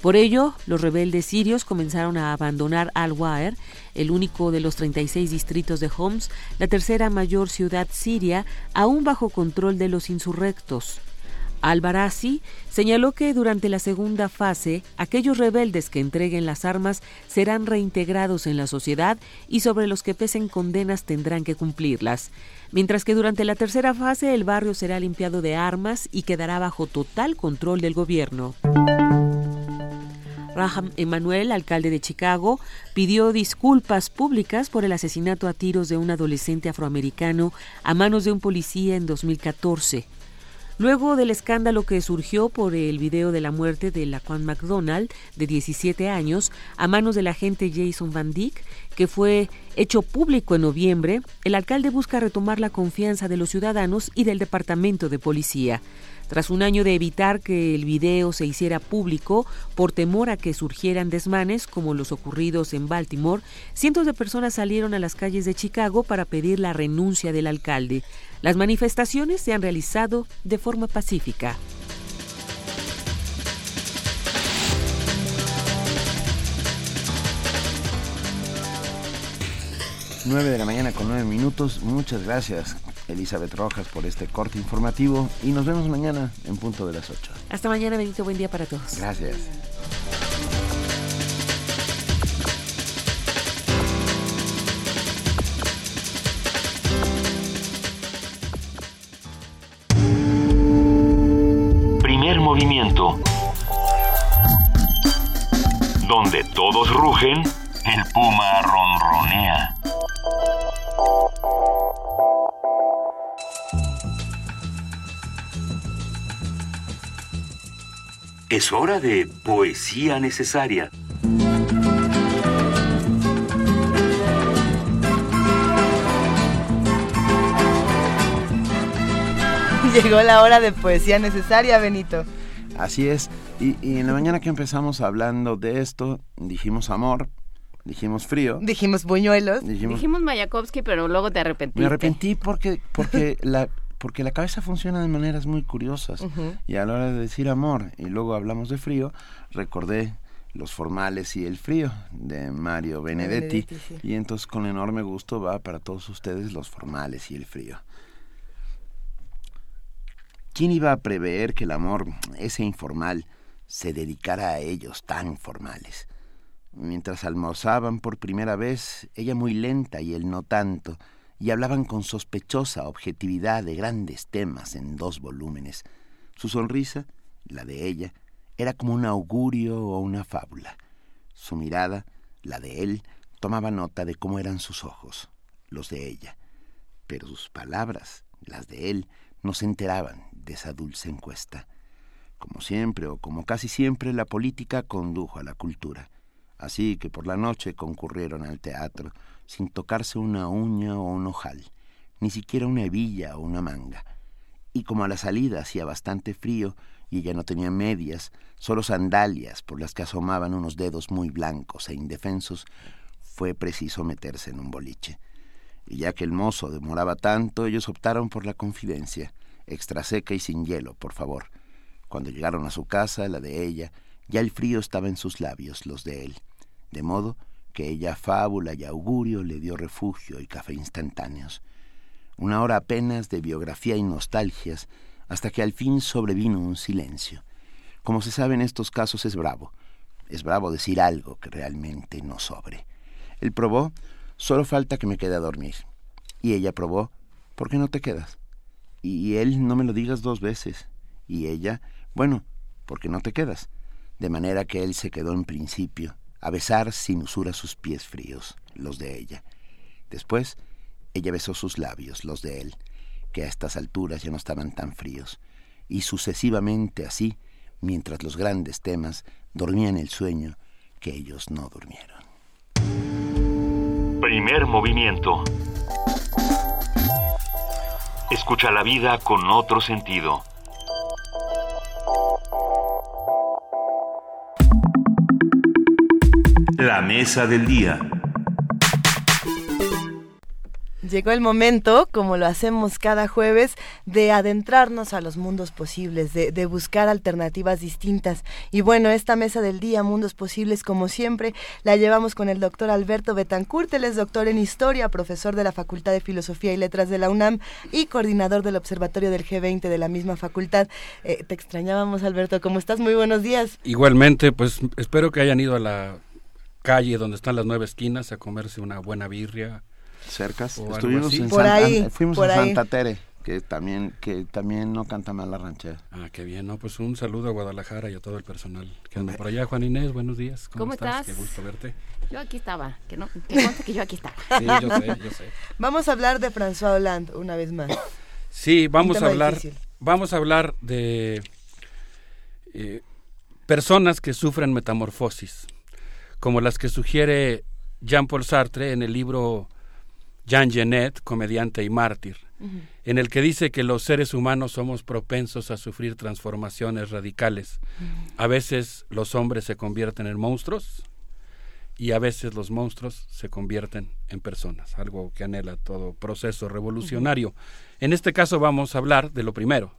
Por ello, los rebeldes sirios comenzaron a abandonar Al-Waer, el único de los 36 distritos de Homs, la tercera mayor ciudad siria, aún bajo control de los insurrectos. Albarazzi señaló que durante la segunda fase, aquellos rebeldes que entreguen las armas serán reintegrados en la sociedad y sobre los que pesen condenas tendrán que cumplirlas, mientras que durante la tercera fase el barrio será limpiado de armas y quedará bajo total control del gobierno. Raham Emanuel, alcalde de Chicago, pidió disculpas públicas por el asesinato a tiros de un adolescente afroamericano a manos de un policía en 2014. Luego del escándalo que surgió por el video de la muerte de Laquan McDonald, de 17 años, a manos del agente Jason Van Dyck, que fue hecho público en noviembre, el alcalde busca retomar la confianza de los ciudadanos y del departamento de policía. Tras un año de evitar que el video se hiciera público por temor a que surgieran desmanes como los ocurridos en Baltimore, cientos de personas salieron a las calles de Chicago para pedir la renuncia del alcalde. Las manifestaciones se han realizado de forma pacífica. 9 de la mañana con 9 minutos. Muchas gracias, Elizabeth Rojas, por este corte informativo. Y nos vemos mañana en punto de las 8. Hasta mañana, Benito. Buen día para todos. Gracias. Donde todos rugen, el puma ronronea. Es hora de poesía necesaria. Llegó la hora de poesía necesaria, Benito. Así es. Y, y en la mañana que empezamos hablando de esto, dijimos amor, dijimos frío. Dijimos buñuelos. Dijimos, Mayakovsky, pero luego te arrepentiste. Me arrepentí porque, porque la porque la cabeza funciona de maneras muy curiosas. Y a la hora de decir amor y luego hablamos de frío, recordé Los formales y el frío de Mario Benedetti. Y entonces con enorme gusto va para todos ustedes los formales y el frío. ¿Quién iba a prever que el amor, ese informal, se dedicara a ellos tan formales? Mientras almorzaban por primera vez, ella muy lenta y él no tanto, y hablaban con sospechosa objetividad de grandes temas en dos volúmenes. Su sonrisa, la de ella, era como un augurio o una fábula. Su mirada, la de él, tomaba nota de cómo eran sus ojos, los de ella. Pero sus palabras, las de él, no se enteraban de esa dulce encuesta. Como siempre, o como casi siempre, la política condujo a la cultura. Así que por la noche concurrieron al teatro, sin tocarse una uña o un ojal, ni siquiera una hebilla o una manga. Y como a la salida hacía bastante frío y ella no tenía medias, solo sandalias por las que asomaban unos dedos muy blancos e indefensos, fue preciso meterse en un boliche. Y ya que el mozo demoraba tanto, ellos optaron por la confidencia, extra seca y sin hielo, por favor. Cuando llegaron a su casa, la de ella, ya el frío estaba en sus labios, los de él, de modo que ella fábula y augurio le dio refugio y café instantáneos. Una hora apenas de biografía y nostalgias, hasta que al fin sobrevino un silencio. Como se sabe en estos casos es bravo, es bravo decir algo que realmente no sobre. Él probó, solo falta que me quede a dormir. Y ella probó, ¿por qué no te quedas? Y él, no me lo digas dos veces. Y ella, bueno, ¿por qué no te quedas? De manera que él se quedó en principio, a besar sin usura sus pies fríos, los de ella. Después, ella besó sus labios, los de él, que a estas alturas ya no estaban tan fríos, y sucesivamente así, mientras los grandes temas dormían el sueño que ellos no durmieron. Primer movimiento. Escucha la vida con otro sentido. La mesa del día. Llegó el momento, como lo hacemos cada jueves, de adentrarnos a los mundos posibles, de, de, buscar alternativas distintas. Y bueno, esta mesa del día, Mundos Posibles, como siempre, la llevamos con el doctor Alberto Betancourt. Él es doctor en Historia, profesor de la Facultad de Filosofía y Letras de la UNAM y coordinador del Observatorio del G20 de la misma facultad. Eh, te extrañábamos, Alberto. ¿Cómo estás? Muy buenos días. Igualmente, pues espero que hayan ido a la calle donde están las nueve esquinas a comerse una buena birria cercas. Estuvimos en por ahí, fuimos por a Santa Tere, que también que también no canta mal la ranchera. Ah, qué bien, no, pues un saludo a Guadalajara y a todo el personal que anda por allá. Juan Inés, buenos días. ¿Cómo, ¿Cómo estás? Qué gusto verte. Yo aquí estaba, que no, que conste que yo aquí estaba. Sí, yo sé, yo sé. Vamos a hablar de François Hollande una vez más. Sí, vamos a hablar difícil. vamos a hablar de eh, personas que sufren metamorfosis, como las que sugiere Jean-Paul Sartre en el libro Jean Genet, comediante y mártir, uh -huh. en el que dice que los seres humanos somos propensos a sufrir transformaciones radicales. Uh -huh. A veces los hombres se convierten en monstruos y a veces los monstruos se convierten en personas, algo que anhela todo proceso revolucionario. Uh -huh. En este caso vamos a hablar de lo primero.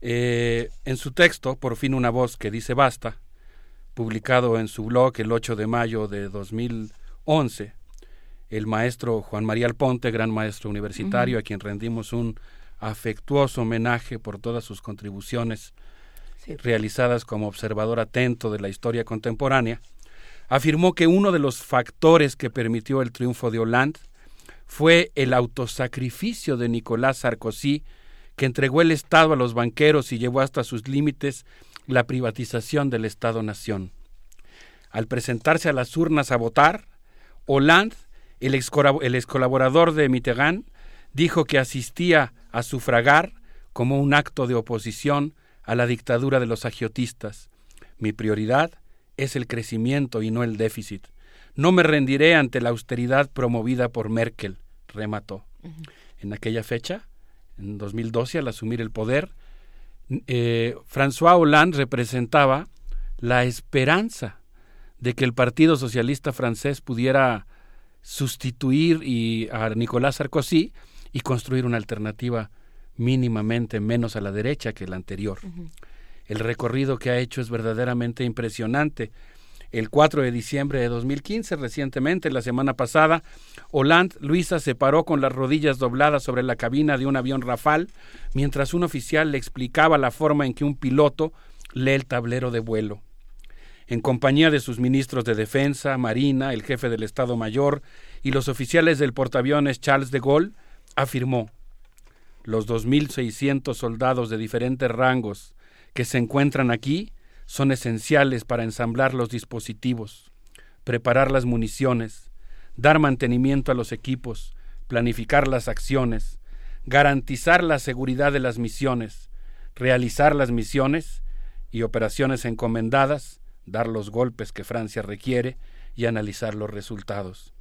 Eh, en su texto, Por fin una voz que dice basta, publicado en su blog el 8 de mayo de 2011, el maestro Juan María Alponte, gran maestro universitario, uh -huh. a quien rendimos un afectuoso homenaje por todas sus contribuciones sí. realizadas como observador atento de la historia contemporánea, afirmó que uno de los factores que permitió el triunfo de Hollande fue el autosacrificio de Nicolás Sarkozy, que entregó el Estado a los banqueros y llevó hasta sus límites la privatización del Estado-Nación. Al presentarse a las urnas a votar, Hollande el ex, el ex colaborador de Mitterrand dijo que asistía a sufragar como un acto de oposición a la dictadura de los agiotistas. Mi prioridad es el crecimiento y no el déficit. No me rendiré ante la austeridad promovida por Merkel, remató. Uh -huh. En aquella fecha, en 2012, al asumir el poder, eh, François Hollande representaba la esperanza de que el Partido Socialista francés pudiera sustituir y a Nicolás Sarkozy y construir una alternativa mínimamente menos a la derecha que la anterior. Uh -huh. El recorrido que ha hecho es verdaderamente impresionante El 4 de diciembre de 2015, recientemente, la semana pasada, Hollande Luisa se paró con las rodillas dobladas sobre la cabina de un avión Rafale, mientras un oficial le explicaba la forma en que un piloto lee el tablero de vuelo. En compañía de sus ministros de Defensa, Marina, el jefe del Estado Mayor y los oficiales del portaaviones Charles de Gaulle, afirmó los 2.600 soldados de diferentes rangos que se encuentran aquí son esenciales para ensamblar los dispositivos, preparar las municiones, dar mantenimiento a los equipos, planificar las acciones, garantizar la seguridad de las misiones, realizar las misiones y operaciones encomendadas, dar los golpes que Francia requiere y analizar los resultados.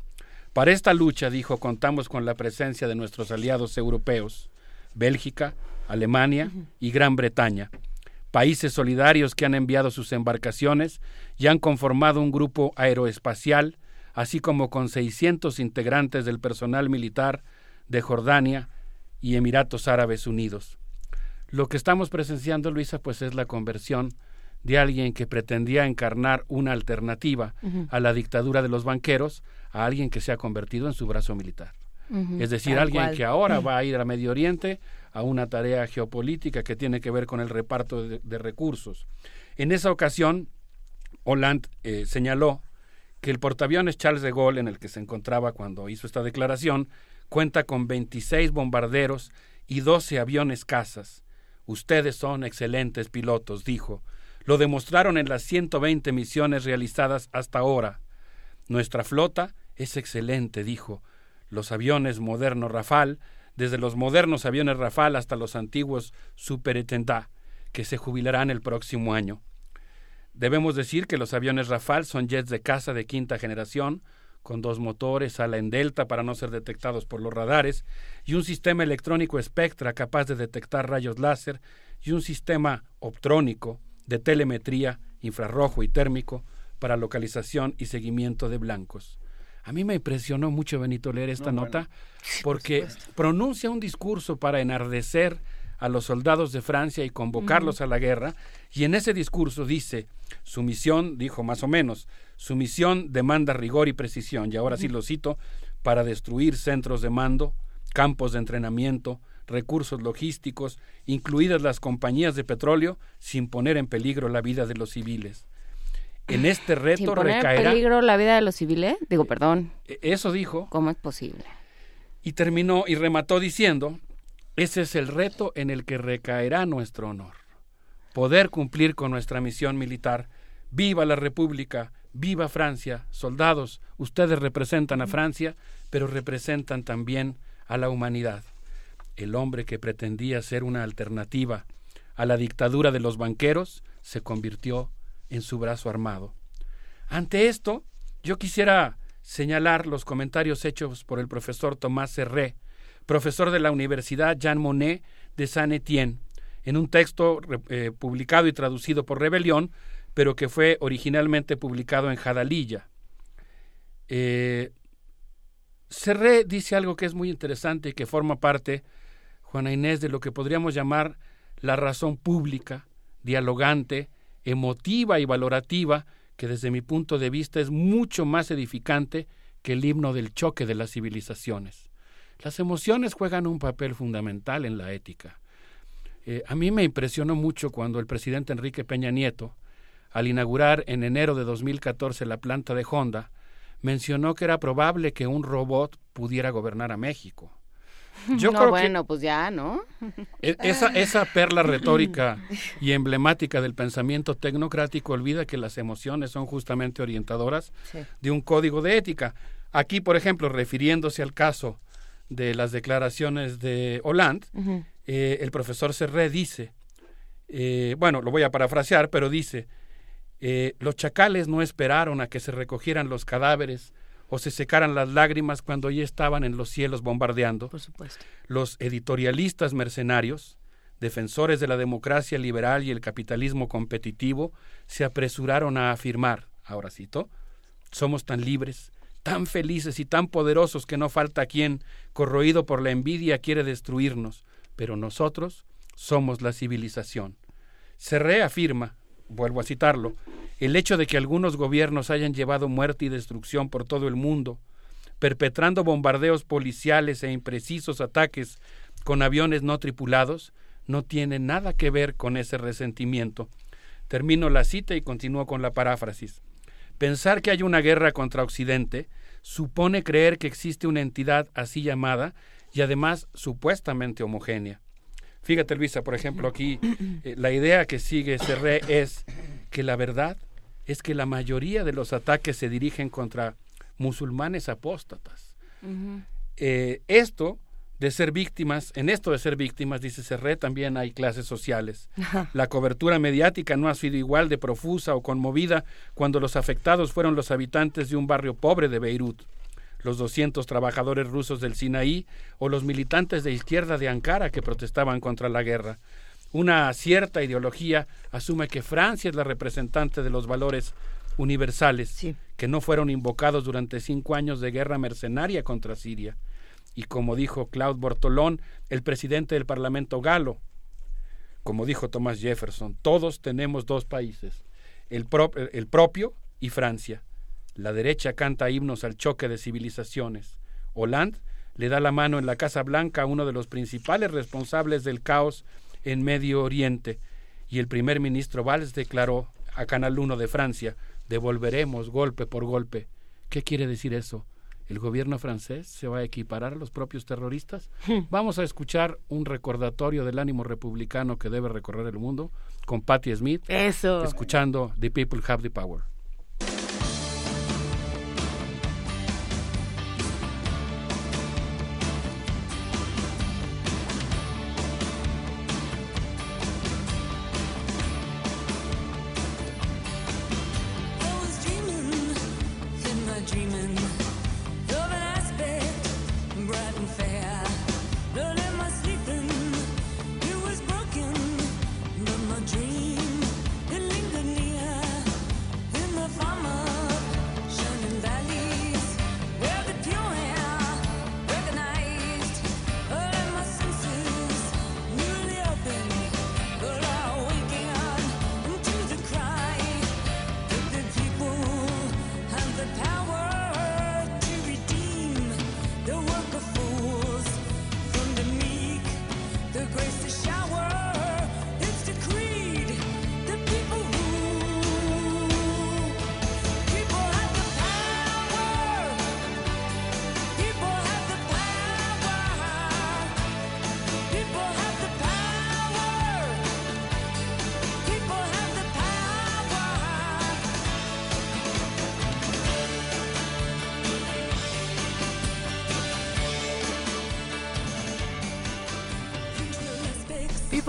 Para esta lucha, dijo, contamos con la presencia de nuestros aliados europeos, Bélgica, Alemania y Gran Bretaña, países solidarios que han enviado sus embarcaciones y han conformado un grupo aeroespacial, así como con 600 integrantes del personal militar de Jordania y Emiratos Árabes Unidos. Lo que estamos presenciando, Luisa, pues es la conversión de alguien que pretendía encarnar una alternativa a la dictadura de los banqueros a alguien que se ha convertido en su brazo militar. Es decir, alguien que ahora va a ir a Medio Oriente a una tarea geopolítica que tiene que ver con el reparto de, recursos. En esa ocasión, Hollande eh, señaló que el portaaviones Charles de Gaulle, en el que se encontraba cuando hizo esta declaración, cuenta con 26 bombarderos y 12 aviones cazas. Ustedes son excelentes pilotos, dijo. Lo demostraron en las 120 misiones realizadas hasta ahora. Nuestra flota es excelente, dijo. Los aviones modernos Rafale desde los modernos aviones Rafale hasta los antiguos Super que se jubilarán el próximo año. Debemos decir que los aviones Rafale son jets de caza de quinta generación, con dos motores, ala en delta para no ser detectados por los radares, y un sistema electrónico Spectra capaz de detectar rayos láser, y un sistema optrónico de telemetría, infrarrojo y térmico para localización y seguimiento de blancos. A mí me impresionó mucho, Benito, leer esta nota, porque pronuncia un discurso para enardecer a los soldados de Francia y convocarlos a la guerra, y en ese discurso dice, su misión, dijo más o menos, su misión demanda rigor y precisión, y ahora sí lo cito, para destruir centros de mando, campos de entrenamiento, recursos logísticos, incluidas las compañías de petróleo, sin poner en peligro la vida de los civiles en este reto Sin poner recaerá. peligro la vida de los civiles? Digo, perdón. E, eso dijo. ¿Cómo es posible? Y terminó y remató diciendo: Ese es el reto en el que recaerá nuestro honor. Poder cumplir con nuestra misión militar. Viva la República, viva Francia, soldados, ustedes representan a Francia, pero representan también a la humanidad. El hombre que pretendía ser una alternativa a la dictadura de los banqueros se convirtió en su brazo armado. Ante esto, yo quisiera señalar los comentarios hechos por el profesor Tomás Serré, profesor de la Universidad Jean Monnet de Saint-Étienne, en un texto eh, publicado y traducido por Rebelión, pero que fue originalmente publicado en Jadalilla. Eh, Serré dice algo que es muy interesante y que forma parte, Juana Inés, de lo que podríamos llamar la razón pública, dialogante, emotiva y valorativa que desde mi punto de vista es mucho más edificante que el himno del choque de las civilizaciones. Las emociones juegan un papel fundamental en la ética. Eh, a mí me impresionó mucho cuando el presidente Enrique Peña Nieto, al inaugurar en enero de 2014 la planta de Honda, mencionó que era probable que un robot pudiera gobernar a México. Yo no, bueno, pues ya, ¿no? E, esa, esa perla retórica y emblemática del pensamiento tecnocrático olvida que las emociones son justamente orientadoras de un código de ética. Aquí, por ejemplo, refiriéndose al caso de las declaraciones de Hollande, eh, el profesor Serré dice, eh, bueno, lo voy a parafrasear, pero dice, eh, los chacales no esperaron a que se recogieran los cadáveres o se secaran las lágrimas cuando ya estaban en los cielos bombardeando. Por supuesto. Los editorialistas mercenarios, defensores de la democracia liberal y el capitalismo competitivo, se apresuraron a afirmar, ahora cito, somos tan libres, tan felices y tan poderosos que no falta quien, corroído por la envidia, quiere destruirnos, pero nosotros somos la civilización. Se reafirma, vuelvo a citarlo, el hecho de que algunos gobiernos hayan llevado muerte y destrucción por todo el mundo, perpetrando bombardeos policiales e imprecisos ataques con aviones no tripulados, no tiene nada que ver con ese resentimiento. Termino la cita y continúo con la paráfrasis. Pensar que hay una guerra contra Occidente supone creer que existe una entidad así llamada y además supuestamente homogénea. Fíjate, Luisa, por ejemplo, aquí eh, la idea que sigue Serré es que la verdad es que la mayoría de los ataques se dirigen contra musulmanes apóstatas. Eh, esto de ser víctimas, en esto de ser víctimas, dice Serré, también hay clases sociales. La cobertura mediática no ha sido igual de profusa o conmovida cuando los afectados fueron los habitantes de un barrio pobre de Beirut, los 200 trabajadores rusos del Sinaí o los militantes de izquierda de Ankara que protestaban contra la guerra. Una cierta ideología asume que Francia es la representante de los valores universales que no fueron invocados durante cinco años de guerra mercenaria contra Siria y como dijo Claude Bortolón, el presidente del Parlamento galo, como dijo Thomas Jefferson, todos tenemos dos países, el, el propio y Francia. La derecha canta himnos al choque de civilizaciones. Hollande le da la mano en la Casa Blanca a uno de los principales responsables del caos en Medio Oriente. Y el primer ministro Valls declaró a Canal 1 de Francia, devolveremos golpe por golpe. ¿Qué quiere decir eso? el gobierno francés se va a equiparar a los propios terroristas. Hmm. Vamos a escuchar un recordatorio del ánimo republicano que debe recorrer el mundo con Patti Smith. Eso. Escuchando The People Have the Power.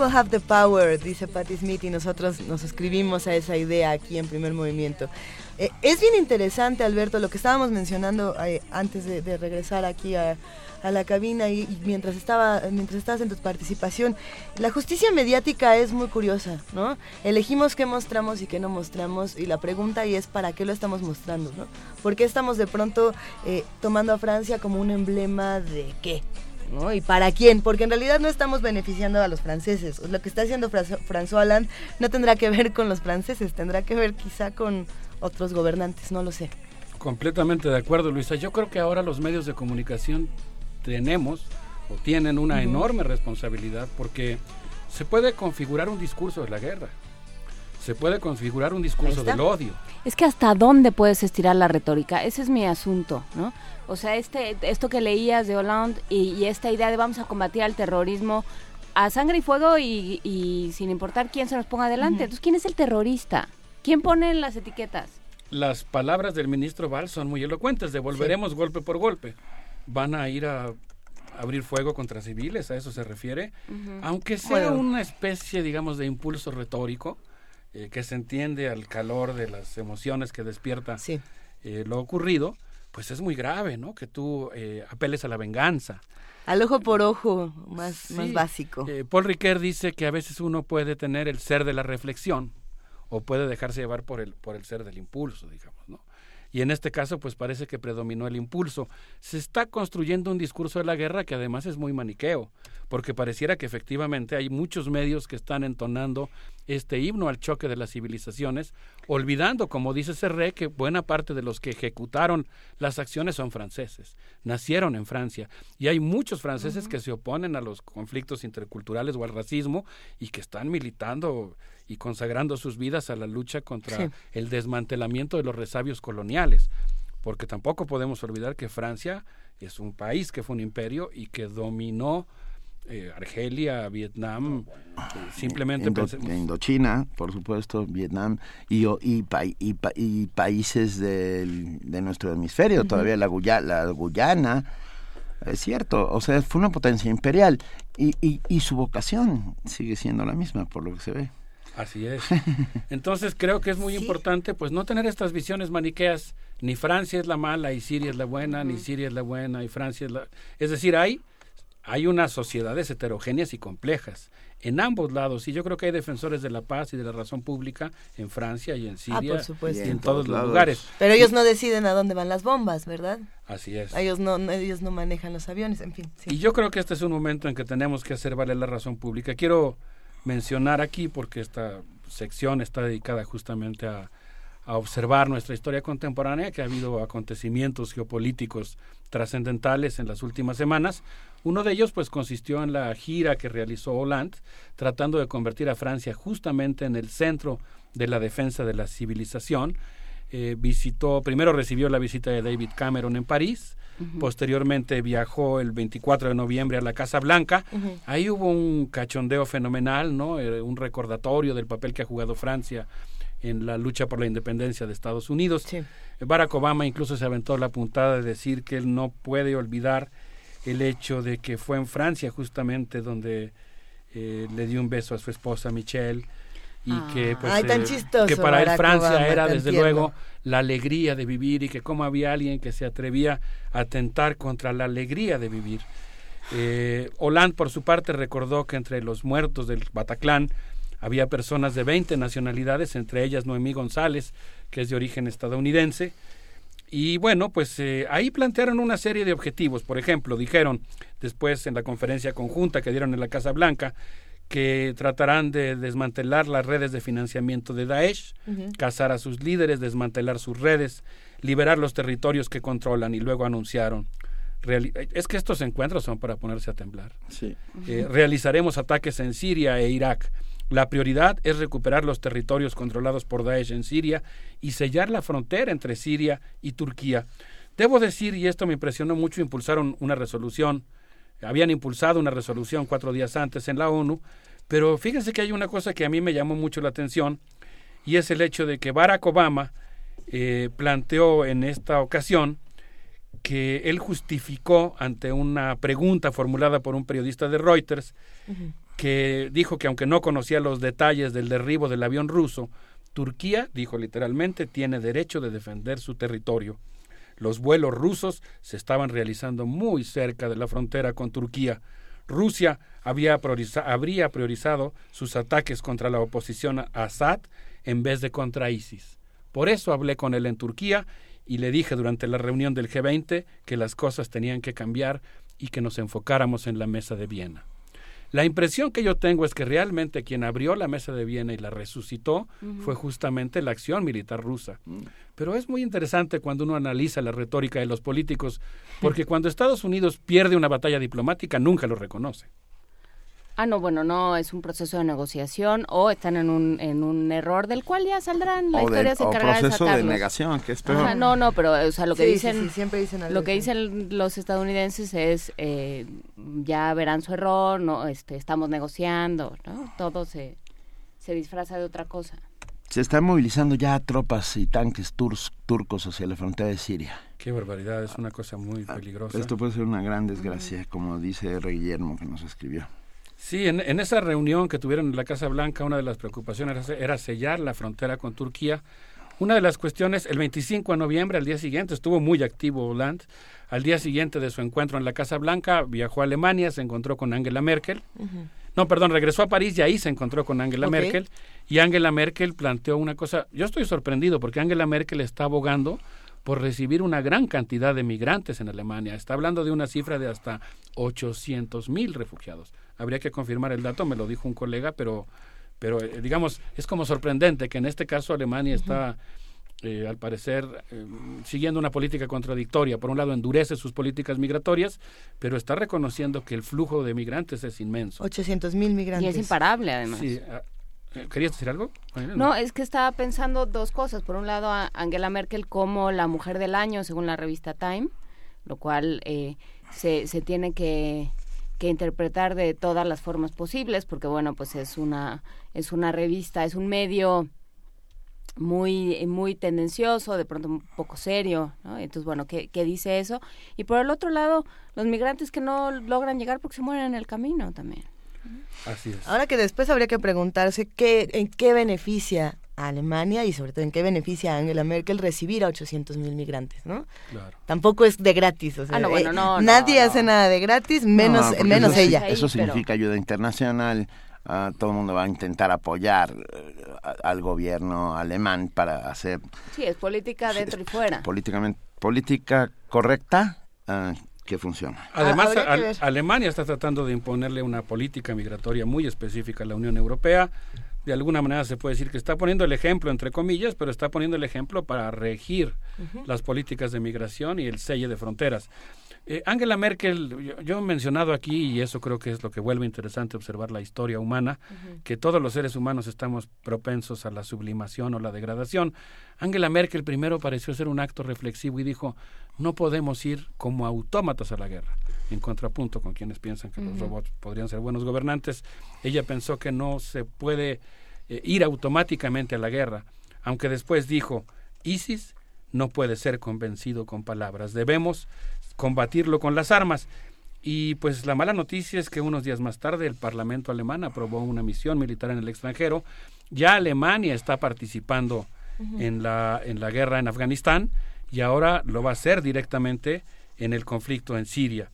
Have the power, dice Patti Smith, y nosotros nos suscribimos a esa idea aquí en primer movimiento. Eh, es bien interesante, Alberto, lo que estábamos mencionando eh, antes de, regresar aquí a, la cabina y, mientras estaba mientras estabas en tu participación. La justicia mediática es muy curiosa, ¿no? Elegimos qué mostramos y qué no mostramos y la pregunta ahí es para qué lo estamos mostrando, ¿no? ¿Por qué estamos de pronto eh, tomando a Francia como un emblema de qué? ¿Y para quién? Porque en realidad no estamos beneficiando a los franceses. Lo que está haciendo François Hollande no tendrá que ver con los franceses, tendrá que ver quizá con otros gobernantes, no lo sé. Completamente de acuerdo, Luisa. Yo creo que ahora los medios de comunicación tenemos o tienen una enorme responsabilidad porque se puede configurar un discurso de la guerra, se puede configurar un discurso del odio. Es que hasta dónde puedes estirar la retórica, ese es mi asunto, ¿no? O sea, este, esto que leías de Hollande y, esta idea de vamos a combatir al terrorismo a sangre y fuego y, sin importar quién se nos ponga adelante. Entonces, ¿quién es el terrorista? ¿Quién pone las etiquetas? Las palabras del ministro Val son muy elocuentes. Devolveremos golpe por golpe. Van a ir a abrir fuego contra civiles, a eso se refiere. Aunque sea una especie, digamos, de impulso retórico eh, que se entiende al calor de las emociones que despierta eh, lo ocurrido pues es muy grave, ¿no? Que tú eh, apeles a la venganza. Al ojo por ojo, más, más básico. Eh, Paul Ricoeur dice que a veces uno puede tener el ser de la reflexión o puede dejarse llevar por el, por el ser del impulso, digamos. Y en este caso pues parece que predominó el impulso. Se está construyendo un discurso de la guerra que además es muy maniqueo, porque pareciera que efectivamente hay muchos medios que están entonando este himno al choque de las civilizaciones, olvidando, como dice Serré, que buena parte de los que ejecutaron las acciones son franceses, nacieron en Francia, y hay muchos franceses que se oponen a los conflictos interculturales o al racismo y que están militando y consagrando sus vidas a la lucha contra el desmantelamiento de los resabios coloniales, porque tampoco podemos olvidar que Francia es un país que fue un imperio y que dominó eh, Argelia, Vietnam, eh, simplemente Indochina, por supuesto, Vietnam y, y, y, países del, de nuestro hemisferio, todavía la, la Guyana, es cierto, o sea, fue una potencia imperial y, y su vocación sigue siendo la misma, por lo que se ve. Así es. Entonces creo que es muy importante pues no tener estas visiones maniqueas, ni Francia es la mala y Siria es la buena, ni Siria es la buena y Francia es la... Es decir, hay, hay unas sociedades heterogéneas y complejas en ambos lados y yo creo que hay defensores de la paz y de la razón pública en Francia y en ah, Siria y en, todos los lugares. Pero ellos no deciden a dónde van las bombas, ¿verdad? Así es. Ellos no, ellos no manejan los aviones, en fin. Y yo creo que este es un momento en que tenemos que hacer valer la razón pública. Quiero mencionar aquí porque esta sección está dedicada justamente a, observar nuestra historia contemporánea, que ha habido acontecimientos geopolíticos trascendentales en las últimas semanas. Uno de ellos pues consistió en la gira que realizó Hollande, tratando de convertir a Francia justamente en el centro de la defensa de la civilización. Eh, visitó, primero recibió la visita de David Cameron en París, Posteriormente viajó el 24 de noviembre a la Casa Blanca. Ahí hubo un cachondeo fenomenal, ¿no? Eh, un recordatorio del papel que ha jugado Francia en la lucha por la independencia de Estados Unidos. Barack Obama incluso se aventó la puntada de decir que él no puede olvidar el hecho de que fue en Francia justamente donde eh, le dio un beso a su esposa Michelle y que pues eh, que para él Francia era desde luego la alegría de vivir y que como había alguien que se atrevía a atentar contra la alegría de vivir. Eh, Hollande por su parte recordó que entre los muertos del Bataclan había personas de 20 nacionalidades, entre ellas Noemí González, que es de origen estadounidense. Y bueno, pues eh, ahí plantearon una serie de objetivos. Por ejemplo, dijeron después en la conferencia conjunta que dieron en la Casa Blanca que tratarán de desmantelar las redes de financiamiento de Daesh, cazar a sus líderes, desmantelar sus redes, liberar los territorios que controlan y luego anunciaron. es que estos encuentros son para ponerse a temblar. Eh, realizaremos ataques en Siria e Irak. La prioridad es recuperar los territorios controlados por Daesh en Siria y sellar la frontera entre Siria y Turquía. Debo decir, y esto me impresionó mucho, impulsaron una resolución habían impulsado una resolución cuatro días antes en la ONU, pero fíjense que hay una cosa que a mí me llamó mucho la atención y es el hecho de que Barack Obama eh, planteó en esta ocasión que él justificó ante una pregunta formulada por un periodista de Reuters que dijo que aunque no conocía los detalles del derribo del avión ruso, Turquía, dijo literalmente, tiene derecho de defender su territorio. Los vuelos rusos se estaban realizando muy cerca de la frontera con Turquía. Rusia había habría priorizado sus ataques contra la oposición a Assad en vez de contra ISIS. Por eso hablé con él en Turquía y le dije durante la reunión del G20 que las cosas tenían que cambiar y que nos enfocáramos en la mesa de Viena. La impresión que yo tengo es que realmente quien abrió la mesa de Viena y la resucitó fue justamente la acción militar rusa. Mm. Pero es muy interesante cuando uno analiza la retórica de los políticos, porque cuando Estados Unidos pierde una batalla diplomática nunca lo reconoce. Ah, no, bueno, no, es un proceso de negociación o están en un, en un error del cual ya saldrán, la historia se encargará de proceso de negación, que es peor. no, no, pero o sea, lo que dicen, siempre dicen lo que dicen los estadounidenses es eh, ya verán su error, no, este, estamos negociando, ¿no? Todo se, se disfraza de otra cosa. Se están movilizando ya tropas y tanques turcos hacia la frontera de Siria. Qué barbaridad, es una cosa muy ah, peligrosa. Esto puede ser una gran desgracia, como dice R. Guillermo que nos escribió. Sí, en, esa reunión que tuvieron en la Casa Blanca, una de las preocupaciones era, sellar la frontera con Turquía. Una de las cuestiones, el 25 de noviembre, al día siguiente, estuvo muy activo Hollande. Al día siguiente de su encuentro en la Casa Blanca, viajó a Alemania, se encontró con Angela Merkel. No, perdón, regresó a París y ahí se encontró con Angela Merkel. Y Angela Merkel planteó una cosa. Yo estoy sorprendido porque Angela Merkel está abogando por recibir una gran cantidad de migrantes en Alemania. Está hablando de una cifra de hasta 800 mil refugiados. Habría que confirmar el dato, me lo dijo un colega, pero, pero eh, digamos, es como sorprendente que en este caso Alemania está... Eh, al parecer, eh, siguiendo una política contradictoria. Por un lado, endurece sus políticas migratorias, pero está reconociendo que el flujo de migrantes es inmenso. 800 mil migrantes. Y es imparable, además. Sí, ah, ¿Querías decir algo? No, es que estaba pensando dos cosas. Por un lado, a Angela Merkel como la mujer del año, según la revista Time, lo cual eh, se, se tiene que, que interpretar de todas las formas posibles, porque bueno, pues es una, es una revista, es un medio muy muy tendencioso, de pronto un poco serio, ¿no? Entonces, bueno, ¿qué, ¿qué, dice eso? Y por el otro lado, los migrantes que no logran llegar porque se mueren en el camino también. Así es. Ahora que después habría que preguntarse qué, en qué beneficia a Alemania y sobre todo en qué beneficia a Angela Merkel recibir a 800 mil migrantes, ¿no? Claro. Tampoco es de gratis, o sea, ah, no, bueno, no, eh, nadie hace nada de gratis, menos, No, menos eso, ella. Eso significa ayuda internacional. ah, todo el mundo va a intentar apoyar eh, al gobierno alemán para hacer Sí, es política dentro y fuera. políticamente política correcta ah, que funciona. Además, que. Alemania está tratando de imponerle una política migratoria muy específica a la Unión Europea. De alguna manera se puede decir que está poniendo el ejemplo, entre comillas, pero está poniendo el ejemplo para regir las políticas de migración y el selle de fronteras. Eh, Angela Merkel, yo, yo he mencionado aquí, y eso creo que es lo que vuelve interesante observar la historia humana, que todos los seres humanos estamos propensos a la sublimación o la degradación. Angela Merkel primero pareció ser un acto reflexivo y dijo, no podemos ir como autómatas a la guerra, en contrapunto con quienes piensan que los robots podrían ser buenos gobernantes. Ella pensó que no se puede eh, ir automáticamente a la guerra, aunque después dijo, ISIS no puede ser convencido con palabras, debemos combatirlo con las armas. Y pues la mala noticia es que unos días más tarde el Parlamento alemán aprobó una misión militar en el extranjero. Ya Alemania está participando en, la, en la guerra en Afganistán y ahora lo va a hacer directamente en el conflicto en Siria.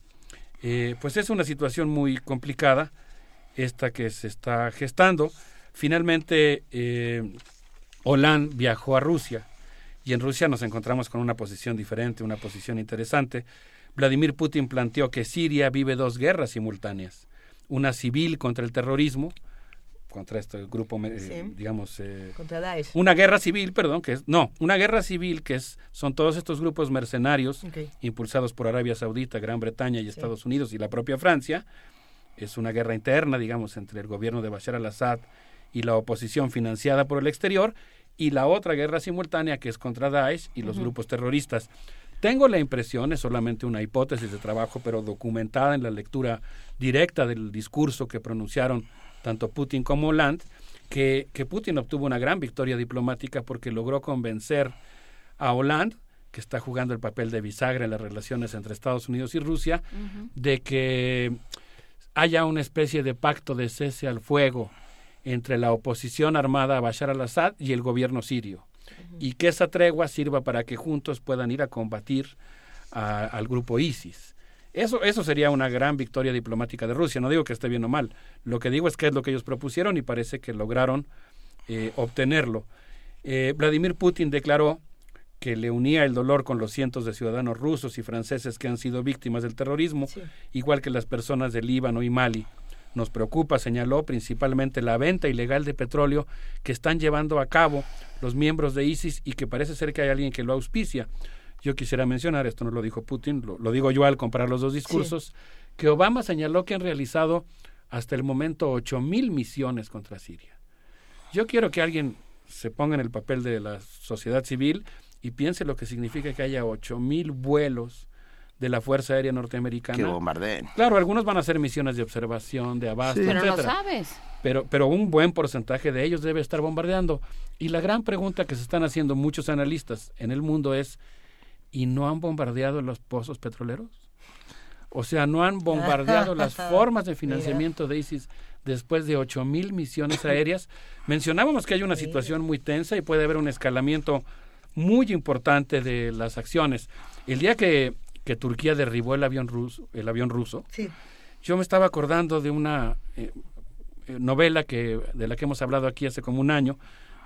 Eh, pues es una situación muy complicada esta que se está gestando. Finalmente, eh, Hollande viajó a Rusia y en Rusia nos encontramos con una posición diferente, una posición interesante. Vladimir Putin planteó que Siria vive dos guerras simultáneas, una civil contra el terrorismo, contra este grupo, eh, Sí. digamos, eh, Contra Daesh. una guerra civil, perdón, que es, no, una guerra civil que es, son todos estos grupos mercenarios impulsados por Arabia Saudita, Gran Bretaña y Estados Unidos y la propia Francia. Es una guerra interna, digamos, entre el gobierno de Bashar al-Assad y la oposición financiada por el exterior, y la otra guerra simultánea que es contra Daesh y los grupos terroristas. Tengo la impresión, es solamente una hipótesis de trabajo, pero documentada en la lectura directa del discurso que pronunciaron tanto Putin como Hollande, que, que Putin obtuvo una gran victoria diplomática porque logró convencer a Hollande, que está jugando el papel de bisagra en las relaciones entre Estados Unidos y Rusia, de que haya una especie de pacto de cese al fuego entre la oposición armada a Bashar al-Assad y el gobierno sirio. Y que esa tregua sirva para que juntos puedan ir a combatir a- al grupo ISIS. Eso, eso sería una gran victoria diplomática de Rusia. No digo que esté bien o mal. Lo que digo es que es lo que ellos propusieron y parece que lograron eh, obtenerlo. Eh, Vladimir Putin declaró que le unía el dolor con los cientos de ciudadanos rusos y franceses que han sido víctimas del terrorismo, igual que las personas de Líbano y Mali. Nos preocupa, señaló, principalmente la venta ilegal de petróleo que están llevando a cabo los miembros de ISIS y que parece ser que hay alguien que lo auspicia. Yo quisiera mencionar, esto no lo dijo Putin, lo, lo digo yo al comparar los dos discursos, que Obama señaló que han realizado hasta el momento ocho mil misiones contra Siria. Yo quiero que alguien se ponga en el papel de la sociedad civil y piense lo que significa que haya ocho mil vuelos de la Fuerza Aérea Norteamericana. Que bombardeen. Claro, algunos van a hacer misiones de observación, de abasto, Pero no etcétera. sabes. Pero, pero un buen porcentaje de ellos debe estar bombardeando. Y la gran pregunta que se están haciendo muchos analistas en el mundo es, ¿y no han bombardeado los pozos petroleros? O sea, no han bombardeado las formas de financiamiento de ISIS después de ocho mil misiones aéreas. Mencionábamos que hay una situación muy tensa y puede haber un escalamiento muy importante de las acciones. El día que, que Turquía derribó el avión ruso, el avión ruso, Sí. yo me estaba acordando de una eh, eh, novela que de la que hemos hablado aquí hace como un año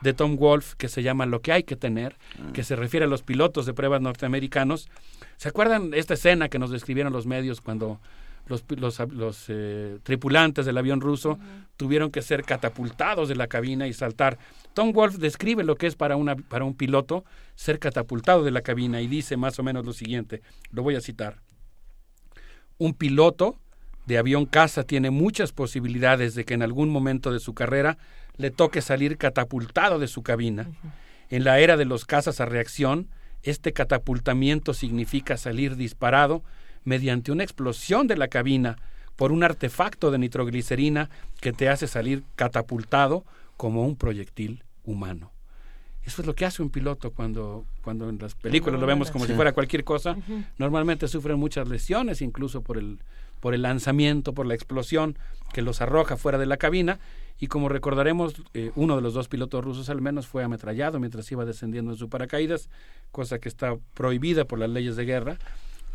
de Tom Wolfe que se llama Lo que hay que tener, ah. que se refiere a los pilotos de pruebas norteamericanos. ¿Se acuerdan esta escena que nos describieron los medios cuando los, los, eh, tripulantes del avión ruso tuvieron que ser catapultados de la cabina y saltar? Tom Wolfe describe lo que es para, una, para un piloto ser catapultado de la cabina y dice más o menos lo siguiente, lo voy a citar. Un piloto de avión caza tiene muchas posibilidades de que en algún momento de su carrera le toque salir catapultado de su cabina. En la era de los cazas a reacción, este catapultamiento significa salir disparado mediante una explosión de la cabina por un artefacto de nitroglicerina que te hace salir catapultado como un proyectil humano. Eso es lo que hace un piloto cuando, cuando en las películas lo vemos como si fuera cualquier cosa. Normalmente sufren muchas lesiones, incluso por el, por el lanzamiento, por la explosión que los arroja fuera de la cabina. Y como recordaremos, eh, uno de los dos pilotos rusos al menos fue ametrallado mientras iba descendiendo en su paracaídas, cosa que está prohibida por las leyes de guerra.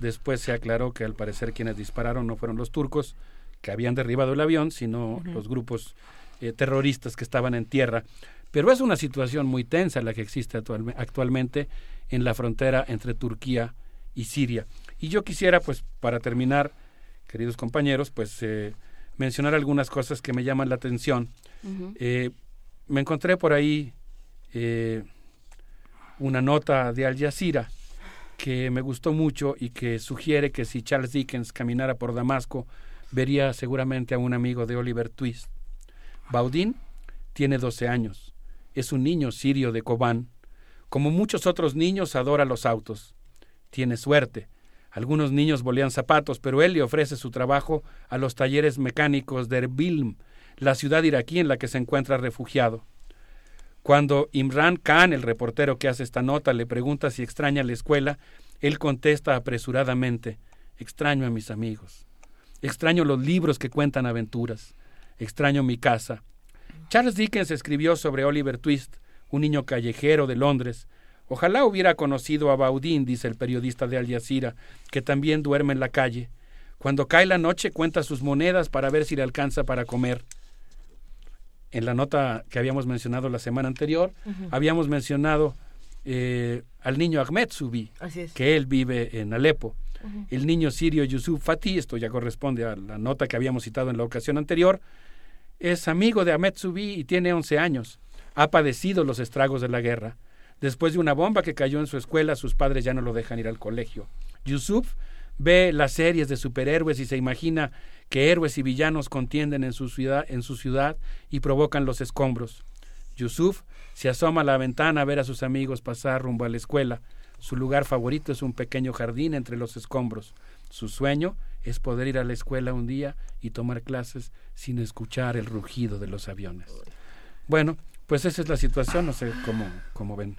Después se aclaró que al parecer quienes dispararon no fueron los turcos que habían derribado el avión, sino los grupos eh, terroristas que estaban en tierra. Pero es una situación muy tensa la que existe actualmente en la frontera entre Turquía y Siria. Y yo quisiera, pues, para terminar, queridos compañeros, pues eh, mencionar algunas cosas que me llaman la atención. Eh, me encontré por ahí eh, una nota de Al Jazeera que me gustó mucho y que sugiere que si Charles Dickens caminara por Damasco, vería seguramente a un amigo de Oliver Twist. Baudin tiene 12 años. Es un niño sirio de Kobán. Como muchos otros niños, adora los autos. Tiene suerte algunos niños volían zapatos, pero él le ofrece su trabajo a los talleres mecánicos de Erbil, la ciudad iraquí en la que se encuentra refugiado. Cuando Imran Khan, el reportero que hace esta nota, le pregunta si extraña la escuela, él contesta apresuradamente, extraño a mis amigos, extraño los libros que cuentan aventuras, extraño mi casa. Charles Dickens escribió sobre Oliver Twist, un niño callejero de Londres, Ojalá hubiera conocido a Baudín, dice el periodista de Al Jazeera, que también duerme en la calle. Cuando cae la noche cuenta sus monedas para ver si le alcanza para comer. En la nota que habíamos mencionado la semana anterior, habíamos mencionado eh, al niño Ahmed Subi, que él vive en Alepo. El niño sirio Yusuf Fatih, esto ya corresponde a la nota que habíamos citado en la ocasión anterior, es amigo de Ahmed Subi y tiene 11 años. Ha padecido los estragos de la guerra. Después de una bomba que cayó en su escuela, sus padres ya no lo dejan ir al colegio. Yusuf ve las series de superhéroes y se imagina que héroes y villanos contienden en su ciudad, en su ciudad y provocan los escombros. Yusuf se asoma a la ventana a ver a sus amigos pasar rumbo a la escuela. Su lugar favorito es un pequeño jardín entre los escombros. Su sueño es poder ir a la escuela un día y tomar clases sin escuchar el rugido de los aviones. Bueno, pues esa es la situación, no sé cómo, cómo ven.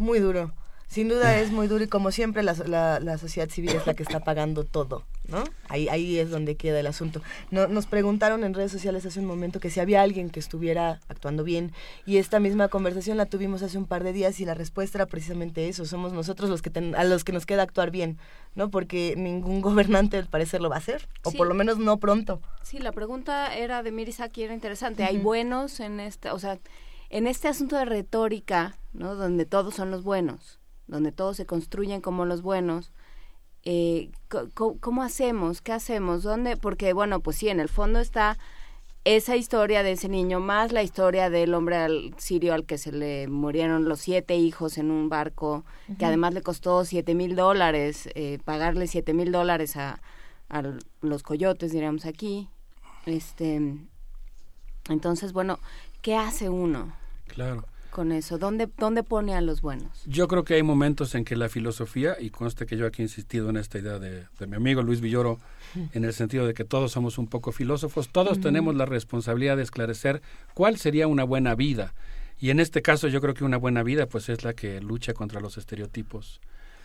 Muy duro. Sin duda es muy duro y como siempre la, la, sociedad civil es la que está pagando todo, ¿no? Ahí, ahí es donde queda el asunto. No, nos preguntaron en redes sociales hace un momento que si había alguien que estuviera actuando bien y esta misma conversación la tuvimos hace un par de días y la respuesta era precisamente eso, somos nosotros los que a los que nos queda actuar bien, ¿no? Porque ningún gobernante al parecer lo va a hacer, o por lo menos no pronto. Sí, la pregunta era de Mirisaki, era interesante. ¿Hay buenos en esta, o sea, en este asunto de retórica, ¿no? Donde todos son los buenos donde todos se construyen como los buenos, eh, ¿cómo hacemos? ¿Qué hacemos? ¿Dónde? Porque, bueno, pues sí, en el fondo está esa historia de ese niño, más la historia del hombre al, sirio al que se le murieron los siete hijos en un barco, que además le costó siete mil dólares, eh, pagarle siete mil dólares a, a los coyotes, diríamos aquí. Este, entonces, bueno, ¿qué hace uno? Claro con eso? ¿Dónde, ¿Dónde pone a los buenos? Yo creo que hay momentos en que la filosofía, y conste que yo aquí he insistido en esta idea de, mi amigo Luis Villoro, en el sentido de que todos somos un poco filósofos, todos tenemos la responsabilidad de esclarecer cuál sería una buena vida. Y en este caso yo creo que una buena vida pues es la que lucha contra los estereotipos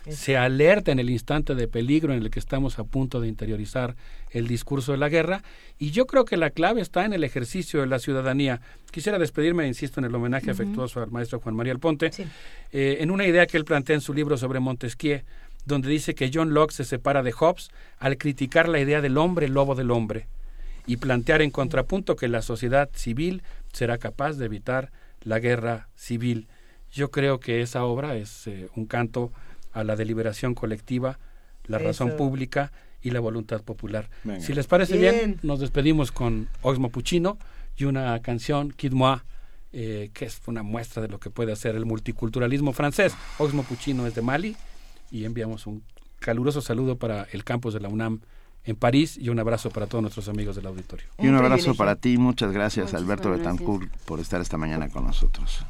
se alerta en el instante de peligro en el que estamos a punto de interiorizar el discurso de la guerra y yo creo que la clave está en el ejercicio de la ciudadanía. Quisiera despedirme, insisto, en el homenaje afectuoso al maestro Juan María Alponte, eh, en una idea que él plantea en su libro sobre Montesquieu, donde dice que John Locke se separa de Hobbes al criticar la idea del hombre lobo del hombre y plantear en contrapunto que la sociedad civil será capaz de evitar la guerra civil. Yo creo que esa obra es eh, un canto a la deliberación colectiva, la razón pública y la voluntad popular. Si les parece bien. nos despedimos con Oxmo Puccino y una canción, Kid Moi, eh, que es una muestra de lo que puede hacer el multiculturalismo francés. Oxmo Puccino es de Mali y enviamos un caluroso saludo para el campus de la UNAM en París y un abrazo para todos nuestros amigos del auditorio. Y un, abrazo para ti, muchas gracias Alberto Betancourt por estar esta mañana con nosotros.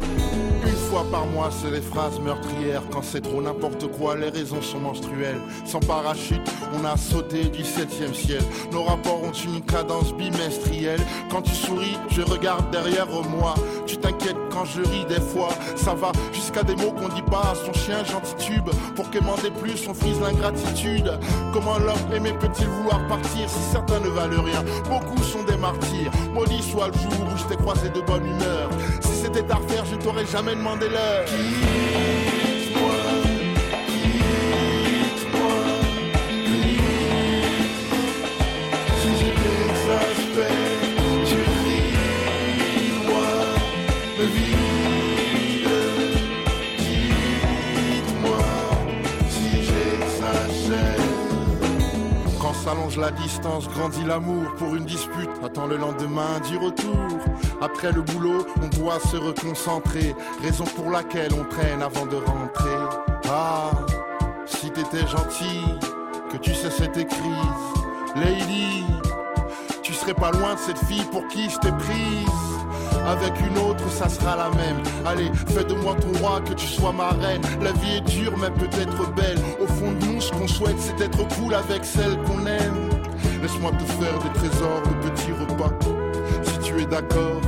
Une fois par mois, c'est des phrases meurtrières. Quand c'est trop n'importe quoi, les raisons sont menstruelles. Sans parachute, on a sauté du septième ciel. Nos rapports ont une cadence bimestrielle. Quand tu souris, je regarde derrière moi. Tu t'inquiètes quand je ris des fois. Ça va jusqu'à des mots qu'on dit pas à son chien gentil tube. Pour quémander plus, on frise l'ingratitude. Comment l'homme aimait peut-il vouloir partir si certains ne valent rien? Beaucoup sont des martyrs. Maudit soit le jour où je t'ai croisé de bonne humeur. C'était à refaire, je t'aurais jamais demandé l'heure. S'allonge la distance, grandit l'amour pour une dispute. Attends le lendemain du retour. Après le boulot, on doit se reconcentrer. Raison pour laquelle on traîne avant de rentrer. Ah, si t'étais gentil, que tu sais cette crise. Lady, tu serais pas loin de cette fille pour qui je t'ai prise. Avec une autre, ça sera la même. Allez, fais de moi ton roi, que tu sois ma reine. La vie est dure, mais peut-être belle. Au fond de nous, ce qu'on souhaite, c'est être cool avec celle qu'on aime. Laisse-moi te faire des trésors de petits repas. Si tu es d'accord,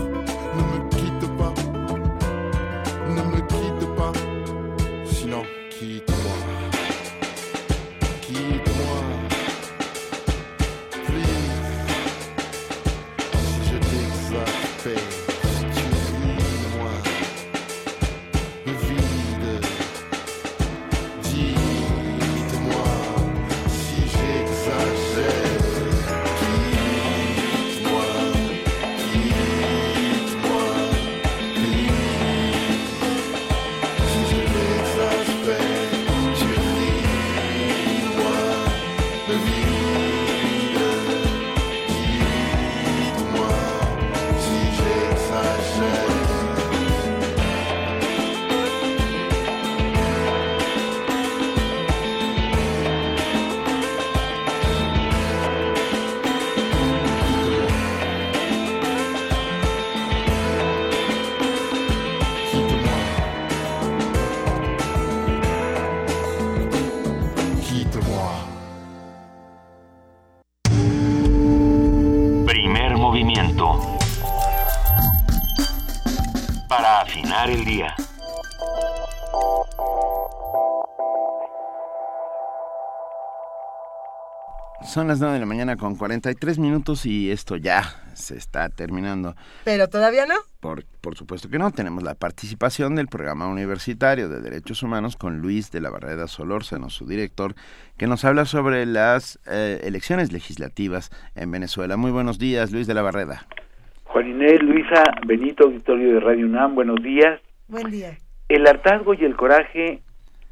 Son las 9 de la mañana con 43 minutos y esto ya se está terminando. Pero todavía no. Por, por supuesto que no, tenemos la participación del Programa Universitario de Derechos Humanos con Luis de la Barrera Solórzano, su director, que nos habla sobre las eh, elecciones legislativas en Venezuela. Muy buenos días, Luis de la Barrera. Juan Inés, Luisa, Benito, auditorio de Radio UNAM, buenos días. Buen día. El hartazgo y el coraje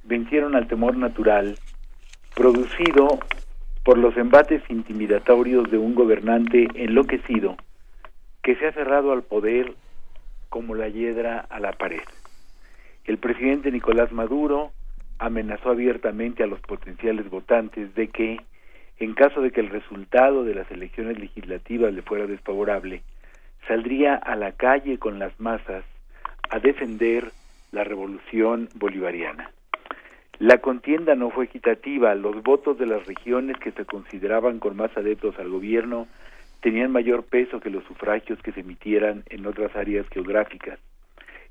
vencieron al temor natural, producido por los embates intimidatorios de un gobernante enloquecido que se ha cerrado al poder como la hiedra a la pared. El presidente Nicolás Maduro amenazó abiertamente a los potenciales votantes de que, en caso de que el resultado de las elecciones legislativas le fuera desfavorable, saldría a la calle con las masas a defender la revolución bolivariana. La contienda no fue equitativa, los votos de las regiones que se consideraban con más adeptos al gobierno tenían mayor peso que los sufragios que se emitieran en otras áreas geográficas.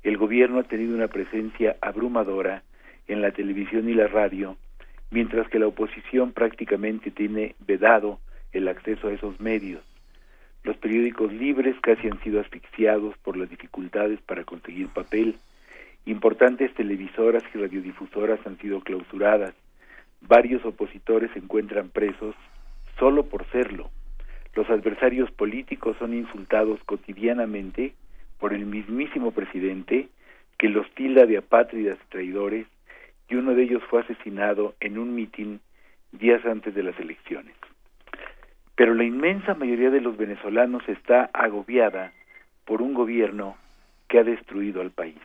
El gobierno ha tenido una presencia abrumadora en la televisión y la radio, mientras que la oposición prácticamente tiene vedado el acceso a esos medios. Los periódicos libres casi han sido asfixiados por las dificultades para conseguir papel. Importantes televisoras y radiodifusoras han sido clausuradas. Varios opositores se encuentran presos solo por serlo. Los adversarios políticos son insultados cotidianamente por el mismísimo presidente que los tilda de apátridas y traidores y uno de ellos fue asesinado en un mitin días antes de las elecciones. Pero la inmensa mayoría de los venezolanos está agobiada por un gobierno que ha destruido al país.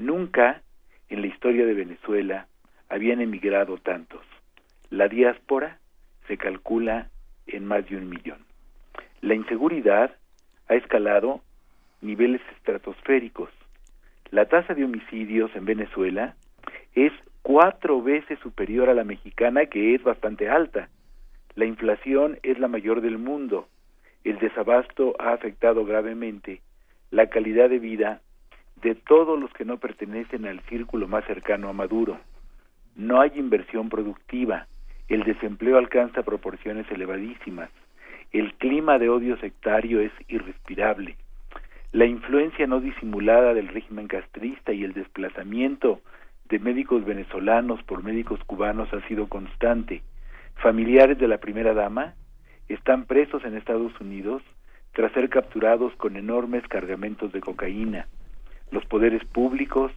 Nunca en la historia de Venezuela habían emigrado tantos. La diáspora se calcula en más de un millón. La inseguridad ha escalado niveles estratosféricos. La tasa de homicidios en Venezuela es cuatro veces superior a la mexicana, que es bastante alta. La inflación es la mayor del mundo. El desabasto ha afectado gravemente la calidad de vida de todos los que no pertenecen al círculo más cercano a Maduro. No hay inversión productiva, el desempleo alcanza proporciones elevadísimas, el clima de odio sectario es irrespirable, la influencia no disimulada del régimen castrista y el desplazamiento de médicos venezolanos por médicos cubanos ha sido constante. Familiares de la primera dama están presos en Estados Unidos tras ser capturados con enormes cargamentos de cocaína. Los poderes públicos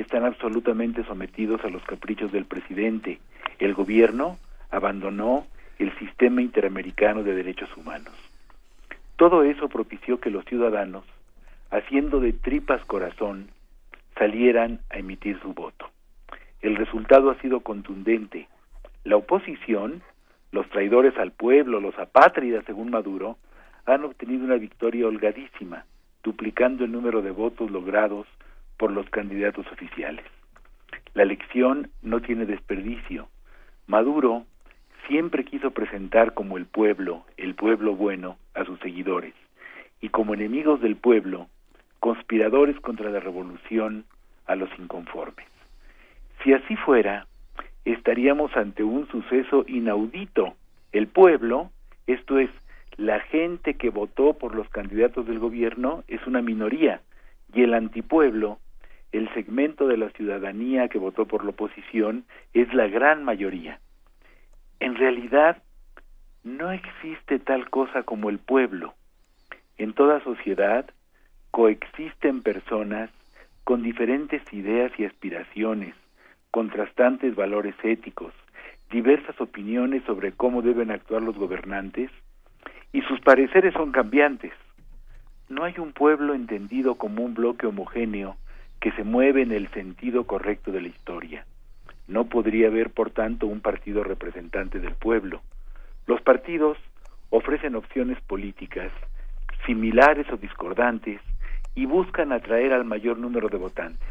están absolutamente sometidos a los caprichos del presidente. El gobierno abandonó el sistema interamericano de derechos humanos. Todo eso propició que los ciudadanos, haciendo de tripas corazón, salieran a emitir su voto. El resultado ha sido contundente. La oposición, los traidores al pueblo, los apátridas según Maduro, han obtenido una victoria holgadísima, duplicando el número de votos logrados por los candidatos oficiales. La elección no tiene desperdicio. Maduro siempre quiso presentar como el pueblo, el pueblo bueno, a sus seguidores, y como enemigos del pueblo, conspiradores contra la revolución, a los inconformes. Si así fuera, estaríamos ante un suceso inaudito. El pueblo, esto es, la gente que votó por los candidatos del gobierno, es una minoría, y el antipueblo el segmento de la ciudadanía que votó por la oposición es la gran mayoría. En realidad, no existe tal cosa como el pueblo. En toda sociedad coexisten personas con diferentes ideas y aspiraciones, contrastantes valores éticos, diversas opiniones sobre cómo deben actuar los gobernantes, y sus pareceres son cambiantes. No hay un pueblo entendido como un bloque homogéneo que se mueve en el sentido correcto de la historia. No podría haber, por tanto, un partido representante del pueblo. Los partidos ofrecen opciones políticas similares o discordantes y buscan atraer al mayor número de votantes,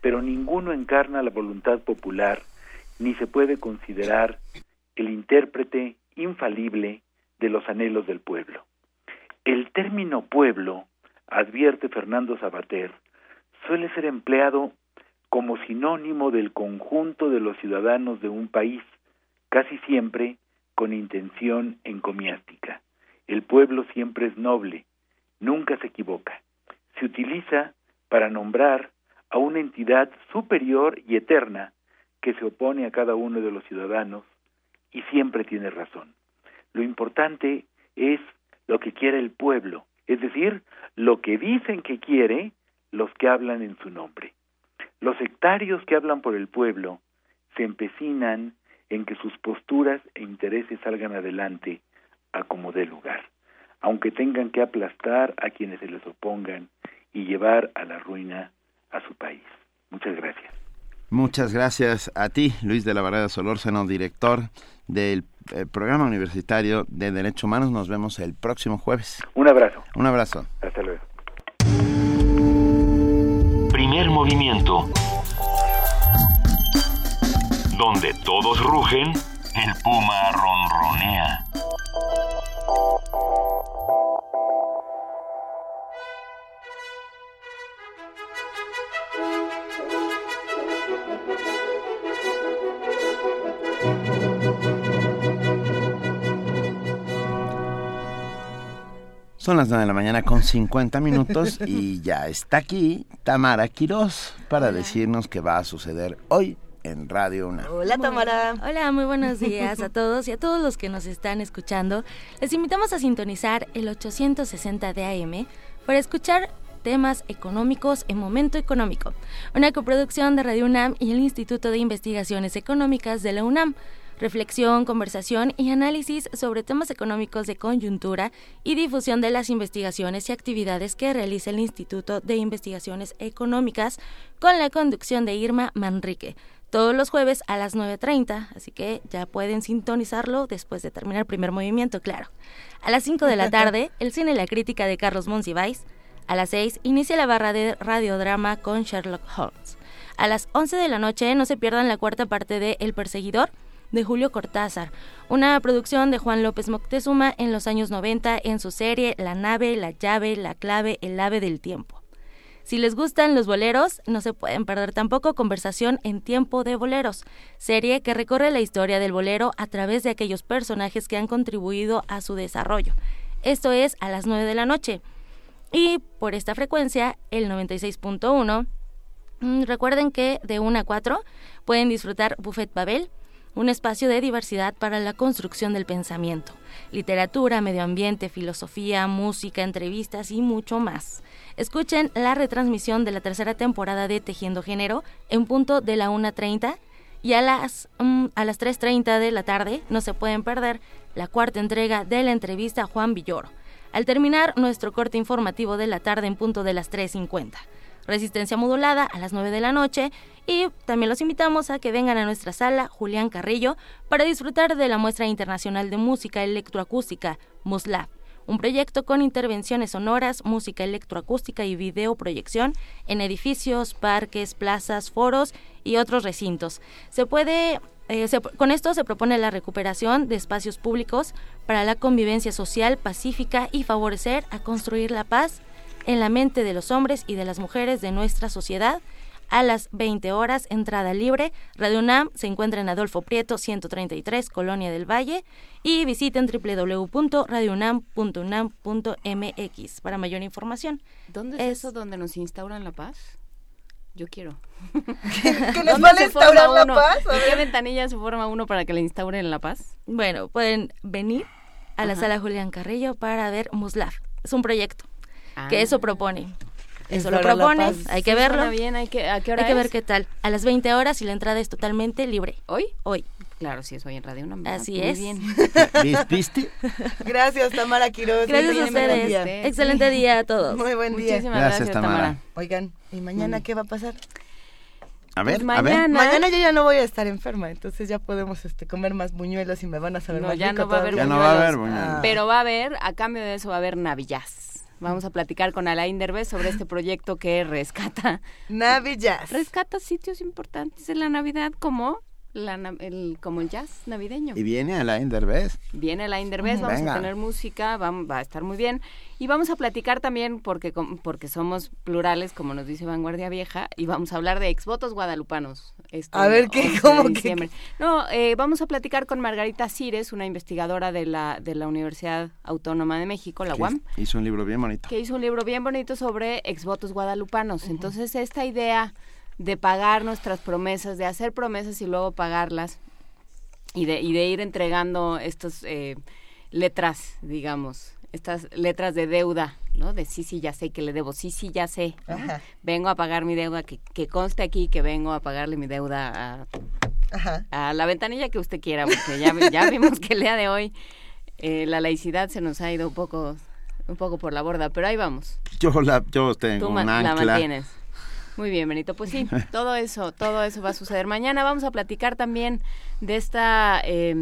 pero ninguno encarna la voluntad popular ni se puede considerar el intérprete infalible de los anhelos del pueblo. El término pueblo, advierte Fernando Sabater, suele ser empleado como sinónimo del conjunto de los ciudadanos de un país, casi siempre con intención encomiástica. El pueblo siempre es noble, nunca se equivoca. Se utiliza para nombrar a una entidad superior y eterna que se opone a cada uno de los ciudadanos y siempre tiene razón. Lo importante es lo que quiere el pueblo, es decir, lo que dicen que quiere los que hablan en su nombre. Los sectarios que hablan por el pueblo se empecinan en que sus posturas e intereses salgan adelante a como dé lugar, aunque tengan que aplastar a quienes se les opongan y llevar a la ruina a su país. Muchas gracias. Muchas gracias a ti, Luis de la Barrera Solórzano, director del eh, Programa Universitario de Derechos Humanos. Nos vemos el próximo jueves. Un abrazo. Un abrazo. Hasta luego. Primer movimiento. Donde todos rugen, el puma ronronea. Son las 9 de la mañana con 50 minutos y ya está aquí Tamara Quirós para decirnos qué va a suceder hoy en Radio Una. Hola Tamara. Hola, muy buenos días a todos y a todos los que nos están escuchando. Les invitamos a sintonizar el 860 de AM para escuchar temas económicos en Momento Económico, una coproducción de Radio UNAM y el Instituto de Investigaciones Económicas de la UNAM reflexión, conversación y análisis sobre temas económicos de coyuntura y difusión de las investigaciones y actividades que realiza el Instituto de Investigaciones Económicas con la conducción de Irma Manrique. Todos los jueves a las 9.30, así que ya pueden sintonizarlo después de terminar el primer movimiento, claro. A las 5 de la tarde, el cine y la crítica de Carlos Monsiváis. A las 6 inicia la barra de radiodrama con Sherlock Holmes. A las 11 de la noche no se pierdan la cuarta parte de El Perseguidor, de Julio Cortázar, una producción de Juan López Moctezuma en los años 90 en su serie La nave, la llave, la clave, el ave del tiempo. Si les gustan los boleros, no se pueden perder tampoco Conversación en Tiempo de Boleros, serie que recorre la historia del bolero a través de aquellos personajes que han contribuido a su desarrollo. Esto es a las 9 de la noche. Y por esta frecuencia, el 96.1, mm, recuerden que de 1 a 4 pueden disfrutar Buffet Babel, un espacio de diversidad para la construcción del pensamiento, literatura, medio ambiente, filosofía, música, entrevistas y mucho más. Escuchen la retransmisión de la tercera temporada de Tejiendo Género en punto de la 1.30 y a las, mm, las 3.30 de la tarde no se pueden perder la cuarta entrega de la entrevista a Juan Villoro. Al terminar nuestro corte informativo de la tarde en punto de las 3.50 resistencia modulada a las 9 de la noche y también los invitamos a que vengan a nuestra sala Julián Carrillo para disfrutar de la muestra internacional de música electroacústica MUSLAB, un proyecto con intervenciones sonoras, música electroacústica y videoproyección en edificios, parques, plazas, foros y otros recintos. Se puede eh, con esto se propone la recuperación de espacios públicos para la convivencia social pacífica y favorecer a construir la paz en la mente de los hombres y de las mujeres de nuestra sociedad. A las 20 horas, entrada libre. Radio UNAM se encuentra en Adolfo Prieto, 133, Colonia del Valle. Y visiten www.radiounam.unam.mx para mayor información. ¿Dónde es, eso donde nos instauran la paz? Yo quiero. ¿Que nos van a instaurar la paz? qué ventanilla se forma uno para que le instauren la paz? Bueno, pueden venir a la sala Julián Carrillo para ver Muslaf. Es un proyecto que eso propone. Eso lo propone, hay que verlo. Bien, hay que, ¿a qué hora hay que ver qué tal. A las 20 horas y la entrada es totalmente libre. ¿Hoy? Hoy. Claro, sí, es hoy en Radio Una. Así es. Bien. ¿Viste? Gracias, Tamara Quiroz. Gracias a ustedes. Excelente día a todos. Muy buen día. Muchísimas gracias, Tamara. Oigan, ¿y mañana mm. qué va a pasar? A ver, mañana, a ver. Mañana yo ya no voy a estar enferma, entonces ya podemos este, comer más buñuelos y me van a saber más ya rico no va a haber Ya no va a haber buñuelos. Pero va a haber, a cambio de eso va a haber navillas. Vamos a platicar con Alain Derbez sobre este proyecto que rescata. Navillas. Rescata sitios importantes de la Navidad como la, el, como el jazz navideño. Y viene Alain Derbez. Viene Alain Derbez, vamos a tener música, va, va, a estar muy bien. Y vamos a platicar también, porque, porque somos plurales, como nos dice Vanguardia Vieja, y vamos a hablar de exvotos guadalupanos. Este a ver, ¿qué? ¿Cómo que? No, eh, vamos a platicar con Margarita Cires, una investigadora de la, de la Universidad Autónoma de México, la UAM. Hizo un libro bien bonito. Que hizo un libro bien bonito sobre exvotos guadalupanos. Entonces, esta idea de pagar nuestras promesas, de hacer promesas y luego pagarlas, y de, y de ir entregando estas eh, letras, digamos, estas letras de deuda, ¿no? De sí, sí, ya sé que le debo, sí, sí, ya sé. Vengo a pagar mi deuda, que, que conste aquí que vengo a pagarle mi deuda a, a la ventanilla que usted quiera, porque ya, ya vimos que el día de hoy eh, la laicidad se nos ha ido un poco un poco por la borda, pero ahí vamos. Yo la yo tengo Tú un la ancla. mantienes. Muy bien, Benito. Pues sí, todo eso, todo eso va a suceder. Mañana vamos a platicar también de esta eh,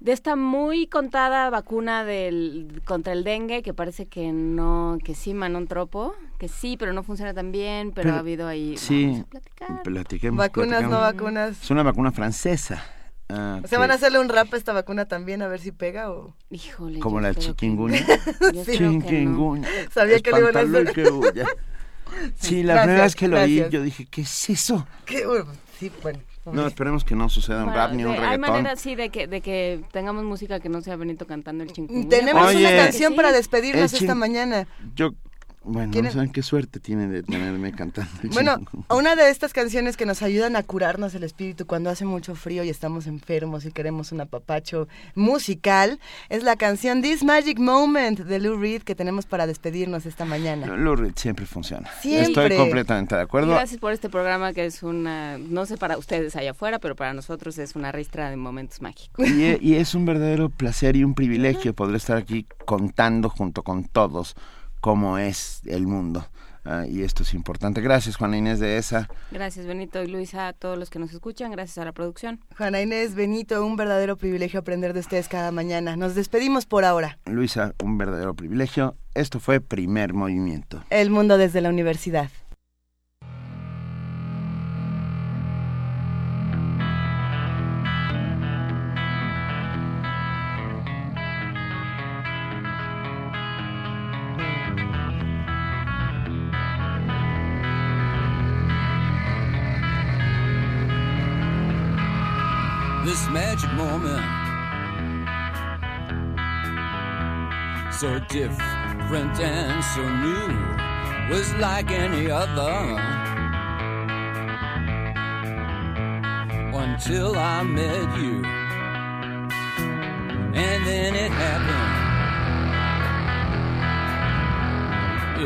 de esta muy contada vacuna del contra el dengue que parece que no que sí manó un tropo que sí pero no funciona tan bien pero, Pero- ha habido ahí Sí, vamos a platicar. platiquemos. Vacunas, no vacunas. Es una vacuna francesa. ah, O sea, que- van a hacerle un rap a esta vacuna también a ver si pega o... Híjole. como la espero que- chikungunya. no. Chikungunya. Sabía que le iban a hacer. Sí, la Gracias, primera vez que lo oí, gracias. yo dije, ¿qué es eso? ¿Qué? Uy, sí, bueno. No, esperemos que no suceda un Bueno, rap ni un de- hay reggaetón. maneras sí de que de que tengamos música que no sea Benito cantando el chikungunya. Tenemos Oye, una canción Sí. para despedirnos esta mañana. Yo, Bueno, no saben qué suerte tiene de tenerme cantando. Bueno, una de estas canciones que nos ayudan a curarnos el espíritu cuando hace mucho frío y estamos enfermos y queremos un apapacho musical es la canción This Magic Moment de Lou Reed que tenemos para despedirnos esta mañana. Lou Reed siempre funciona. Siempre. Estoy completamente de acuerdo. Gracias por este programa que es una, no sé para ustedes allá afuera, pero para nosotros es una ristra de momentos mágicos. Y, es un verdadero placer y un privilegio poder estar aquí contando junto con todos cómo es el mundo. Ah, y esto es importante. Gracias, Juana Inés de ESA. Gracias, Benito y Luisa, a todos los que nos escuchan. Gracias a la producción. Juana Inés, Benito, un verdadero privilegio aprender de ustedes cada mañana. Nos despedimos por ahora. Luisa, un verdadero privilegio. Esto fue Primer Movimiento. El mundo desde la universidad. So different and so new, was like any other. Until I met you, and then it happened.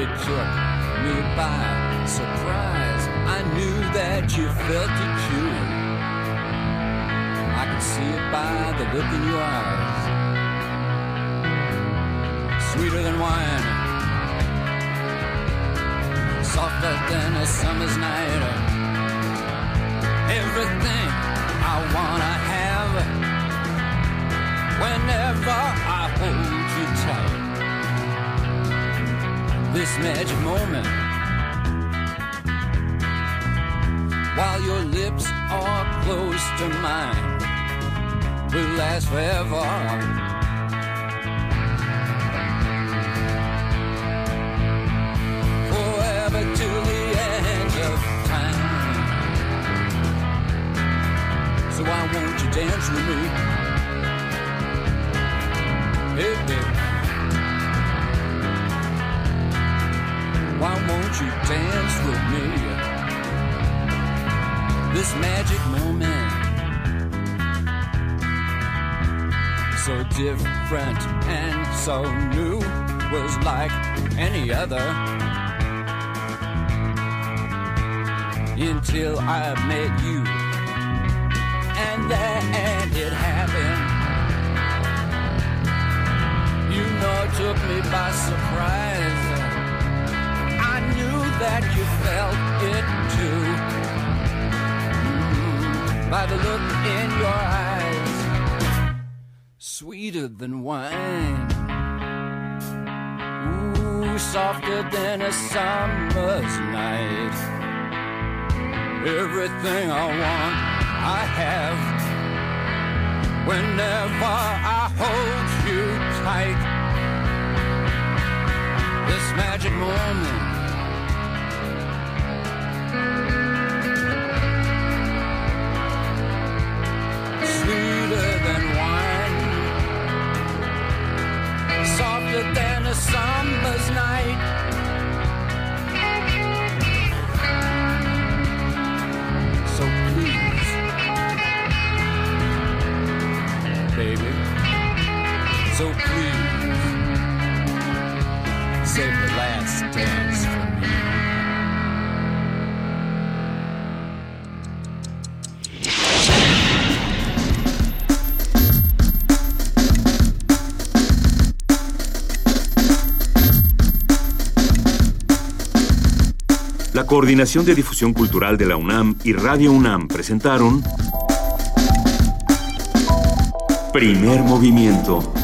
It took me by surprise. I knew that you felt it too I could see it by the look in your eyes. Sweeter than wine, softer than a summer's night. Everything I wanna have whenever I hold you tight. This magic moment. While your lips are close to mine will last forever. Why won't you dance with me? Hey, baby. Why won't you dance with me? This magic moment. so different and so new was like any other until I met you and then it happened you know it took me by surprise I knew that you felt it too mm, by the look in your eyes sweeter than wine. Ooh, softer than a summer's night. Everything I want, I have. Whenever I hold you tight, this magic moment. Sweeter than wine, softer than a summer's night. Save the last dance for me. Coordinación de Difusión Cultural de la UNAM y Radio UNAM presentaron Primer Movimiento.